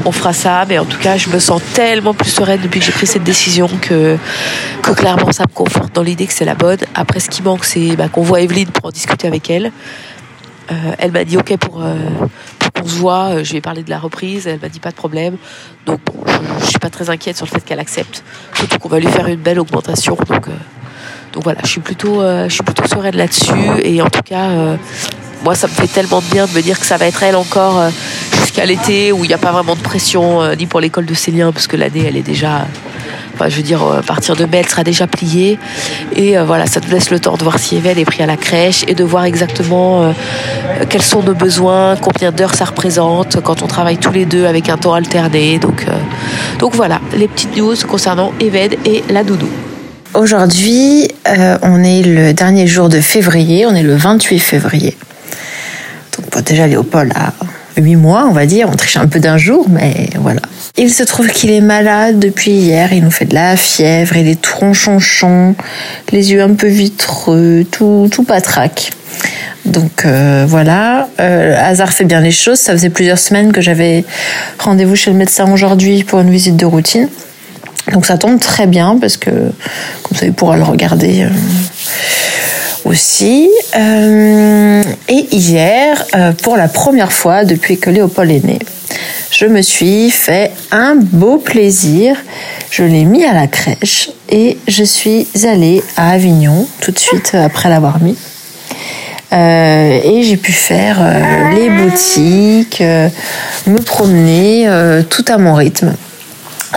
on fera ça. Mais en tout cas, je me sens tellement plus sereine depuis que j'ai pris cette décision que, que clairement ça me conforte dans l'idée que c'est la bonne. Après, ce qui manque, c'est bah, qu'on voit Evelyne pour en discuter avec elle. Euh, elle m'a dit ok pour, euh, pour qu'on se voit, euh, je vais parler de la reprise, elle m'a dit pas de problème. Donc je, je suis pas très inquiète sur le fait qu'elle accepte. Surtout qu'on va lui faire une belle augmentation. Donc, donc voilà, je suis plutôt, je suis plutôt sereine là-dessus. Et en tout cas, moi ça me fait tellement de bien de me dire que ça va être elle encore jusqu'à l'été où il n'y a pas vraiment de pression ni pour l'école de Célien parce que l'année elle est déjà Je veux dire, euh, partir de mai, elle sera déjà pliée. Et euh, voilà, ça nous laisse le temps de voir si Evel est pris à la crèche et de voir exactement euh, quels sont nos besoins, combien d'heures ça représente quand on travaille tous les deux avec un temps alterné. Donc, donc voilà, les petites news concernant Evel et la doudou. Aujourd'hui, on est le dernier jour de février, on est le 28 février. Donc déjà Léopold a 8 mois, on va dire, on triche un peu d'un jour, mais voilà. Il se trouve qu'il est malade depuis hier, il nous fait de la fièvre, il est tout ronchonchon, les yeux un peu vitreux, tout, tout patraque. Donc euh, voilà, euh, hasard fait bien les choses, ça faisait plusieurs semaines que j'avais rendez-vous chez le médecin aujourd'hui pour une visite de routine. Donc ça tombe très bien parce que comme ça il pourra le regarder euh, aussi. Euh, et hier, euh, pour la première fois depuis que Léopold est né, je me suis fait un beau plaisir. Je l'ai mis à la crèche et je suis allée à Avignon tout de suite après l'avoir mis. Euh, et j'ai pu faire les boutiques, me promener tout à mon rythme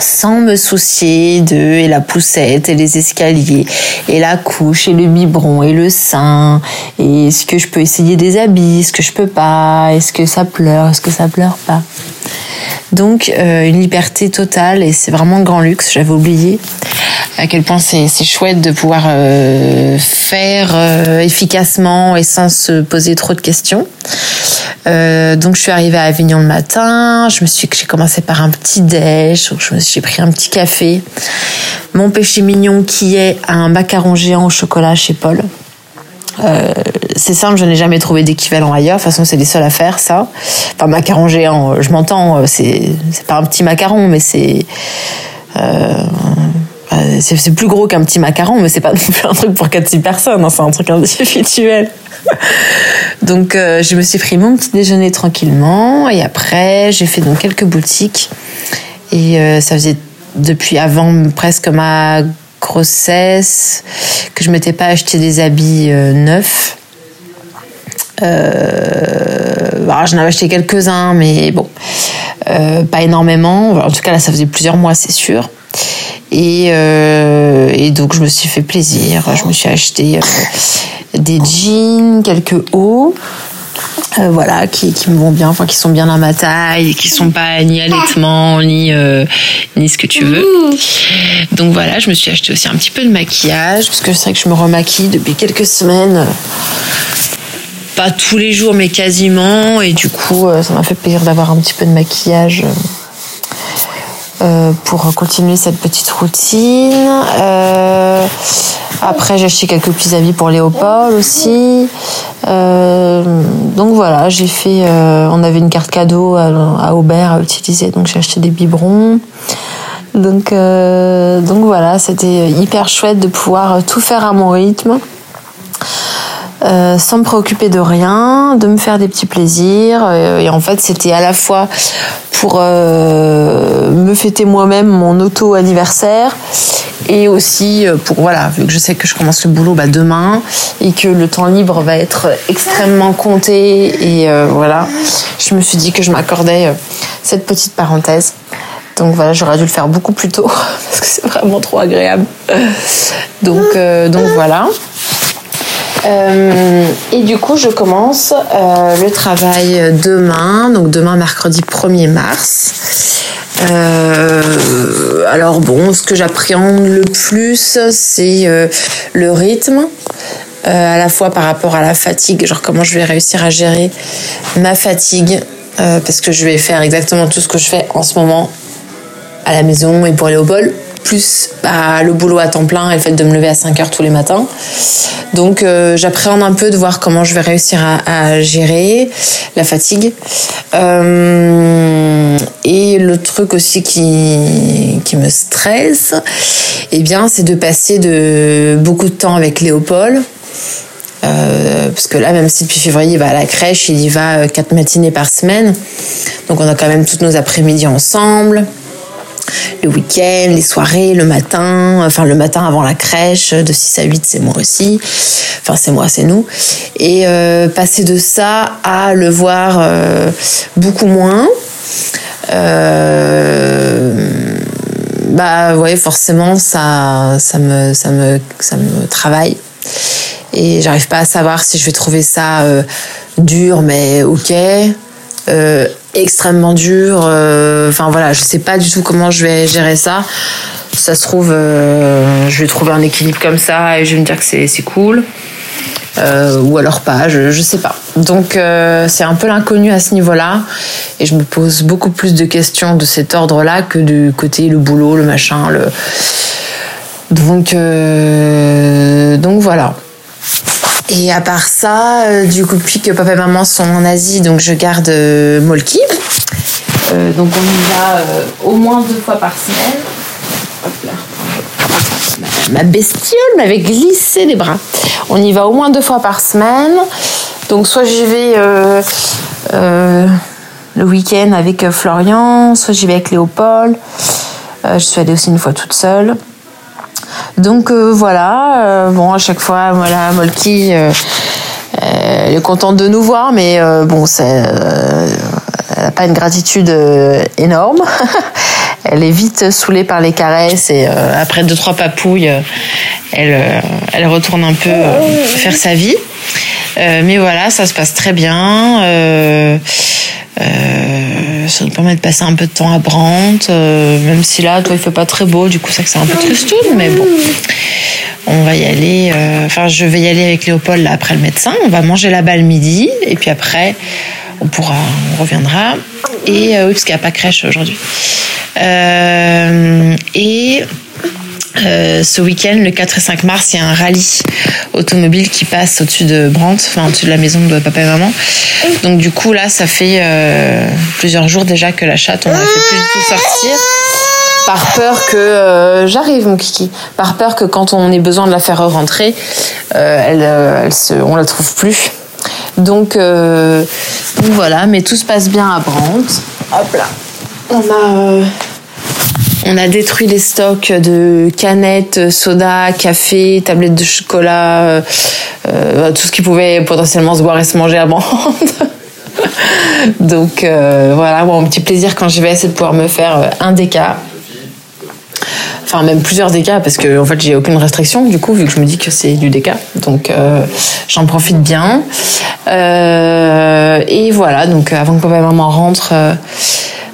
sans me soucier de et la poussette et les escaliers et la couche et le biberon et le sein et est-ce que je peux essayer des habits est-ce que je peux pas est-ce que ça pleure est-ce que ça pleure pas. Donc euh, une liberté totale et c'est vraiment grand luxe j'avais oublié à quel point c'est chouette de pouvoir euh, faire euh, efficacement et sans se poser trop de questions euh, donc je suis arrivée à Avignon le matin, je me suis j'ai commencé par un petit déj, j'ai pris un petit café. Mon péché mignon qui est un macaron géant au chocolat chez Paul. C'est simple, je n'ai jamais trouvé d'équivalent ailleurs. De toute façon, c'est les seuls à faire ça. Enfin, macaron géant, je m'entends, c'est pas un petit macaron, mais c'est c'est c'est plus gros qu'un petit macaron, mais c'est pas <laughs> non plus un truc pour 4-6 personnes, hein, c'est un truc individuel. <laughs> donc euh, je me suis pris mon petit déjeuner tranquillement et après j'ai fait donc quelques boutiques et euh, ça faisait depuis avant presque ma grossesse que je m'étais pas acheté des habits euh, neufs. Euh, alors, j'en avais acheté quelques-uns, mais bon, euh, pas énormément. En tout cas, là, ça faisait plusieurs mois, c'est sûr. Et, euh, et donc, je me suis fait plaisir. Je me suis acheté euh, des jeans, quelques hauts. euh, voilà, qui, qui me vont bien, enfin qui sont bien à ma taille, qui sont pas ni allaitement, ni, ni ce que tu veux. Donc voilà, je me suis acheté aussi un petit peu de maquillage, parce que c'est vrai que je me remaquille depuis quelques semaines. pas tous les jours, mais quasiment. Et du coup, ça m'a fait plaisir d'avoir un petit peu de maquillage. Euh, pour continuer cette petite routine. Euh, après, j'ai acheté quelques petits habits pour Léopold aussi. Euh, donc voilà, j'ai fait. euh, on avait une carte cadeau à, à Aubert à utiliser, donc j'ai acheté des biberons. Donc, euh, donc voilà, c'était hyper chouette de pouvoir tout faire à mon rythme. Euh, sans me préoccuper de rien, de me faire des petits plaisirs. Euh, et en fait, c'était à la fois pour euh, me fêter moi-même mon auto-anniversaire et aussi euh, pour, voilà, vu que je sais que je commence le boulot bah, demain et que le temps libre va être extrêmement compté. Et euh, voilà, je me suis dit que je m'accordais euh, cette petite parenthèse. Donc voilà, j'aurais dû le faire beaucoup plus tôt <laughs> parce que c'est vraiment trop agréable. Donc, donc voilà. Euh, et du coup, je commence euh, le travail demain, donc demain mercredi 1er mars. Euh, alors bon, ce que j'appréhende le plus, c'est le rythme, à la fois par rapport à la fatigue, genre comment je vais réussir à gérer ma fatigue, parce que je vais faire exactement tout ce que je fais en ce moment à la maison et pour aller au bol, plus le boulot à temps plein et le fait de me lever à 5 heures tous les matins. Donc euh, j'appréhende un peu de voir comment je vais réussir à, gérer la fatigue. Euh, et le truc aussi qui, me stresse, eh bien, c'est de passer beaucoup de temps avec Léopold. Euh, parce que là, même si depuis février il va à la crèche, il y va quatre matinées par semaine. Donc on a quand même toutes nos après-midi ensemble le week-end, les soirées, le matin, enfin le matin avant la crèche, de 6 à 8, c'est moi aussi. Enfin, c'est moi, c'est nous. Et euh, passer de ça à le voir euh, beaucoup moins. Euh, bah ouais, forcément, ça, ça, me, ça, me, ça me travaille. Et j'arrive pas à savoir si je vais trouver ça euh, dur, mais ok. Euh, extrêmement dur. euh, Enfin voilà, je sais pas du tout comment je vais gérer ça. Ça se trouve, euh, je vais trouver un équilibre comme ça et je vais me dire que c'est cool. Ou alors pas, je, je sais pas. Donc c'est un peu l'inconnu à ce niveau-là et je me pose beaucoup plus de questions de cet ordre-là que du côté le boulot, le machin, le. Donc donc voilà. Et à part ça, euh, du coup, depuis que papa et maman sont en Asie, donc je garde euh, Molky. Euh, donc on y va euh, au moins deux fois par semaine. Hop là. Ma, ma bestiole m'avait glissé les bras. On y va au moins deux fois par semaine. Donc soit j'y vais le week-end avec Florian, soit j'y vais avec Léopold. Je suis allée aussi une fois toute seule. Donc euh, voilà, euh, bon à chaque fois, voilà, Molky, euh, elle est contente de nous voir, mais bon, elle n'a pas une gratitude énorme. <laughs> elle est vite saoulée par les caresses et après deux trois papouilles, elle, retourne un peu faire sa vie. Mais voilà, ça se passe très bien. Euh, ça nous permet de passer un peu de temps à Brant, euh, même si là, toi, il fait pas très beau, du coup, ça c'est un peu tristoun, mais bon. On va y aller, euh, enfin, je vais y aller avec Léopold après le médecin. On va manger là-bas le midi, et puis après, on pourra, on reviendra. Et oui, parce qu'il n'y a pas crèche aujourd'hui. Et euh, ce week-end, le 4 et 5 mars, il y a un rallye automobile qui passe au-dessus de Brandt, enfin au-dessus de la maison de papa et maman. Donc du coup, là, ça fait euh, plusieurs jours déjà que la chatte, on ne la fait plus du tout sortir. Par peur que euh, j'arrive, mon kiki. Par peur que quand on ait besoin de la faire rentrer, euh, elle, euh, elle se, on la trouve plus. Donc, euh, donc voilà, mais tout se passe bien à Brandt. Hop là. On a euh, on a détruit les stocks de canettes, soda, café, tablettes de chocolat, euh, euh, tout ce qui pouvait potentiellement se boire et se manger à Brande. <laughs> Donc euh, voilà, mon petit plaisir quand j'y vais, c'est de pouvoir me faire euh, un déca. Enfin, même plusieurs décas, parce que en fait, j'ai aucune restriction, du coup, vu que je me dis que c'est du déca. Donc, j'en profite bien. Et voilà, donc avant que papa maman rentrent, euh,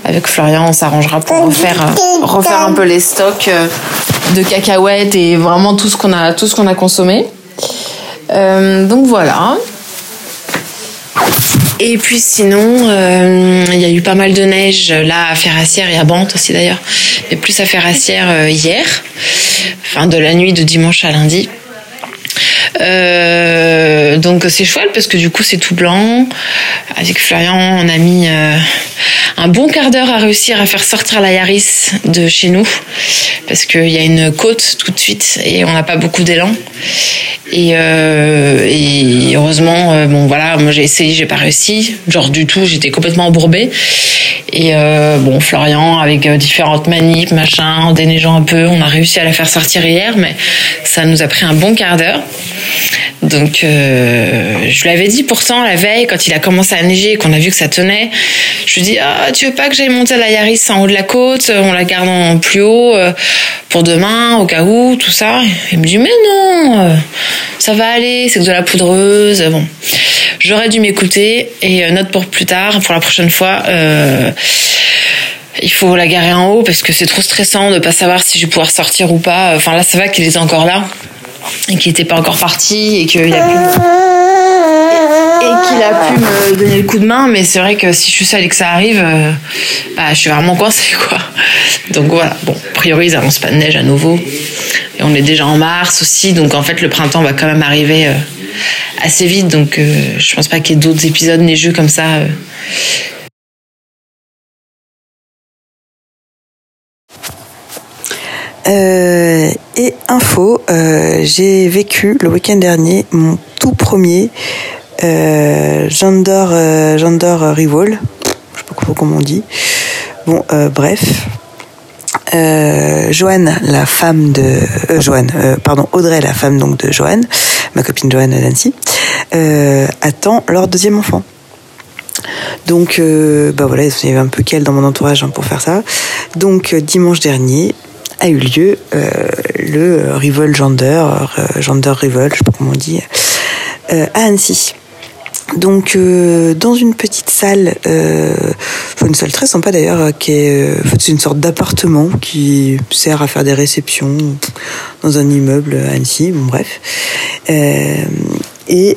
avec Florian, on s'arrangera pour refaire, euh, refaire un peu les stocks euh, de cacahuètes et vraiment tout ce qu'on a, tout ce qu'on a consommé. Euh, donc voilà. Et puis sinon, euh, il y a eu pas mal de neige là à Ferrassière et à Bante aussi d'ailleurs, mais plus à Ferrassière euh, hier, enfin de la nuit de dimanche à lundi. Euh, donc c'est chouette parce que du coup c'est tout blanc. Avec Florian, on a mis euh, un bon quart d'heure à réussir à faire sortir la Yaris de chez nous parce qu'il y a une côte tout de suite et on n'a pas beaucoup d'élan. Et, euh, et heureusement, euh, bon voilà, moi j'ai essayé, j'ai pas réussi, genre du tout, j'étais complètement embourbée. Et bon, Florian avec différentes manips, machin, en déneigeant un peu, on a réussi à la faire sortir hier, mais ça nous a pris un bon quart d'heure. Donc euh, je lui avais dit pourtant la veille quand il a commencé à neiger et qu'on a vu que ça tenait, je lui dis ah tu veux pas que j'aille monter la Yaris en haut de la côte, on la garde en plus haut euh, pour demain au cas où tout ça. Il me dit mais non, euh, ça va aller, c'est que de la poudreuse. Bon, j'aurais dû m'écouter et note pour plus tard pour la prochaine fois. il faut la garer en haut parce que c'est trop stressant de pas savoir si je vais pouvoir sortir ou pas. Enfin là, ça va qu'il était encore là et qu'il n'était pas encore parti et qu'il a pu et qu'il a pu me donner le coup de main. Mais c'est vrai que si je suis seule et que ça arrive, euh, bah, je suis vraiment coincée <laughs> quoi. Donc voilà. Bon, a priori, ils annoncent pas de neige à nouveau et on est déjà en mars aussi. Donc en fait, le printemps va quand même arriver euh, assez vite. Donc euh, je pense pas qu'il y ait d'autres épisodes neigeux comme ça. Euh. Et info, euh, j'ai vécu le week-end dernier mon tout premier euh, gender, euh, gender revolve. Je sais pas comment on dit. Bon, euh, bref. Joanne, la femme de Joanne, pardon, Audrey, la femme donc de Joanne, ma copine Joanne Nancy, attend leur deuxième enfant. Donc, bah voilà, il y avait un peu qu'elle dans mon entourage hein, pour faire ça. Donc, dimanche dernier a eu lieu euh, le Gender, euh, Gender Revol, je sais pas comment on dit, euh, à Annecy. Donc, dans une petite salle, une salle très sympa d'ailleurs, qui est, c'est une sorte d'appartement qui sert à faire des réceptions dans un immeuble à Annecy. Bon, bref. Et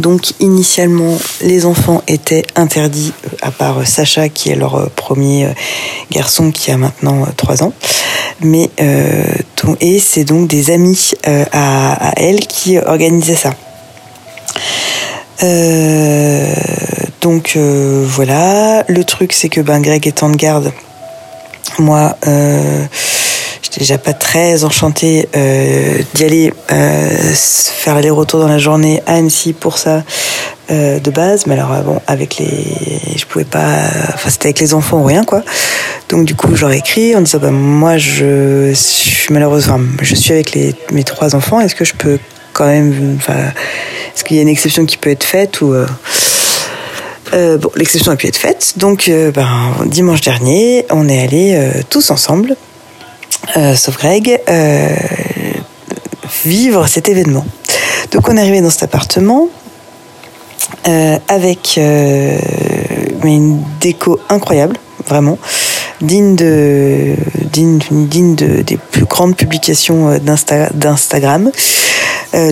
donc initialement, les enfants étaient interdits, euh, à part euh, Sacha qui est leur euh, premier garçon qui a maintenant 3 ans. Mais et c'est donc des amis à, elle qui organisaient ça. Donc voilà, le truc c'est que ben Greg étant de garde, moi j'étais déjà pas très enchantée euh, d'y aller euh, faire l'aller-retour dans la journée à Annecy pour ça euh, de base, mais alors bon avec les, je pouvais pas, enfin c'était avec les enfants ou rien quoi. Donc du coup j'aurais écrit en disant bah, moi je suis malheureuse, enfin, je suis avec mes trois enfants, est-ce que je peux quand même, enfin est-ce qu'il y a une exception qui peut être faite ou bon, l'exception a pu être faite. Donc, ben, dimanche dernier, on est allés tous ensemble, euh, sauf Greg, euh, vivre cet événement. Donc, on est arrivé dans cet appartement euh, avec euh, une déco incroyable, vraiment, digne de, digne, digne de, des plus grandes publications d'Insta- d'Instagram.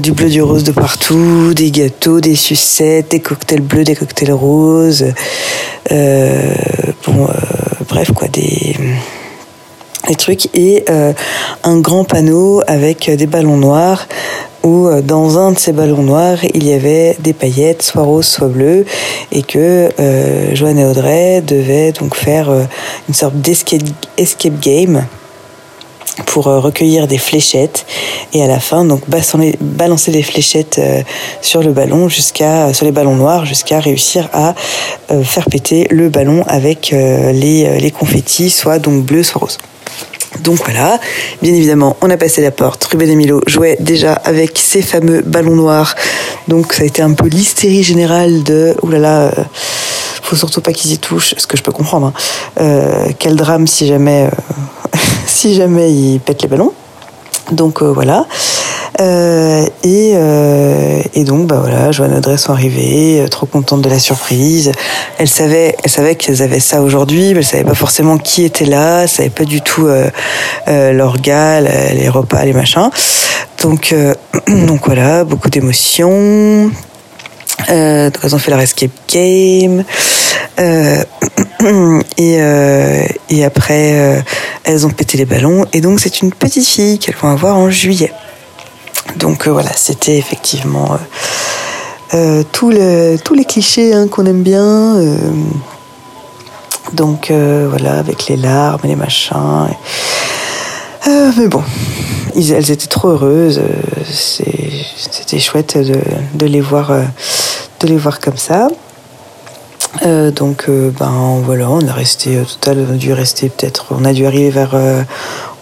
Du bleu, du rose de partout, des gâteaux, des sucettes, des cocktails bleus, des cocktails roses. Bon, bref, quoi, des, des trucs. Et euh, un grand panneau avec des ballons noirs où euh, dans un de ces ballons noirs, il y avait des paillettes, soit roses, soit bleues, et que euh, Joanne et Audrey devaient donc faire euh, une sorte d'escape escape game pour euh, recueillir des fléchettes et à la fin donc balancer, les fléchettes euh, sur le ballon jusqu'à sur les ballons noirs jusqu'à réussir à euh, faire péter le ballon avec les, les confettis soit donc bleu soit rose. Donc voilà, bien évidemment, on a passé la porte. Ruben Emilo jouait déjà avec ces fameux ballons noirs. Donc ça a été un peu l'hystérie générale de oulala, euh, faut surtout pas qu'ils y touchent, ce que je peux comprendre. hein. Euh, quel drame si jamais, euh, <laughs> si jamais ils pètent les ballons. Donc euh, voilà. Et, donc bah voilà, Joanne Audrey sont arrivées, trop contentes de la surprise. Elle savait, elle savait qu'elles avaient ça aujourd'hui, mais elle savait pas forcément qui était là, elle savait pas du tout euh, la- les repas, les machins. Donc <clears throat> donc voilà, beaucoup d'émotions. Euh, donc elles ont fait leur escape game. Euh, <clears throat> et, euh, et après, euh, elles ont pété les ballons. Et donc, c'est une petite fille qu'elles vont avoir en juillet. Donc voilà, c'était effectivement tout le- tous les clichés hein, qu'on aime bien. donc voilà, avec les larmes et les machins. mais bon, elles étaient trop heureuses. C'était chouette de, de les voir, de les voir comme ça. Euh, donc euh, ben voilà, on a resté au total, on a dû rester peut-être, on a dû arriver vers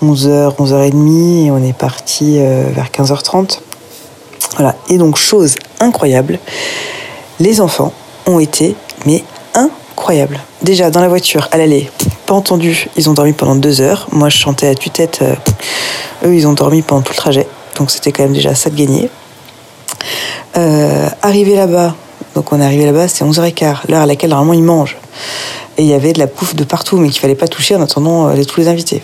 11h, 11h30 et on est parti euh, vers 15h30. Voilà. Et donc chose incroyable, les enfants ont été mais incroyables. Déjà dans la voiture, à l'aller, pas entendu, ils ont dormi pendant deux heures. Moi je chantais à tue-tête, euh, eux ils ont dormi pendant tout le trajet. Donc c'était quand même déjà ça de gagner. Euh, arrivé là-bas, donc on est arrivé là-bas, c'était 11h15, l'heure à laquelle normalement ils mangent. Et il y avait de la pouffe de partout, mais qu'il fallait pas toucher en attendant euh, tous les invités.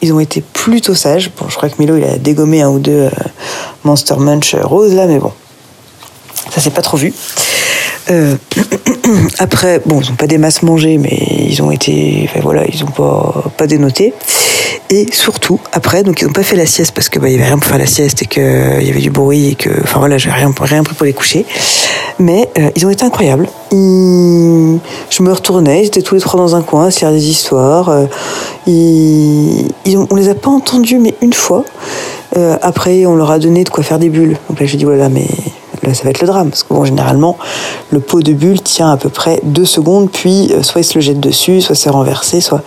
Ils ont été plutôt sages. Bon, je crois que Milo, il a dégommé un ou deux euh, Monster Munch rose là, mais bon, ça s'est pas trop vu. Euh, <clears throat> <clears throat> après, bon, ils ont pas des masses mangées, mais ils ont été, voilà, ils ont pas pas dénoté. Et surtout, après, donc ils n'ont pas fait la sieste parce que bah, il y avait rien pour faire la sieste et qu'il y avait du bruit et que, enfin voilà, j'avais rien, rien pris pour les coucher. Mais euh, ils ont été incroyables. Ils- Je me retournais, ils étaient tous les trois dans un coin à se des histoires. Euh, Ils... ils ont- On les a pas entendus, mais une fois. Euh, après, on leur a donné de quoi faire des bulles. Donc là, j'ai dit, voilà, mais là, ça va être le drame. Parce que bon, généralement, le pot de bulles tient à peu près deux secondes, puis euh, soit ils se le jettent dessus, soit c'est renversé, soit.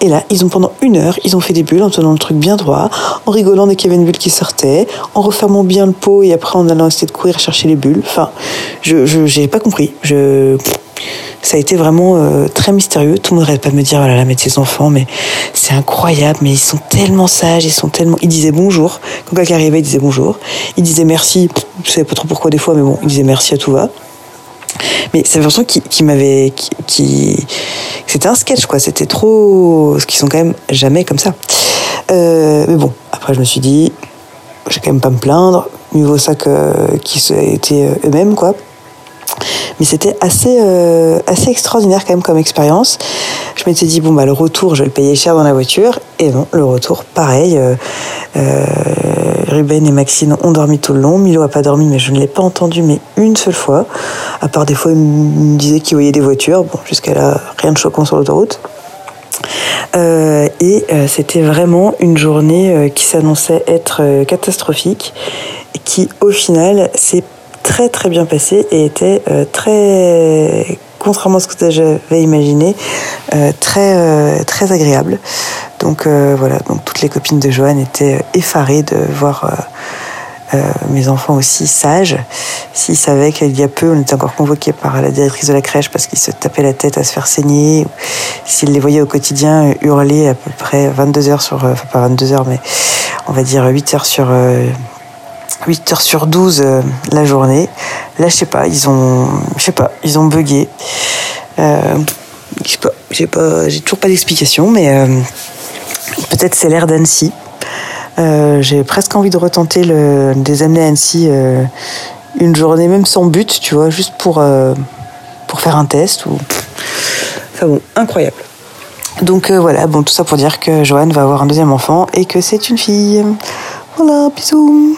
Et là, ils ont pendant une heure, ils ont fait des bulles en tenant le truc bien droit, en rigolant dès qu'il y avait une bulle qui sortait, en refermant bien le pot et après en allant essayer de courir chercher les bulles. Enfin, je je- j'ai pas compris. Je ça a été vraiment euh, très mystérieux. Tout le monde n'arrête pas de me dire, oh là là, mais tes enfants, mais c'est incroyable, mais ils sont tellement sages, ils sont tellement. Ils disaient bonjour. Quand quelqu'un arrivait, ils disaient bonjour. Ils disaient merci. Je savais pas trop pourquoi des fois, mais bon, ils disaient merci à tout va. Mais c'est l'impression qui, qui m'avait. Qui, qui- C'était un sketch, quoi. C'était trop. Parce qu'ils sont quand même jamais comme ça. Euh, mais bon, après, je me suis dit, je vais quand même pas me plaindre. Mieux vaut ça qu'ils aient été euh, eux-mêmes, quoi. Mais c'était assez, euh, assez extraordinaire quand même comme expérience. Je m'étais dit, bon, bah, le retour, je vais le payer cher dans la voiture. Et non, le retour, pareil. euh, euh, Ruben et Maxine ont dormi tout le long. Milo a pas dormi, mais je ne l'ai pas entendu, mais une seule fois. À part des fois, il me disait qu'il voyait des voitures. Bon, jusqu'à là, rien de choquant sur l'autoroute. Et c'était vraiment une journée qui s'annonçait être catastrophique, qui au final s'est très très bien passée et était euh, très, contrairement à ce que j'avais imaginé, euh, très euh, très agréable. Donc voilà, donc toutes les copines de Joanne étaient effarées de voir. mes enfants aussi sages. S'ils savaient qu'il y a peu, on était encore convoqués par la directrice de la crèche parce qu'ils se tapaient la tête à se faire saigner, s'ils les voyaient au quotidien hurler à peu près 22 heures sur, enfin pas 22 heures, mais on va dire 8 heures sur, 8 heures sur 12 euh, la journée. Là, je sais pas, ils ont, je sais pas, ils ont bugué. Euh, je sais pas, j'ai pas, j'ai toujours pas d'explication, mais euh, peut-être c'est l'air d'Annecy. J'ai presque envie de retenter le, de les amener à Annecy une journée, même sans but, tu vois, juste pour, pour faire un test. Ou... Enfin bon, incroyable. Donc voilà, bon, tout ça pour dire que Joanne va avoir un deuxième enfant et que c'est une fille. Voilà, bisous.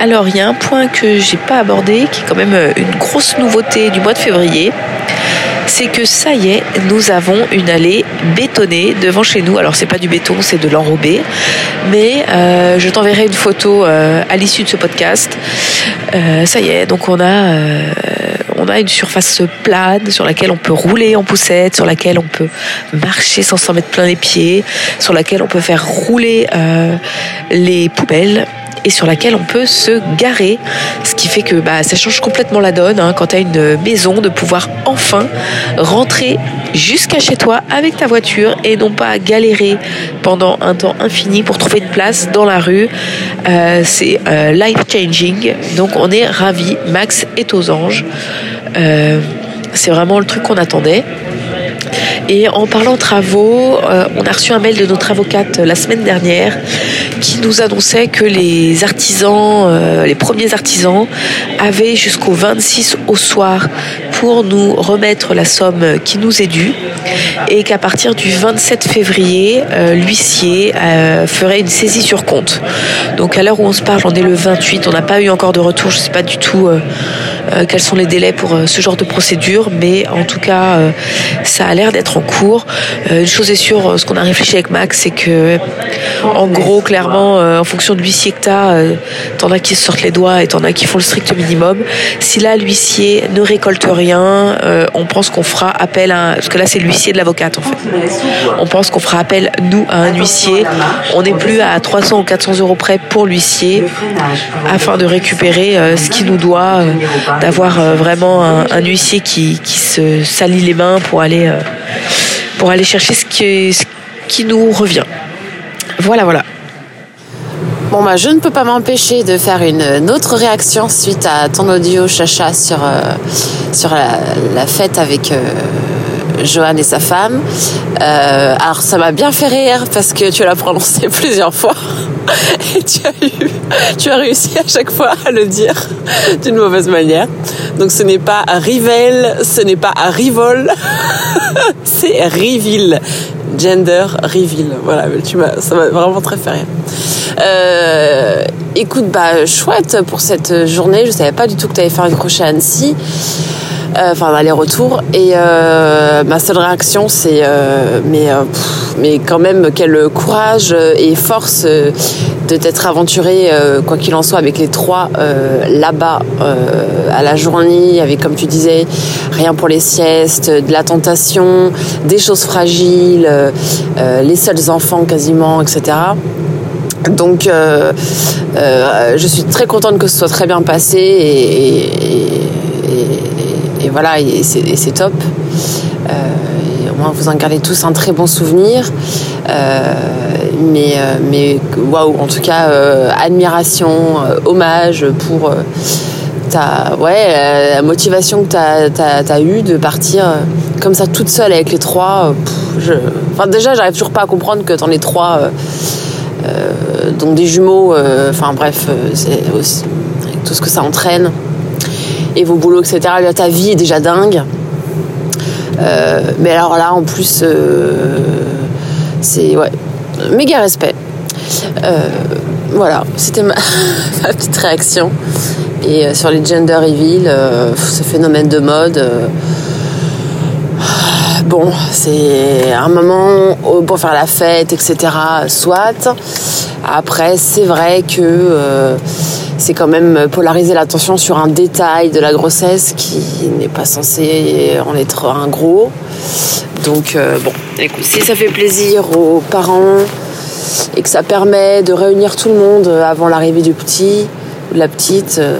Alors, il y a un point que j'ai pas abordé, qui est quand même euh, une grosse nouveauté du mois de février. C'est que ça y est, nous avons une allée bétonnée devant chez nous. Alors, c'est pas du béton, c'est de l'enrobé. Mais euh, je t'enverrai une photo euh, à l'issue de ce podcast. Ça y est, donc on a, une surface plane sur laquelle on peut rouler en poussette, sur laquelle on peut marcher sans s'en mettre plein les pieds, sur laquelle on peut faire rouler les poubelles et sur laquelle on peut se garer. Ce qui fait que bah, ça change complètement la donne hein, quand tu as une maison de pouvoir enfin rentrer jusqu'à chez toi avec ta voiture et non pas galérer pendant un temps infini pour trouver une place dans la rue. Euh, c'est euh, life changing. Donc on est ravis. Max est aux anges. Euh, c'est vraiment le truc qu'on attendait. Et en parlant travaux, euh, on a reçu un mail de notre avocate la semaine dernière qui nous annonçait que les artisans, euh, les premiers artisans, avaient jusqu'au 26 au soir pour nous remettre la somme qui nous est due et qu'à partir du 27 février, euh, l'huissier ferait une saisie sur compte. Donc à l'heure où on se parle, on est le 28, on n'a pas eu encore de retour, je ne sais pas du tout quels sont les délais pour euh, ce genre de procédure, mais en tout cas, euh, ça a l'air d'être en cours. Euh, une chose est sûre, euh, ce qu'on a réfléchi avec Max, c'est que, en gros, clairement, euh, en fonction de l'huissier que tu as, t'en as qui sortent les doigts et t'en as qui font le strict minimum. Si là, l'huissier ne récolte rien, euh, on pense qu'on fera appel à... Parce que là, c'est l'huissier de l'avocate, en fait. On pense qu'on fera appel, nous, à un huissier. On n'est plus à 300 ou 400 euros près pour l'huissier, afin de récupérer euh, ce qui nous doit, euh, d'avoir euh, vraiment un, huissier qui, qui se salit les mains pour aller, euh, pour aller chercher ce qui, ce qui nous revient. Voilà, voilà. Bon, bah, je ne peux pas m'empêcher de faire une, autre réaction suite à ton audio, Chacha, sur, euh, sur la, fête avec Johan et sa femme. Alors, ça m'a bien fait rire parce que tu l'as prononcé <laughs> plusieurs fois. <laughs> Et tu as, eu, tu as réussi à chaque fois à le dire d'une mauvaise manière. Donc, ce n'est pas Rivel, ce n'est pas Rivol, <laughs> c'est Riville. Gender reveal. Voilà, tu m'as, ça m'a vraiment très fait rire. Euh, écoute, bah chouette pour cette journée. Je savais pas du tout que tu allais faire une crochet à Annecy. Euh, Enfin, aller-retour. Et euh, ma seule réaction, c'est euh, mais, mais quand même, quel courage et force de t'être aventuré, quoi qu'il en soit, avec les trois là-bas à la journée, avec, comme tu disais, rien pour les siestes, de la tentation, des choses fragiles, les seuls enfants quasiment, etc. Donc, euh, euh, je suis très contente que ce soit très bien passé et- et- et voilà, et c'est top. Euh, au moins, vous en gardez tous un très bon souvenir. Euh, mais, euh, mais waouh, en tout cas, admiration, hommage pour ta, ouais, la, motivation que tu as, eue de partir comme ça toute seule avec les trois. enfin, déjà, j'arrive toujours pas à comprendre que t'en es trois. donc des jumeaux, enfin bref, c'est tout ce que ça entraîne et vos boulots, etc. Ta vie est déjà dingue. Euh, mais alors là, en plus, euh, c'est ouais, méga respect. Euh, voilà, c'était ma, <laughs> petite réaction. Et sur les gender reveal, ce phénomène de mode. Bon, c'est un moment pour faire la fête, etc. Soit. Après, c'est vrai que c'est quand même polariser l'attention sur un détail de la grossesse qui n'est pas censé en être un gros. Donc, euh, bon, écoute, si ça fait plaisir aux parents et que ça permet de réunir tout le monde avant l'arrivée du petit ou de la petite, euh,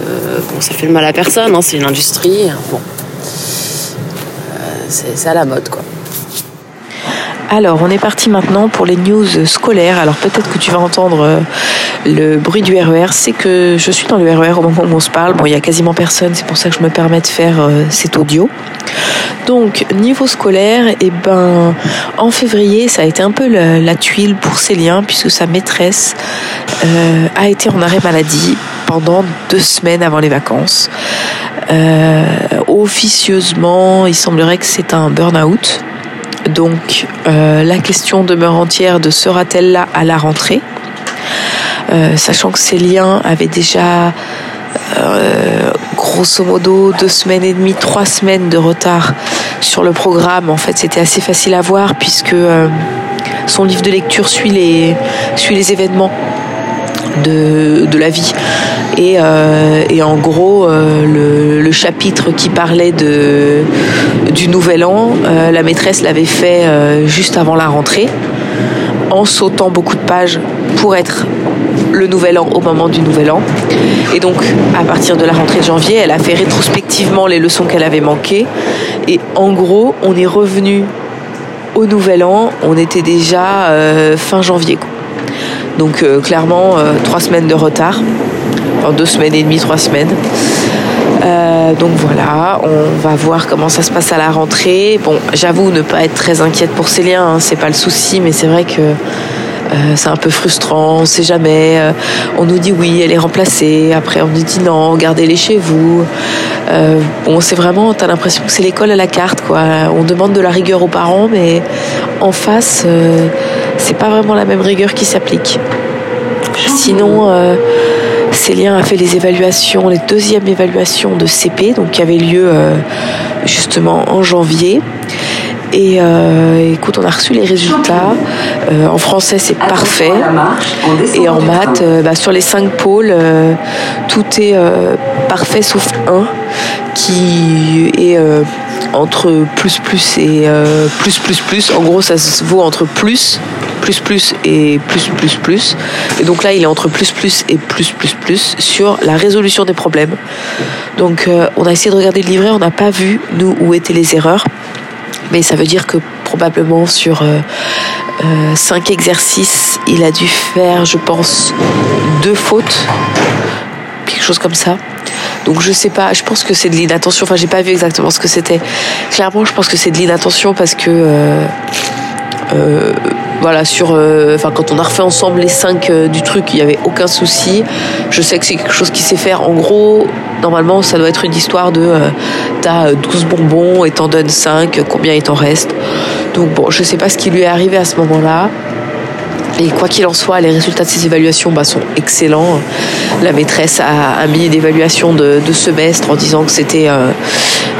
bon, ça fait le mal à personne, hein, c'est une industrie. Bon, Euh, c'est c'est à la mode, quoi. Alors, on est parti maintenant pour les news scolaires. Alors, peut-être que tu vas entendre euh, le bruit du RER. C'est que je suis dans le RER au moment où on se parle. Bon, il y a quasiment personne. C'est pour ça que je me permets de faire euh, cet audio. Donc, niveau scolaire, eh ben, en février, ça a été un peu la, tuile pour Célien, puisque sa maîtresse euh, a été en arrêt maladie pendant deux semaines avant les vacances. Officieusement, il semblerait que c'est un burn-out. Donc euh, la question demeure entière de sera-t-elle là à la rentrée Euh, Sachant que Célien avait déjà euh, grosso modo deux semaines et demie, trois semaines de retard sur le programme. En fait, c'était assez facile à voir puisque son livre de lecture suit les, événements de la vie. Et, euh, et en gros, euh, le, le chapitre qui parlait de, du Nouvel An, euh, la maîtresse l'avait fait euh, juste avant la rentrée, en sautant beaucoup de pages pour être le Nouvel An au moment du Nouvel An. Et donc, à partir de la rentrée de janvier, elle a fait rétrospectivement les leçons qu'elle avait manquées. Et en gros, on est revenu au Nouvel An, on était déjà euh, fin janvier. quoi. Donc euh, clairement, euh, trois semaines de retard. Enfin, deux semaines et demie, trois semaines. Euh, donc voilà, on va voir comment ça se passe à la rentrée. Bon, j'avoue ne pas être très inquiète pour Célien, hein, c'est pas le souci, mais c'est vrai que euh, c'est un peu frustrant, on sait jamais. Euh, on nous dit oui, elle est remplacée. Après, on nous dit non, gardez-les chez vous. Euh, bon, c'est vraiment, t'as l'impression que c'est l'école à la carte, quoi. On demande de la rigueur aux parents, mais en face, c'est pas vraiment la même rigueur qui s'applique. Sinon, Célien a fait les évaluations, les deuxièmes évaluations de CP, donc qui avaient lieu euh, justement en janvier. Et euh, écoute, on a reçu les résultats. Euh, en français, c'est parfait. Et en maths, euh, bah, sur les cinq pôles, tout est parfait sauf un qui est entre plus plus et euh, plus plus plus. En gros, ça se vaut entre plus plus plus et plus plus plus. Et donc là, il est entre plus plus et plus plus plus sur la résolution des problèmes. Donc, euh, on a essayé de regarder le livret, on n'a pas vu nous où étaient les erreurs, mais ça veut dire que probablement sur euh, cinq exercices, il a dû faire, je pense, deux fautes, quelque chose comme ça. Donc je sais pas, je pense que c'est de l'inattention. Enfin, j'ai pas vu exactement ce que c'était. Clairement, je pense que c'est de l'inattention parce que euh, euh, voilà sur, euh, enfin quand on a refait ensemble les cinq du truc, il y avait aucun souci. Je sais que c'est quelque chose qui sait faire. En gros, normalement, ça doit être une histoire de t'as euh, 12 bonbons et t'en donnes 5, combien il t'en reste? Donc bon, je sais pas ce qui lui est arrivé à ce moment-là. Et quoi qu'il en soit, les résultats de ces évaluations bah, sont excellents. La maîtresse a, mis une évaluation de, semestre en disant que c'était euh,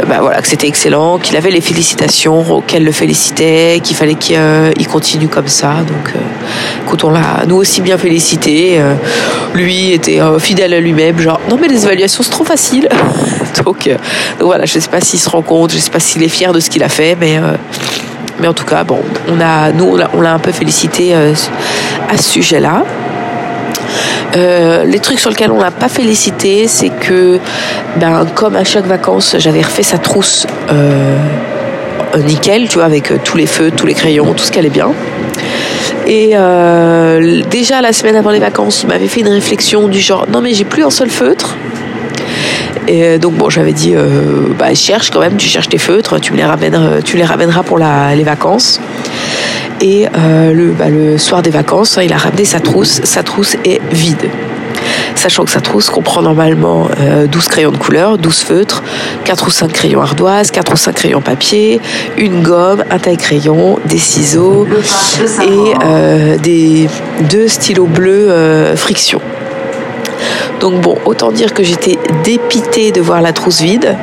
bah, voilà, excellent, qu'il avait les félicitations, qu'elle le félicitait, qu'il fallait qu'il euh, continue comme ça. Donc, euh, écoute, on l'a nous aussi bien félicité. Euh, lui était euh, fidèle à lui-même, genre non mais les évaluations c'est trop facile. <laughs> donc, euh, donc voilà, je sais pas s'il se rend compte, je sais pas s'il est fier de ce qu'il a fait, mais euh, mais en tout cas, bon, on a, nous, on l'a- un peu félicité euh, à ce sujet-là. Euh, les trucs sur lesquels on l'a pas félicité, c'est que, ben, comme à chaque vacances, j'avais refait sa trousse euh, nickel, tu vois, avec tous les feux, tous les crayons, tout ce qui allait bien. Et déjà la semaine avant les vacances, il m'avait fait une réflexion du genre non mais j'ai plus un seul feutre. Et euh, donc bon, j'avais dit euh, bah cherche quand même, tu cherches tes feutres, tu me les ramèneras, tu les ramèneras pour la, les vacances. Et euh, le, bah, le soir des vacances, il a ramené sa trousse. Sa trousse est vide. Sachant que sa trousse comprend normalement euh, 12 crayons de couleur, 12 feutres, 4 ou 5 crayons ardoise, 4 ou 5 crayons papier, une gomme, un taille-crayon, des ciseaux et euh, des deux stylos bleus euh, friction. Donc bon, autant dire que j'étais dépitée de voir la trousse vide.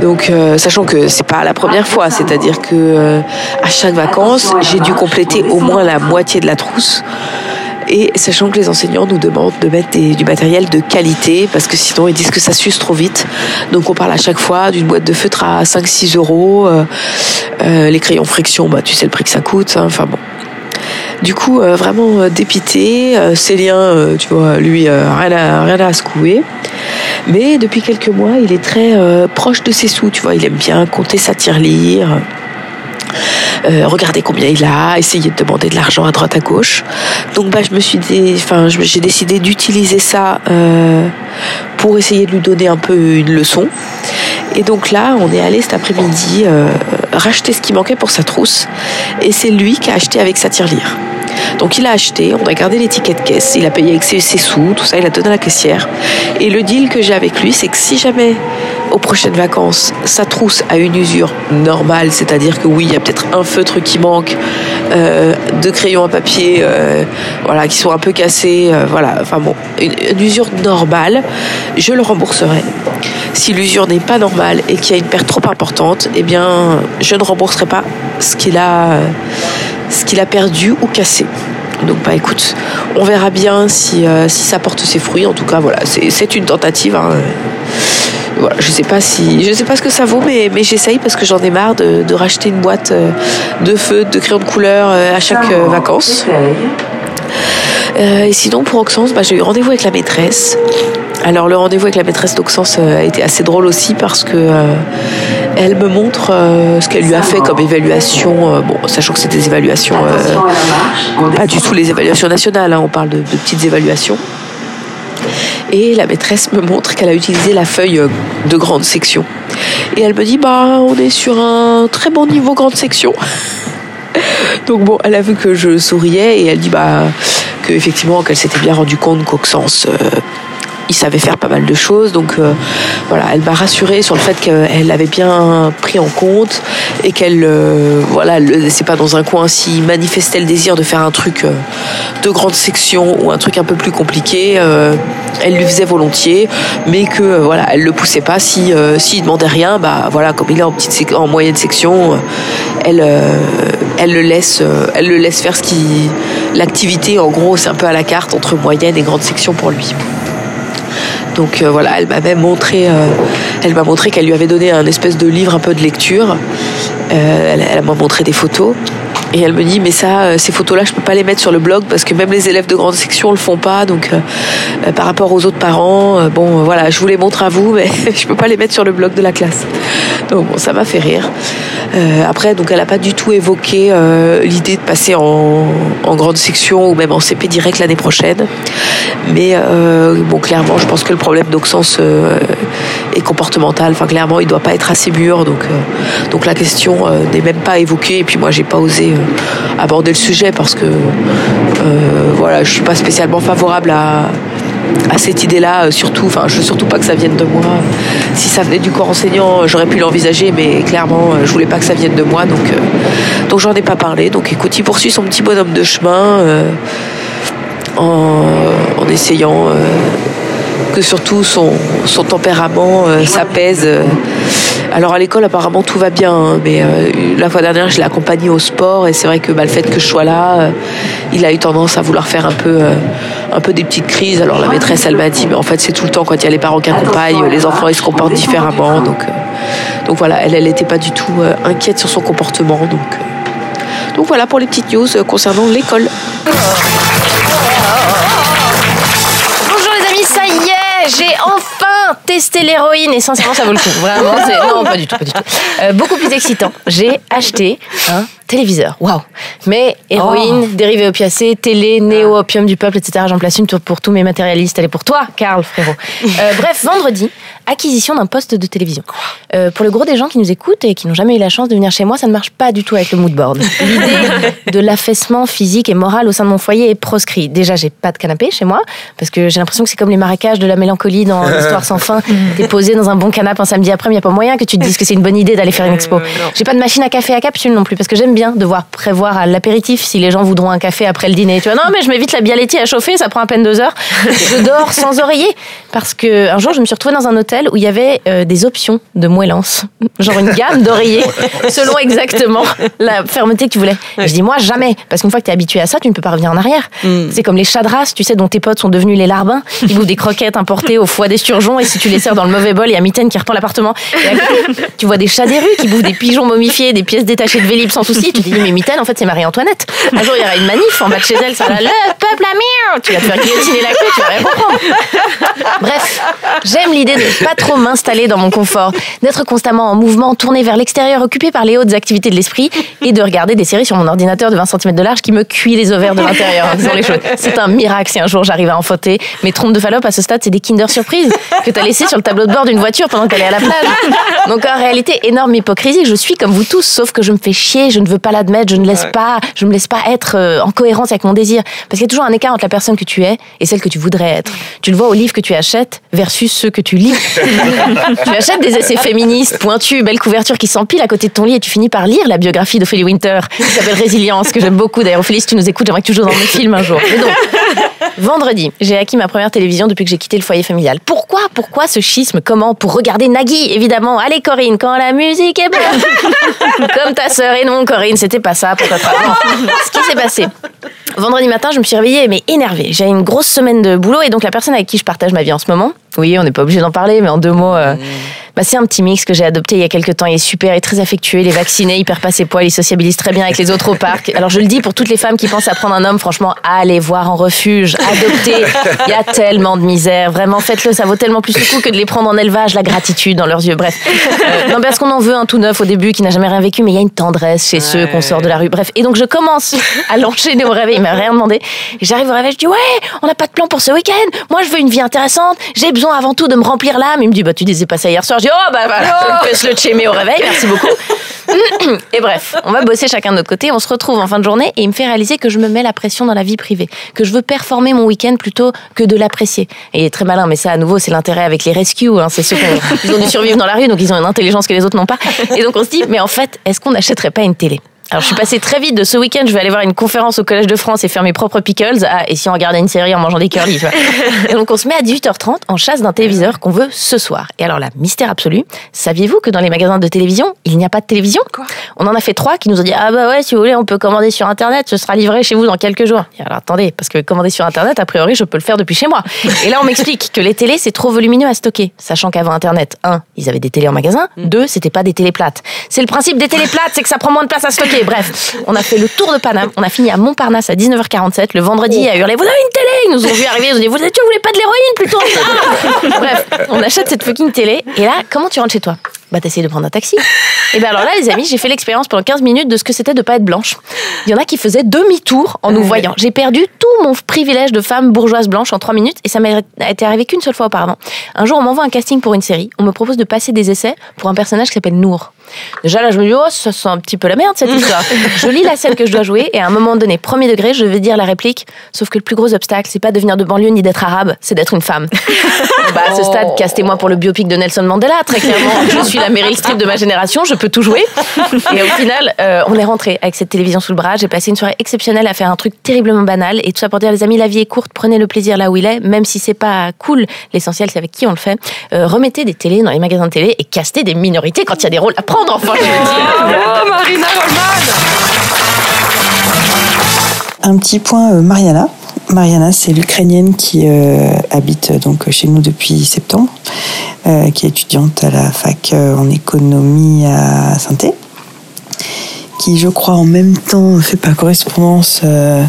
Donc, euh, sachant que c'est pas la première fois, c'est-à-dire que euh, à chaque vacances, j'ai dû compléter au moins la moitié de la trousse. Et sachant que les enseignants nous demandent de mettre du matériel de qualité, parce que sinon ils disent que ça s'use trop vite. Donc on parle à chaque fois d'une boîte de feutre à 5-6 euros. Euh, euh, les crayons friction, bah, tu sais le prix que ça coûte. hein. Enfin bon. Du coup, euh, vraiment euh, dépité. Euh, Célien, tu vois, lui, rien, à, rien à secouer. Mais depuis quelques mois, il est très proche de ses sous, tu vois. Il aime bien compter sa tirelire. Euh, regarder combien il a, essayer de demander de l'argent à droite à gauche. Donc bah je me suis dé- enfin j'ai décidé d'utiliser ça euh, pour essayer de lui donner un peu une leçon. Et donc là, on est allé cet après-midi euh, racheter ce qui manquait pour sa trousse et c'est lui qui a acheté avec sa tirelire. Donc il a acheté, on a gardé les tickets de caisse, il a payé avec ses, ses sous, tout ça, il a donné à la caissière. Et le deal que j'ai avec lui, c'est que si jamais aux prochaines vacances, sa trousse a une usure normale, c'est-à-dire que oui, il y a peut-être un feutre qui manque, euh, deux crayons à papier, euh, voilà, qui sont un peu cassés, euh, voilà, enfin bon, une, usure normale, je le rembourserai. Si l'usure n'est pas normale et qu'il y a une perte trop importante, eh bien, je ne rembourserai pas ce qu'il a, ce qu'il a perdu ou cassé. Donc bah écoute, on verra bien si, si ça porte ses fruits. En tout cas, voilà, c'est c'est une tentative. hein. Voilà, je sais pas si, je sais pas ce que ça vaut, mais, mais j'essaye parce que j'en ai marre de, de racheter une boîte euh, de feutres, de crayons de couleur euh, à chaque euh, vacances. Euh, et sinon, pour Oxens, bah, j'ai eu rendez-vous avec la maîtresse. Alors, le rendez-vous avec la maîtresse d'Oxens euh, a été assez drôle aussi parce que euh, elle me montre euh, ce qu'elle lui a fait comme évaluation. bon, sachant que c'est des évaluations, pas du tout les évaluations nationales, hein, on parle de, de petites évaluations. Et la maîtresse me montre qu'elle a utilisé la feuille de grande section. Et elle me dit, bah, on est sur un très bon niveau grande section. <laughs> Donc bon, elle a vu que je souriais et elle dit bah que effectivement qu'elle s'était bien rendu compte qu'Auxence euh, il savait faire pas mal de choses. Donc euh, voilà, elle m'a rassurée sur le fait qu'elle avait bien pris en compte et qu'elle euh, voilà, laissait pas dans un coin. S'il manifestait le désir de faire un truc euh, de grande section ou un truc un peu plus compliqué, euh, elle lui faisait volontiers, mais que euh, voilà, elle le poussait pas. Si s'il demandait rien, bah voilà, comme il est en petite en moyenne section, elle elle le laisse elle le laisse faire ce qui l'activité en gros c'est un peu à la carte entre moyenne et grande section pour lui. Donc euh, voilà, elle m'avait montré, euh, elle m'a montré qu'elle lui avait donné un espèce de livre un peu de lecture. Euh, elle m'a montré des photos. Et elle me dit mais ça, euh, ces photos-là, je peux pas les mettre sur le blog parce que même les élèves de grande section le font pas. Donc euh, euh, par rapport aux autres parents, euh, bon voilà, je vous les montre à vous, mais <laughs> je peux pas les mettre sur le blog de la classe. Donc bon, ça m'a fait rire. Euh, après, donc elle a pas du tout évoqué l'idée de passer en, en grande section ou même en CP direct l'année prochaine. Mais bon, clairement, je pense que le problème d'Auxence comportemental. Enfin, clairement, il doit pas être assez mûr. Donc, euh, donc la question euh, n'est même pas évoquée. Et puis moi, j'ai pas osé euh, aborder le sujet parce que voilà, je suis pas spécialement favorable à cette idée-là, surtout, enfin, je veux surtout pas que ça vienne de moi. Si ça venait du corps enseignant, j'aurais pu l'envisager, mais clairement, je voulais pas que ça vienne de moi, donc, donc j'en ai pas parlé. Donc, écoute, il poursuit son petit bonhomme de chemin en, essayant que surtout son, son tempérament euh, s'apaise. euh. Alors à l'école apparemment tout va bien, hein, mais euh, la fois dernière je l'ai accompagné au sport et c'est vrai que bah, le fait que je sois là, il a eu tendance à vouloir faire un peu, un peu des petites crises. Alors la maîtresse elle m'a dit mais en fait c'est tout le temps quand il y a les parents qui accompagnent, les enfants ils se comportent différemment. Donc, donc voilà, elle elle n'était pas du tout inquiète sur son comportement. Donc, donc voilà pour les petites news concernant l'école. J'ai enfin testé l'héroïne et sincèrement ça vaut le coup. Vraiment, non pas du tout, pas du tout. Euh, beaucoup plus excitant. J'ai acheté un téléviseur. Waouh. Mais héroïne, dérivé opiacé, télé, néo opium du peuple, etc. J'en place une pour- pour tous mes matérialistes. Elle est pour toi, Karl frérot. <laughs> Euh, bref, vendredi, acquisition d'un poste de télévision. Euh, pour le gros des gens qui nous écoutent et qui n'ont jamais eu la chance de venir chez moi, ça ne marche pas du tout avec le mood board. <laughs> L'idée de l'affaissement physique et moral au sein de mon foyer est proscrit. Déjà, j'ai pas de canapé chez moi parce que j'ai l'impression que c'est comme les marécages de la mélancolie dans <laughs> l'histoire sans fin. T'es posé dans un bon canapé un samedi après, il n'y a pas moyen que tu te dises que c'est une bonne idée d'aller faire une expo. J'ai pas de machine à café à capsule non plus parce que j'aime bien devoir prévoir à l'apéritif si les gens voudront un café après le dîner. Tu vois, non, mais je m'évite la bialetti à chauffer, ça prend à peine deux heures. Je dors sans oreiller parce que un jour, je me suis retrouvée dans un hôtel où il y avait euh, des options de moellance, genre une gamme d'oreillers <laughs> selon exactement la fermeté que tu voulais. Et je dis moi jamais parce qu'une fois que tu es habitué à ça, tu ne peux pas revenir en arrière. C'est comme les chats de race, tu sais, dont tes potes sont devenus les larbins. Ils bouffent des croquettes importées au foie d'esturgeon et si tu les sers dans le mauvais bol, il y a Mitaine qui reprend l'appartement. Tu vois des chats des rues qui bouffent des pigeons momifiés, des pièces détachées de Vélib sans souci. Tu dis mais Mitaine, en fait, c'est Marie-Antoinette. Un jour, il y aura une manif en bas de chez elle, ça va le peuple mire. Tu vas te faire guillotiner la queue, tu vas rien comprendre. Bref, j'aime l'idée de ne pas trop m'installer dans mon confort, d'être constamment en mouvement, tourné vers l'extérieur, occupé par les hautes activités de l'esprit et de regarder des séries sur mon ordinateur de 20 cm de large qui me cuit les ovaires de l'intérieur. choses. C'est un miracle si un jour j'arrive à enfanter. Mes trompes de Fallope à ce stade, c'est des Kinder Surprise que t'as laissé sur le tableau de bord d'une voiture pendant que t'allais à la plage. Donc en réalité, énorme hypocrisie. Je suis comme vous tous, sauf que je me fais chier, je ne veux pas l'admettre, je ne laisse pas, je me laisse pas être euh, en cohérence avec mon désir. Parce qu'il y a toujours un écart entre la personne que tu es et celle que tu voudrais être. Tu le vois aux livres que tu achètes versus ceux que tu lis. <laughs> tu achètes des essais féministes, pointus, belles couvertures qui s'empilent à côté de ton lit et tu finis par lire la biographie d'Ophélie Winter qui s'appelle Résilience, que j'aime beaucoup. D'ailleurs, Ophélie, si tu nous écoutes, j'aimerais que tu joues dans mes films un jour. Mais donc, <laughs> vendredi, j'ai acquis ma première télévision depuis que j'ai quitté le foyer familial. Pourquoi Pourquoi ce schisme? Comment? Pour regarder Nagui, évidemment. Allez, Corinne, quand la musique est bonne. <laughs> Comme ta sœur. Et non, Corinne, c'était pas ça pour ta. Ce qui s'est passé. Vendredi matin, je me suis réveillée, mais énervée. J'ai une grosse semaine de boulot et donc la personne avec qui je partage ma vie en ce moment, oui, on n'est pas obligé d'en parler, mais en deux mots, euh, Bah, c'est un petit mix que j'ai adopté il y a quelques temps. Il est super, il est très affectueux, il est vacciné, il perd pas ses poils, il sociabilise très bien avec les autres au parc. Alors je le dis pour toutes les femmes qui pensent à prendre un homme, franchement, allez voir en refuge, adoptez. Il y a tellement de misère, vraiment faites-le, ça vaut tellement plus le coup que de les prendre en élevage, la gratitude dans leurs yeux. Bref, Euh, non parce qu'on en veut un tout neuf au début qui n'a jamais rien vécu, mais il y a une tendresse chez ceux qu'on sort de la rue. Bref, et donc je commence à l'enchaîner au réveil. Il m'a rien demandé. J'arrive au réveil, je dis ouais, on n'a pas de plan pour ce week-end. Moi, je veux une vie intéressante. J'ai besoin avant tout de me remplir l'âme. Il me dit bah tu disais pas ça hier soir. Oh bah voilà, je le au réveil. Merci beaucoup. <laughs> Et bref, on va bosser chacun de notre côté. On se retrouve en fin de journée et il me fait réaliser que je me mets la pression dans la vie privée, que je veux performer mon week-end plutôt que de l'apprécier. Et il est très malin, mais ça à nouveau c'est l'intérêt avec les rescues. Hein. C'est ceux qui ont dû survivre dans la rue, donc ils ont une intelligence que les autres n'ont pas. Et donc on se dit mais en fait, est-ce qu'on n'achèterait pas une télé? Alors, je suis passée très vite de ce week-end, je vais aller voir une conférence au Collège de France et faire mes propres pickles. Ah, et si on regardait une série en mangeant des curly, tu vois. <laughs> Et donc, on se met à 18h30 en chasse d'un téléviseur qu'on veut ce soir. Et alors, là, mystère absolu. Saviez-vous que dans les magasins de télévision, il n'y a pas de télévision? On en a fait trois qui nous ont dit, ah bah ouais, si vous voulez, on peut commander sur Internet, ce sera livré chez vous dans quelques jours. Et alors, attendez, parce que commander sur Internet, a priori, je peux le faire depuis chez moi. <laughs> Et là, on m'explique que les télés, c'est trop volumineux à stocker. Sachant qu'avant Internet, un, ils avaient des télés en magasin. Deux, c'était pas des télés plates. C'est le principe des télés plates, c'est que ça prend moins de place à stocker. Bref, on a fait le tour de Paname. On a fini à Montparnasse à 19h47. Le vendredi, à hurler, vous avez une télé Ils nous ont vu arriver, ils ont dit, vous êtes sûr, vous voulez pas de l'héroïne plutôt Ah <laughs> Bref, on achète cette fucking télé. Et là, comment tu rentres chez toi? Bah t'essayes de prendre un taxi. Et ben alors là les amis, j'ai fait l'expérience pendant 15 minutes de ce que c'était de pas être blanche. Il y en a qui faisaient demi-tour en nous voyant. J'ai perdu tout mon privilège de femme bourgeoise blanche en 3 minutes et ça m'a été arrivé qu'une seule fois auparavant. Un jour on m'envoie un casting pour une série, on me propose de passer des essais pour un personnage qui s'appelle Nour. Déjà là je me dis oh ça sent un petit peu la merde cette <laughs> histoire. je lis la scène que je dois jouer et à un moment donné, premier degré, je vais dire la réplique sauf que le plus gros obstacle c'est pas de venir de banlieue ni d'être arabe, c'est d'être une femme. <laughs> bah à ce stade, castez-moi pour le biopic de Nelson Mandela, très clairement. Je suis la Meryl Streep de ma génération, je peux tout jouer. Et au final, euh, on est rentré avec cette télévision sous le bras. J'ai passé une soirée exceptionnelle à faire un truc terriblement banal. Et tout ça pour dire, les amis, la vie est courte, prenez le plaisir là où il est, même si c'est pas cool. L'essentiel, c'est avec qui on le fait. Euh, remettez des télés dans les magasins de télé et castez des minorités quand il y a des rôles à prendre, enfin, je veux dire. <laughs> Oh, Marina Rollman Un petit point euh, Mariana. Mariana, c'est l'Ukrainienne qui euh, habite donc chez nous depuis septembre, euh, qui est étudiante à la fac euh, en économie à saint qui, je crois, en même temps fait par correspondance euh,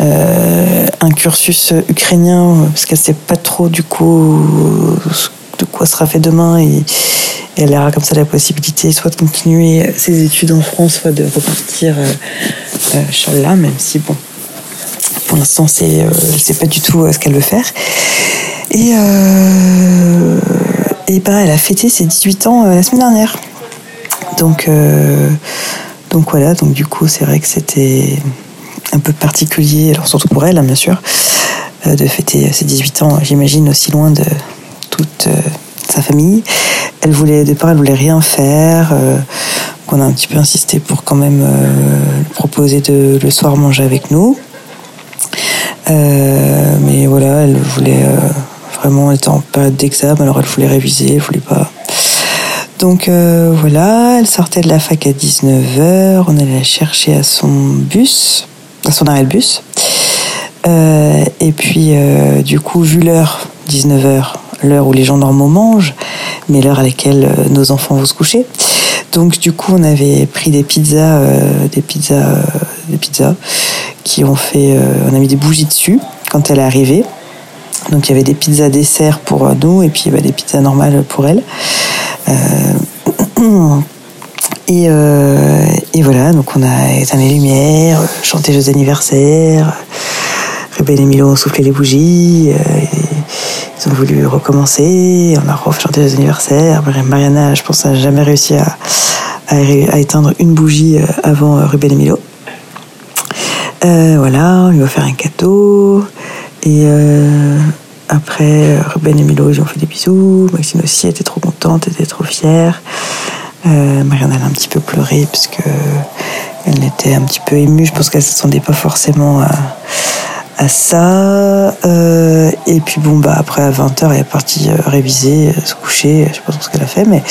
euh, un cursus ukrainien, parce qu'elle sait pas trop du coup de quoi sera fait demain et, et elle aura comme ça la possibilité soit de continuer ses études en France, soit de repartir euh, euh, même si bon, pour l'instant, c'est, euh, je sais pas du tout euh, ce qu'elle veut faire. Et, euh, et bah, elle a fêté ses 18 ans euh, la semaine dernière. Donc, euh, donc voilà, donc du coup, c'est vrai que c'était un peu particulier, alors surtout pour elle, hein, bien sûr, euh, de fêter ses 18 ans, j'imagine, aussi loin de toute euh, sa famille. Elle voulait, au départ, elle voulait rien faire. euh, qu'on a un petit peu insisté pour quand même euh, proposer de le soir manger avec nous. Mais voilà, elle voulait vraiment, elle était en période d'examen, alors elle voulait réviser, elle voulait pas. Donc voilà, elle sortait de la fac à 19h, on allait la chercher à son bus, à son arrêt de bus. Et puis, du coup, vu l'heure, 19h, l'heure où les gens normaux mangent, mais l'heure à laquelle euh, nos enfants vont se coucher. Donc, du coup, on avait pris des pizzas, euh, des pizzas, euh, des pizzas qui ont fait, on a mis des bougies dessus quand elle est arrivée. Donc, il y avait des pizzas dessert pour nous et puis bah, des pizzas normales pour elle. <clears throat> Et, voilà, donc on a éteint les lumières, chanté Joyeux anniversaire. Ruben et Milo ont soufflé les bougies. Ils ont voulu recommencer. On a rechanté les anniversaires. Mariana, je pense, n'a jamais réussi à, éteindre une bougie euh, avant euh, Ruben et Milo. Euh, voilà, on lui a offert un cadeau. Et après, Ruben et Milo, ils ont fait des bisous. Maxine aussi était trop contente, était trop fière. Mariana, elle a un petit peu pleuré parce que elle était un petit peu émue. Je pense qu'elle ne s'attendait pas forcément à ça. Euh, et puis bon, bah après à 20h, elle est partie euh, réviser, euh, se coucher. Je sais pas trop ce qu'elle a fait, mais,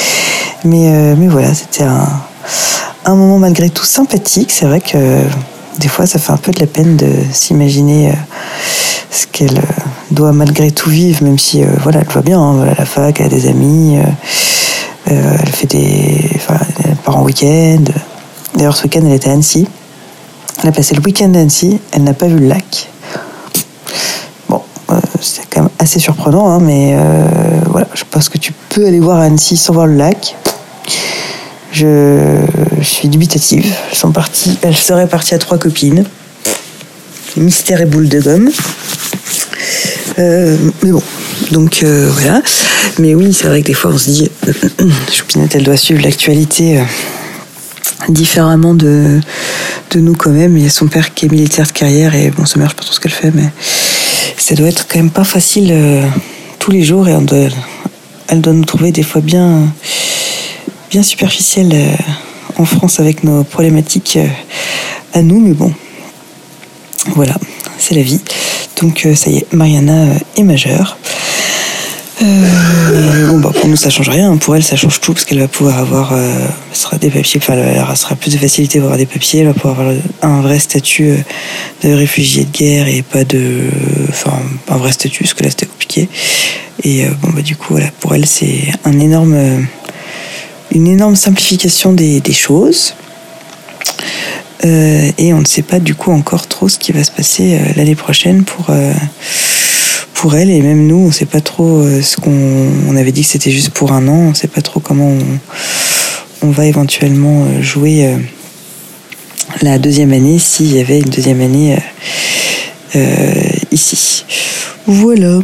mais, mais voilà, c'était un, moment malgré tout sympathique. C'est vrai que des fois, ça fait un peu de la peine de s'imaginer ce qu'elle doit malgré tout vivre, même si voilà, elle va bien, hein, voilà, la fac, elle a des amis. elle fait des. Enfin, elle part en week-end. D'ailleurs, ce week-end, elle était à Annecy. Elle a passé le week-end à Annecy. Elle n'a pas vu le lac. Euh, c'est quand même assez surprenant, hein, mais euh, voilà, je pense que tu peux aller voir Annecy sans voir le lac. Je, suis dubitative. Elles sont parties, elle serait partie à trois copines. Mystère et boule de gomme. Euh, mais bon, donc voilà. Mais oui, c'est vrai que des fois on se dit, Choupinette, elle doit suivre l'actualité différemment de, de nous quand même. Il y a son père qui est militaire de carrière et bon, sa mère, je sais pas trop ce qu'elle fait, mais ça doit être quand même pas facile euh, tous les jours et elle doit nous trouver des fois bien, bien superficielle euh, en France avec nos problématiques euh, à nous, mais bon, voilà, c'est la vie. Donc ça y est, Mariana est majeure. Euh, bon bah pour nous ça change rien, pour elle ça change tout parce qu'elle va pouvoir avoir euh, sera des papiers, enfin elle aura- plus de facilité pour avoir des papiers, elle va pouvoir avoir un vrai statut euh, de réfugié de guerre et pas de enfin un vrai statut parce que là c'était compliqué. Et bon bah du coup voilà, pour elle c'est un énorme une énorme simplification des, des choses. Et on ne sait pas du coup encore trop ce qui va se passer l'année prochaine pour, pour elle. Et même nous, on sait pas trop euh, ce qu'on on avait dit que c'était juste pour un an. On sait pas trop comment on, on va éventuellement euh, jouer euh, la deuxième année s'il y avait une deuxième année ici. Voilà.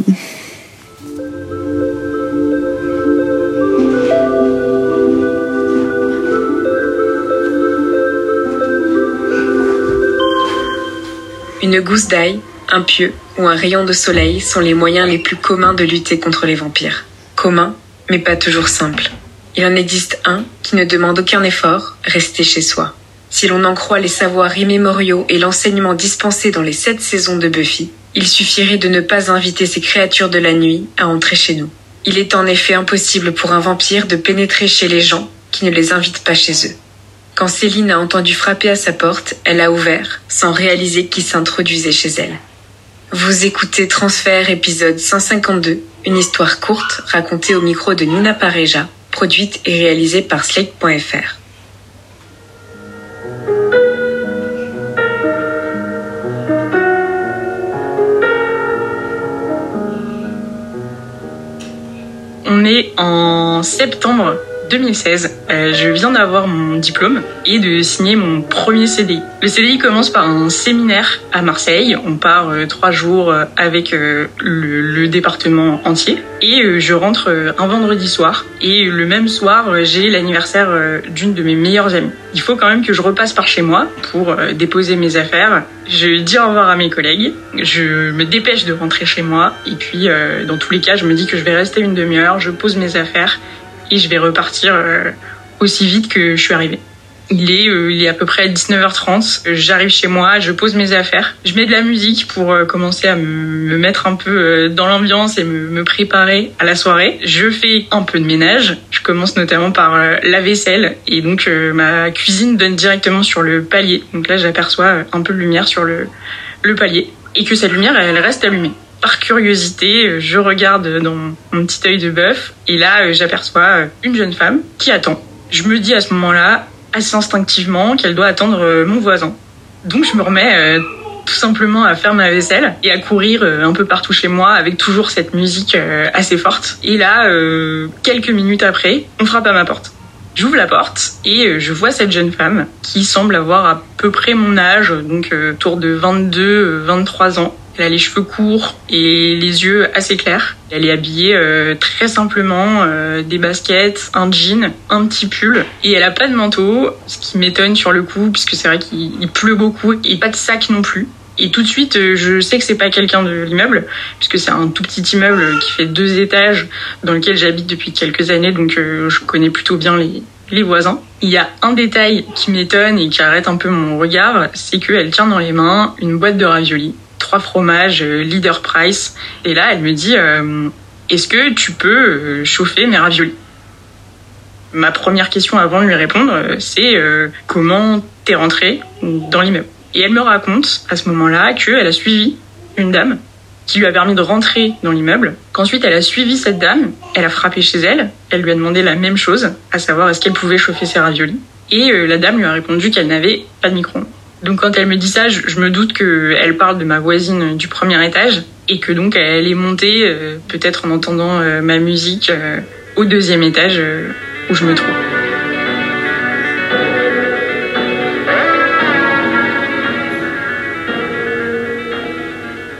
Une gousse d'ail, pieu ou un rayon de soleil sont les moyens les plus communs de lutter contre les vampires. Communs, mais pas toujours simples. Il en existe un qui ne demande aucun effort, rester chez soi. Si l'on en croit les savoirs immémoriaux et l'enseignement dispensé dans les sept saisons de Buffy, il suffirait de ne pas inviter ces créatures de la nuit à entrer chez nous. Il est en effet impossible pour un vampire de pénétrer chez les gens qui ne les invitent pas chez eux. Quand Céline a entendu frapper à sa porte, elle a ouvert, sans réaliser qui s'introduisait chez elle. Vous écoutez Transfert épisode 152, une histoire courte racontée au micro de Nina Pareja, produite et réalisée par Slate.fr. On est en septembre 2016. Euh, je viens d'avoir mon diplôme et de signer mon premier CDI. Le CDI commence par un séminaire à Marseille. On part euh, trois jours euh, avec le, le département entier et je rentre un vendredi soir. Et le même soir, j'ai l'anniversaire d'une de mes meilleures amies. Il faut quand même que je repasse par chez moi pour déposer mes affaires. Je dis au revoir à mes collègues. Je me dépêche de rentrer chez moi. Et puis, dans tous les cas, je me dis que je vais rester une demi-heure. Je pose mes affaires et je vais repartir euh, aussi vite que je suis arrivée. Il est, euh, il est à peu près 19h30. Euh, J'arrive chez moi, je pose mes affaires. Je mets de la musique pour euh, commencer à me, me mettre un peu dans l'ambiance et me, préparer à la soirée. Je fais un peu de ménage. Je commence notamment par la vaisselle. Et donc, ma cuisine donne directement sur le palier. Donc là, j'aperçois un peu de lumière sur le, le palier. Et que cette lumière, elle reste allumée. Par curiosité, euh, je regarde dans mon petit œil de bœuf et là, euh, j'aperçois euh, une jeune femme qui attend. Je me dis à ce moment-là, assez instinctivement, qu'elle doit attendre mon voisin. Donc je me remets tout simplement à faire ma vaisselle et à courir un peu partout chez moi avec toujours cette musique assez forte. Et là, quelques minutes après, on frappe à ma porte. J'ouvre la porte et je vois cette jeune femme qui semble avoir à peu près mon âge, donc autour de 22-23 ans. Elle a les cheveux courts et les yeux assez clairs. Elle est habillée euh, très simplement, euh, des baskets, un jean, un petit pull. Et elle a pas de manteau, ce qui m'étonne sur le coup, puisque c'est vrai qu'il il pleut beaucoup, et pas de sac non plus. Et tout de suite, euh, je sais que c'est pas quelqu'un de l'immeuble, puisque c'est un tout petit immeuble qui fait deux étages, dans lequel j'habite depuis quelques années, donc je connais plutôt bien les, les voisins. Il y a un détail qui m'étonne et qui arrête un peu mon regard, c'est qu'elle tient dans les mains une boîte de raviolis, trois fromages euh, Leader Price, et là elle me dit euh, Est-ce que tu peux euh, chauffer mes raviolis? Ma première question avant de lui répondre, c'est comment t'es rentrée dans l'immeuble? Et elle me raconte à ce moment-là qu'elle a suivi une dame qui lui a permis de rentrer dans l'immeuble. Qu'ensuite, elle a suivi cette dame, elle a frappé chez elle, elle lui a demandé la même chose, à savoir est-ce qu'elle pouvait chauffer ses raviolis? Et la dame lui a répondu qu'elle n'avait pas de micro-ondes. Donc quand elle me dit ça, je, me doute qu'elle parle de ma voisine du premier étage et que donc elle est montée, euh, peut-être en entendant euh, ma musique, euh, au deuxième étage où je me trouve.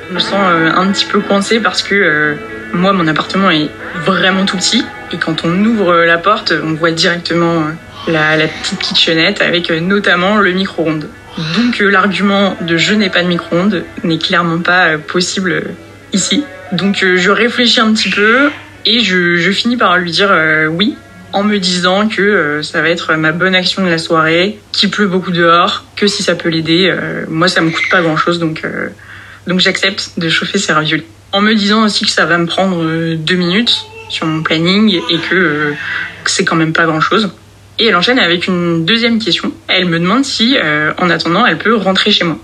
Je me sens un petit peu coincée parce que moi, mon appartement est vraiment tout petit. Et quand on ouvre la porte, on voit directement la, la petite kitchenette avec notamment le micro-ondes. Donc euh, l'argument de je n'ai pas de micro-ondes n'est clairement pas euh, possible euh, ici. Donc je réfléchis un petit peu et je, finis par lui dire oui en me disant que ça va être ma bonne action de la soirée, qu'il pleut beaucoup dehors, que si ça peut l'aider, moi ça me coûte pas grand chose donc donc j'accepte de chauffer ses raviolis. En me disant aussi que ça va me prendre deux minutes sur mon planning et que c'est quand même pas grand chose. Et elle enchaîne avec une deuxième question. Elle me demande si, euh, en attendant, elle peut rentrer chez moi.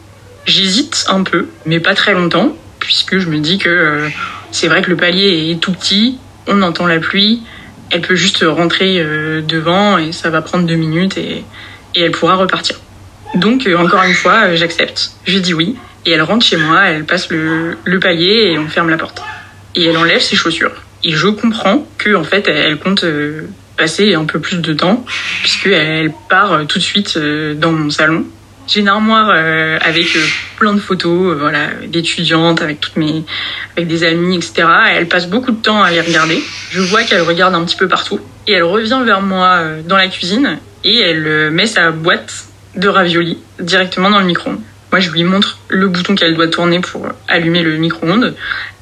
J'hésite un peu, mais pas très longtemps, puisque je me dis que euh, c'est vrai que le palier est tout petit, on entend la pluie, elle peut juste rentrer euh, devant et ça va prendre deux minutes et, et elle pourra repartir. Donc, encore une fois, j'accepte. Je dis oui. Et elle rentre chez moi, elle passe le, le palier et on ferme la porte. Et elle enlève ses chaussures. Et je comprends que en fait, elle compte passer un peu plus de temps, puisqu'elle part euh, tout de suite euh, dans mon salon. J'ai une armoire euh, avec plein de photos, voilà, d'étudiantes, avec toutes mes, avec des amis, etc. Et elle passe beaucoup de temps à les regarder. Je vois qu'elle regarde un petit peu partout. Et elle revient vers moi dans la cuisine et elle met sa boîte de raviolis directement dans le micro-ondes. Moi, je lui montre le bouton qu'elle doit tourner pour allumer le micro-ondes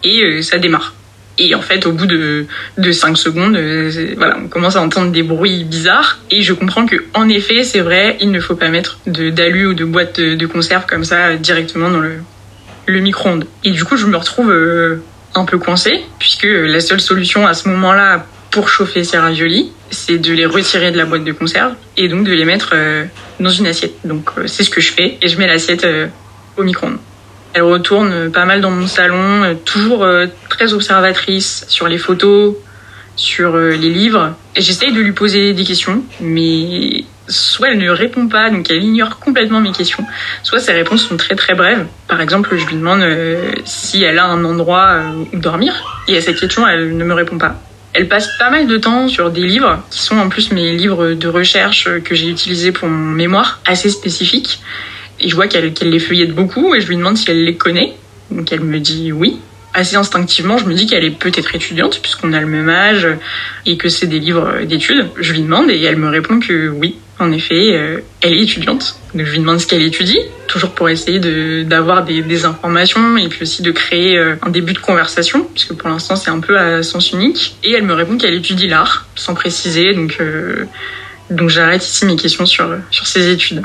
et ça démarre. Et en fait, au bout de, de 5 secondes, euh, voilà, on commence à entendre des bruits bizarres. Et je comprends que, en effet, c'est vrai, il ne faut pas mettre d'alu ou de boîte de, conserve comme ça euh, directement dans le, micro-ondes. Et du coup, je me retrouve euh, un peu coincée, puisque la seule solution à ce moment-là pour chauffer ces raviolis, c'est de les retirer de la boîte de conserve et donc de les mettre dans une assiette. Donc c'est ce que je fais et je mets l'assiette au micro-ondes. Elle retourne pas mal dans mon salon, euh, toujours euh, très observatrice sur les photos, sur euh, les livres. J'essaye de lui poser des questions, mais soit elle ne répond pas, donc elle ignore complètement mes questions, soit ses réponses sont très très brèves. Par exemple, je lui demande si elle a un endroit où dormir, et à cette question, elle ne me répond pas. Elle passe pas mal de temps sur des livres, qui sont en plus mes livres de recherche que j'ai utilisés pour mon mémoire, assez spécifiques. Et je vois qu'elle les feuillette beaucoup, et je lui demande si elle les connaît. Donc elle me dit oui. Assez instinctivement, je me dis qu'elle est peut-être étudiante, puisqu'on a le même âge, et que c'est des livres d'études. Je lui demande, et elle me répond que oui, en effet, euh, elle est étudiante. Donc je lui demande ce qu'elle étudie, toujours pour essayer de- d'avoir des, des informations, et puis aussi de créer euh, un début de conversation, puisque pour l'instant c'est un peu à sens unique. Et elle me répond qu'elle étudie l'art, sans préciser, donc, euh, donc j'arrête ici mes questions sur, sur ses études.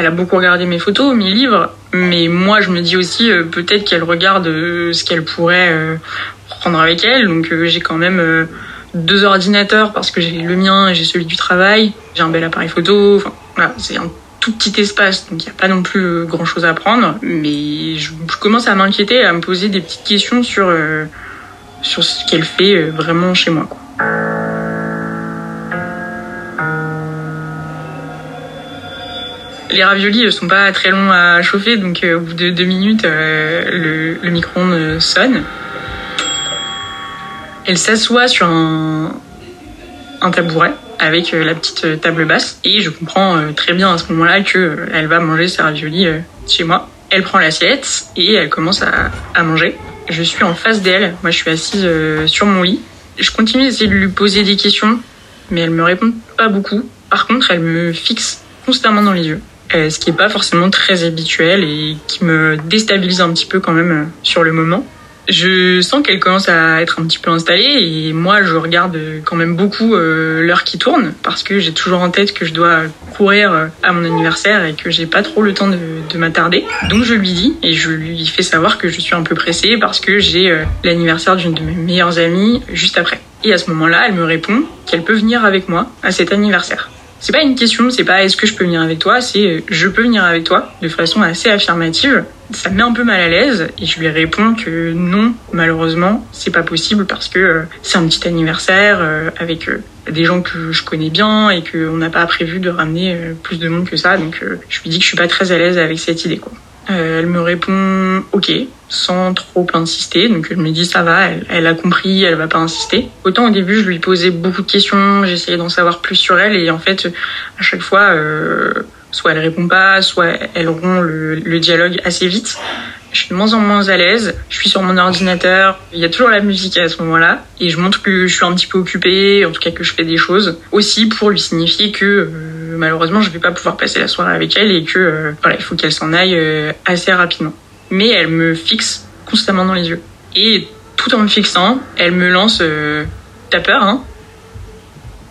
Elle a beaucoup regardé mes photos, mes livres, mais moi je me dis aussi euh, peut-être qu'elle regarde euh, ce qu'elle pourrait euh, prendre avec elle. Donc j'ai quand même deux ordinateurs parce que j'ai le mien et j'ai celui du travail. J'ai un bel appareil photo. Voilà, c'est un tout petit espace, donc il n'y a pas non plus grand chose à prendre. Mais je, commence à m'inquiéter, à me poser des petites questions sur, sur ce qu'elle fait vraiment chez moi. Les raviolis sont pas très longs à chauffer, donc euh, au bout de deux minutes, euh, le, micro-ondes euh, sonne. Elle s'assoit sur un, un tabouret avec la petite table basse et je comprends très bien à ce moment-là que elle va manger ses raviolis chez moi. Elle prend l'assiette et elle commence à, à manger. Je suis en face d'elle, moi je suis assise sur mon lit. Je continue d'essayer de lui poser des questions, mais elle me répond pas beaucoup. Par contre, elle me fixe constamment dans les yeux. Euh, ce qui est pas forcément très habituel et qui me déstabilise un petit peu quand même euh, sur le moment. Je sens qu'elle commence à être un petit peu installée et moi je regarde quand même beaucoup euh, l'heure qui tourne parce que j'ai toujours en tête que je dois courir euh, à mon anniversaire et que j'ai pas trop le temps de, de m'attarder. Donc je lui dis et je lui fais savoir que je suis un peu pressée parce que j'ai euh, l'anniversaire d'une de mes meilleures amies juste après. Et à ce moment-là, elle me répond qu'elle peut venir avec moi à cet anniversaire. C'est pas une question, c'est pas est-ce que je peux venir avec toi, c'est euh, je peux venir avec toi de façon assez affirmative. Ça me met un peu mal à l'aise et je lui réponds que non, malheureusement, c'est pas possible parce que euh, c'est un petit anniversaire euh, avec des gens que je connais bien et qu'on n'a pas prévu de ramener plus de monde que ça. Donc je lui dis que je suis pas très à l'aise avec cette idée. Quoi. Euh, elle me répond ok, sans trop insister. Donc je me dis ça va, elle, elle a compris, elle va pas insister. Autant au début je lui posais beaucoup de questions, j'essayais d'en savoir plus sur elle et en fait à chaque fois euh, soit elle répond pas, soit elle rompt le, le dialogue assez vite. Je suis de moins en moins à l'aise. Je suis sur mon ordinateur. Il y a toujours la musique à ce moment-là. Et je montre que je suis un petit peu occupée, en tout cas que je fais des choses. Aussi pour lui signifier que euh, malheureusement je vais pas pouvoir passer la soirée avec elle et que euh, voilà, il faut qu'elle s'en aille euh, assez rapidement. Mais elle me fixe constamment dans les yeux. Et tout en me fixant, elle me lance euh, T'as peur, hein?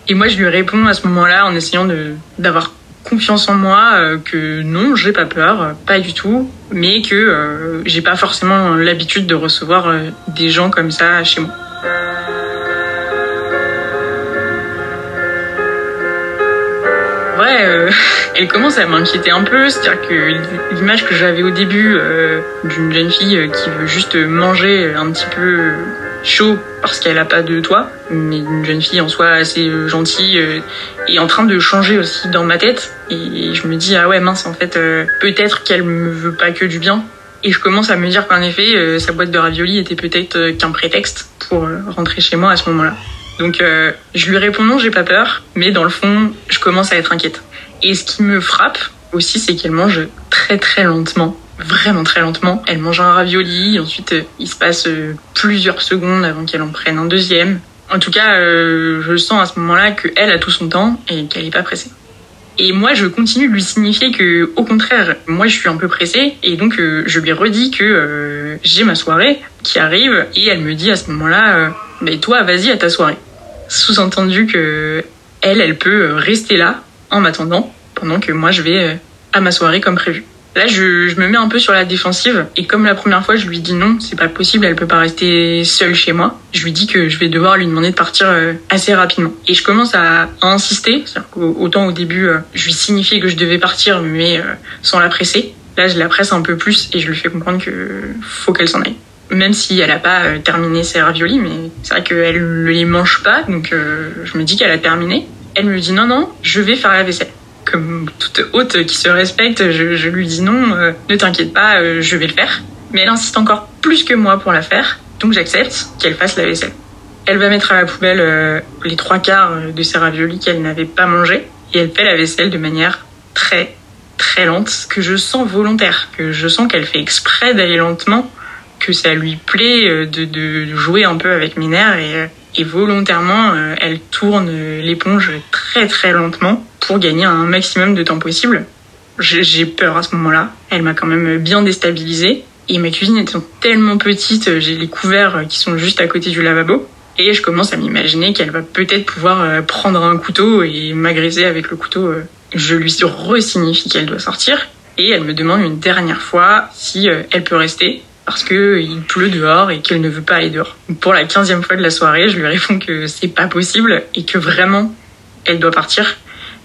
Et moi je lui réponds à ce moment-là en essayant d'avoir confiance en moi que non, j'ai pas peur, pas du tout, mais que j'ai pas forcément l'habitude de recevoir des gens comme ça chez moi. Ouais, euh, elle commence à m'inquiéter un peu, c'est-à-dire que l'image que j'avais au début euh, d'une jeune fille euh, qui veut juste manger un petit peu chaud parce qu'elle a pas de toit, mais une jeune fille en soi assez gentille euh, est en train de changer aussi dans ma tête et je me dis ah ouais mince en fait peut-être qu'elle me veut pas que du bien et je commence à me dire qu'en effet sa boîte de raviolis était peut-être qu'un prétexte pour rentrer chez moi à ce moment-là. Donc euh, je lui réponds non, j'ai pas peur, mais dans le fond, je commence à être inquiète. Et ce qui me frappe aussi, c'est qu'elle mange très très lentement, vraiment très lentement. Elle mange un ravioli, ensuite euh, il se passe euh, plusieurs secondes avant qu'elle en prenne un deuxième. En tout cas, je sens à ce moment-là qu'elle a tout son temps et qu'elle est pas pressée. Et moi, je continue de lui signifier que, au contraire, moi, je suis un peu pressée. Et donc, je lui redis que j'ai ma soirée qui arrive. Et elle me dit à ce moment-là, mais toi, vas-y à ta soirée. Sous-entendu que elle, elle peut euh, rester là en m'attendant pendant que moi, je vais euh, à ma soirée comme prévu. Là, je, je me mets un peu sur la défensive. Et comme la première fois, je lui dis non, c'est pas possible, elle peut pas rester seule chez moi. Je lui dis que je vais devoir lui demander de partir euh, assez rapidement. Et je commence à, à insister. Qu'autant au début, je lui signifiais que je devais partir, mais sans la presser. Là, je la presse un peu plus et je lui fais comprendre que faut qu'elle s'en aille. Même si elle a pas euh, terminé ses raviolis, mais c'est vrai qu'elle ne les mange pas, donc euh, je me dis qu'elle a terminé. Elle me dit non, non, je vais faire la vaisselle comme toute hôte qui se respecte, je, lui dis non, euh, ne t'inquiète pas, je vais le faire. Mais elle insiste encore plus que moi pour la faire, donc j'accepte qu'elle fasse la vaisselle. Elle va mettre à la poubelle les trois quarts de ses raviolis qu'elle n'avait pas mangés, et elle fait la vaisselle de manière très très lente, que je sens volontaire, que je sens qu'elle fait exprès d'aller lentement, que ça lui plaît euh, de, jouer un peu avec nerfs et, euh, et volontairement euh, elle tourne l'éponge très très lentement pour gagner un maximum de temps possible. J'ai peur à ce moment-là. Elle m'a quand même bien déstabilisée. Et ma cuisine étant tellement petite, j'ai les couverts qui sont juste à côté du lavabo. Et je commence à m'imaginer qu'elle va peut-être pouvoir prendre un couteau et m'agresser avec le couteau. Je lui re-signifie qu'elle doit sortir. Et elle me demande une dernière fois si elle peut rester parce que il pleut dehors et qu'elle ne veut pas aller dehors. Pour la quinzième fois de la soirée, je lui réponds que c'est pas possible et que vraiment elle doit partir.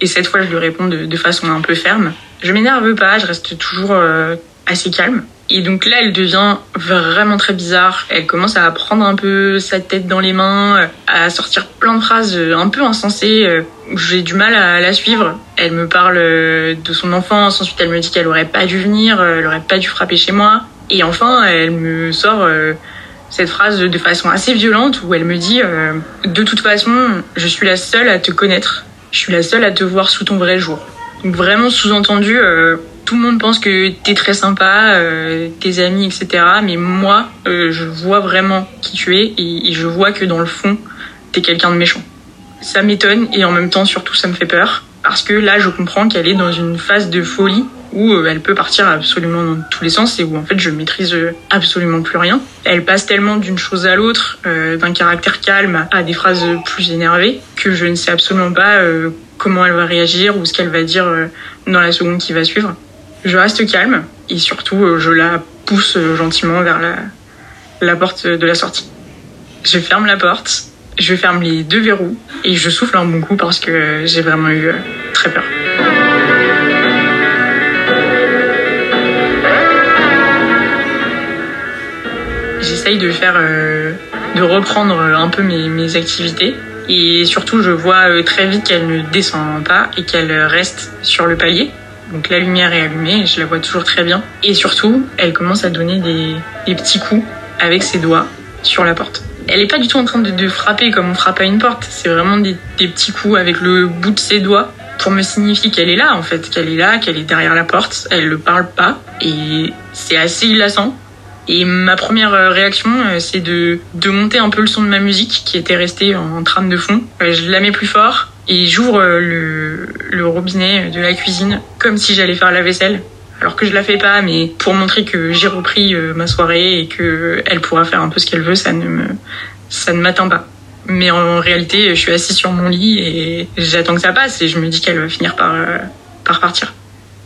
Et cette fois, je lui réponds de, façon un peu ferme. Je m'énerve pas, je reste toujours euh, assez calme. Et donc là, elle devient vraiment très bizarre. Elle commence à prendre un peu sa tête dans les mains, à sortir plein de phrases euh, un peu insensées. euh, J'ai du mal à la suivre. Elle me parle de son enfance. Ensuite, elle me dit qu'elle aurait pas dû venir, elle aurait pas dû frapper chez moi. Et enfin, elle me sort euh, cette phrase de façon assez violente où elle me dit euh, De toute façon, je suis la seule à te connaître. Je suis la seule à te voir sous ton vrai jour. Donc vraiment sous-entendu, euh, tout le monde pense que t'es très sympa, tes amis, etc. Mais moi, je vois vraiment qui tu es et, et je vois que dans le fond, t'es quelqu'un de méchant. Ça m'étonne et en même temps, surtout, ça me fait peur. Parce que là, je comprends qu'elle est dans une phase de folie où euh, elle peut partir absolument dans tous les sens et où en fait je maîtrise euh, absolument plus rien. Elle passe tellement d'une chose à l'autre, euh, d'un caractère calme à des phrases plus énervées, que je ne sais absolument pas comment elle va réagir ou ce qu'elle va dire dans la seconde qui va suivre. Je reste calme et surtout je la pousse gentiment vers la, la porte de la sortie. Je ferme la porte, Je ferme les deux verrous et je souffle un bon coup parce que j'ai vraiment eu très peur. J'essaye de faire, euh, de reprendre un peu mes, activités et surtout je vois euh, très vite qu'elle ne descend pas et qu'elle reste sur le palier. Donc la lumière est allumée, je la vois toujours très bien. Et surtout, elle commence à donner des, petits coups avec ses doigts sur la porte. Elle n'est pas du tout en train de, de frapper comme on frappe à une porte. C'est vraiment des, des petits coups avec le bout de ses doigts pour me signifier qu'elle est là en fait, qu'elle est là, qu'elle est derrière la porte. Elle ne parle pas et c'est assez glaçant. Et ma première euh, réaction, euh, c'est de, de monter un peu le son de ma musique qui était restée en trame de fond. Euh, Je la mets plus fort et j'ouvre le, le robinet de la cuisine comme si j'allais faire la vaisselle. Alors que je la fais pas, mais pour montrer que j'ai repris ma soirée et que elle pourra faire un peu ce qu'elle veut, ça ne me, ça ne m'atteint pas. Mais en réalité, je suis assise sur mon lit et j'attends que ça passe et je me dis qu'elle va finir par, par partir.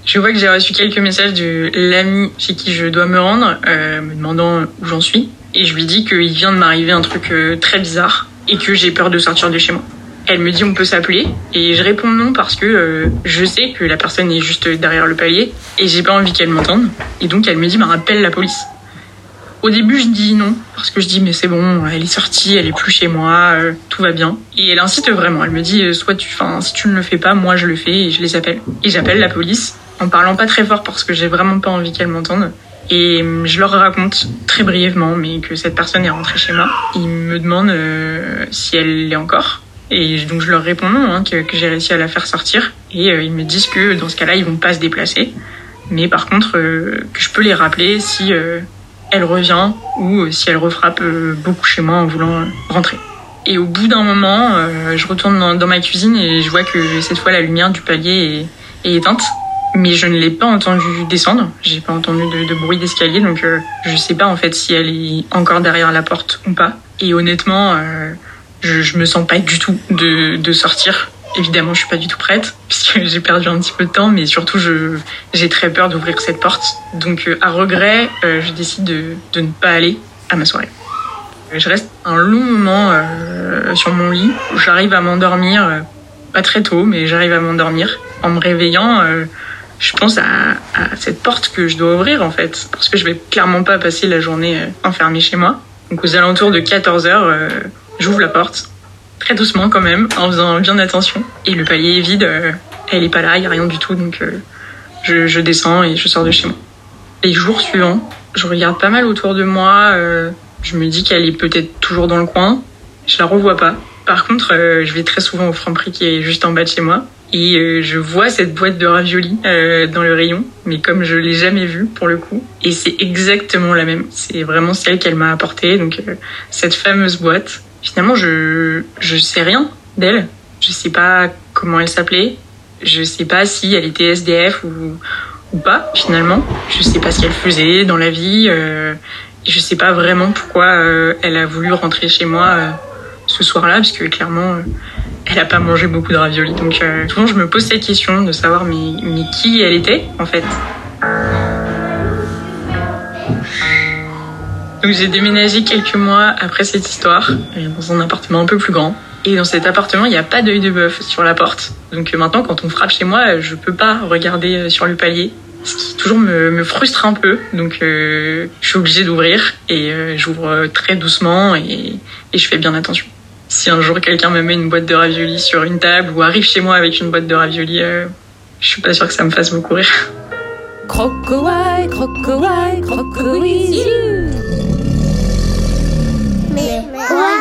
Je vois que j'ai reçu quelques messages de l'ami chez qui je dois me rendre, euh, me demandant où j'en suis. Et je lui dis qu'il vient de m'arriver un truc euh, très bizarre et que j'ai peur de sortir de chez moi. Elle me dit on peut s'appeler et je réponds non parce que euh, je sais que la personne est juste derrière le palier et j'ai pas envie qu'elle m'entende. Et donc elle me dit bah rappelle la police. Au début, je dis non parce que je dis mais c'est bon, elle est sortie, elle est plus chez moi, tout va bien. Et elle insiste vraiment. Elle me dit soit tu, enfin si tu ne le fais pas, moi je le fais et je les appelle. Et j'appelle la police en parlant pas très fort parce que j'ai vraiment pas envie qu'elle m'entende. Et euh, je leur raconte très brièvement, mais que cette personne est rentrée chez moi. Ils me demandent euh, si elle l'est encore. Et donc je leur réponds non, hein, que, j'ai réussi à la faire sortir. Et euh, ils me disent que dans ce cas-là, ils vont pas se déplacer. Mais par contre, euh, que je peux les rappeler si elle revient ou si elle refrappe beaucoup chez moi en voulant rentrer. Et au bout d'un moment, je retourne dans, ma cuisine et je vois que cette fois la lumière du palier est éteinte. Mais je ne l'ai pas entendu descendre. J'ai pas entendu de, bruit d'escalier, donc euh, je sais pas en fait si elle est encore derrière la porte ou pas. Et honnêtement, euh, je, je me sens pas du tout de, de sortir. Évidemment, je suis pas du tout prête <laughs> puisque j'ai perdu un petit peu de temps, mais surtout je j'ai très peur d'ouvrir cette porte. Donc euh, à regret, euh, je décide de, de ne pas aller à ma soirée. Je reste un long moment euh, sur mon lit. J'arrive à m'endormir, euh, pas très tôt, mais j'arrive à m'endormir. En me réveillant, je pense à, cette porte que je dois ouvrir en fait, parce que je vais clairement pas passer la journée euh, enfermée chez moi. Donc aux alentours de 14 heures, euh, j'ouvre la porte, très doucement quand même, en faisant bien attention. Et le palier est vide, euh, elle est pas là, il a rien du tout, donc je, je descends et je sors de chez moi. Les jours suivants, je regarde pas mal autour de moi. je me dis qu'elle est peut-être toujours dans le coin. Je la revois pas. Par contre, je vais très souvent au Franprix qui est juste en bas de chez moi. Et euh, je vois cette boîte de raviolis euh, dans le rayon, mais comme je l'ai jamais vue pour le coup. Et c'est exactement la même. C'est vraiment celle qu'elle m'a apportée. Donc euh, cette fameuse boîte. Finalement, je je sais rien d'elle. Je sais pas comment elle s'appelait. Je sais pas si elle était SDF ou ou pas finalement. Je sais pas ce qu'elle faisait dans la vie. Euh, je sais pas vraiment pourquoi euh, elle a voulu rentrer chez moi ce soir-là, parce que clairement, euh, elle a pas mangé beaucoup de raviolis. Donc euh, souvent, je me pose cette question de savoir mais, qui elle était en fait. Donc j'ai déménagé quelques mois après cette histoire euh, dans un appartement un peu plus grand. Et dans cet appartement, il n'y a pas d'œil de bœuf sur la porte. Donc maintenant, quand on frappe chez moi, je peux pas regarder sur le palier. Ce qui toujours me, frustre un peu. Donc je suis obligée d'ouvrir et j'ouvre très doucement et je fais bien attention si un jour quelqu'un me met une boîte de ravioli sur une table ou arrive chez moi avec une boîte de ravioli, euh, je suis pas sûre que ça me fasse beaucoup rire. Mais quoi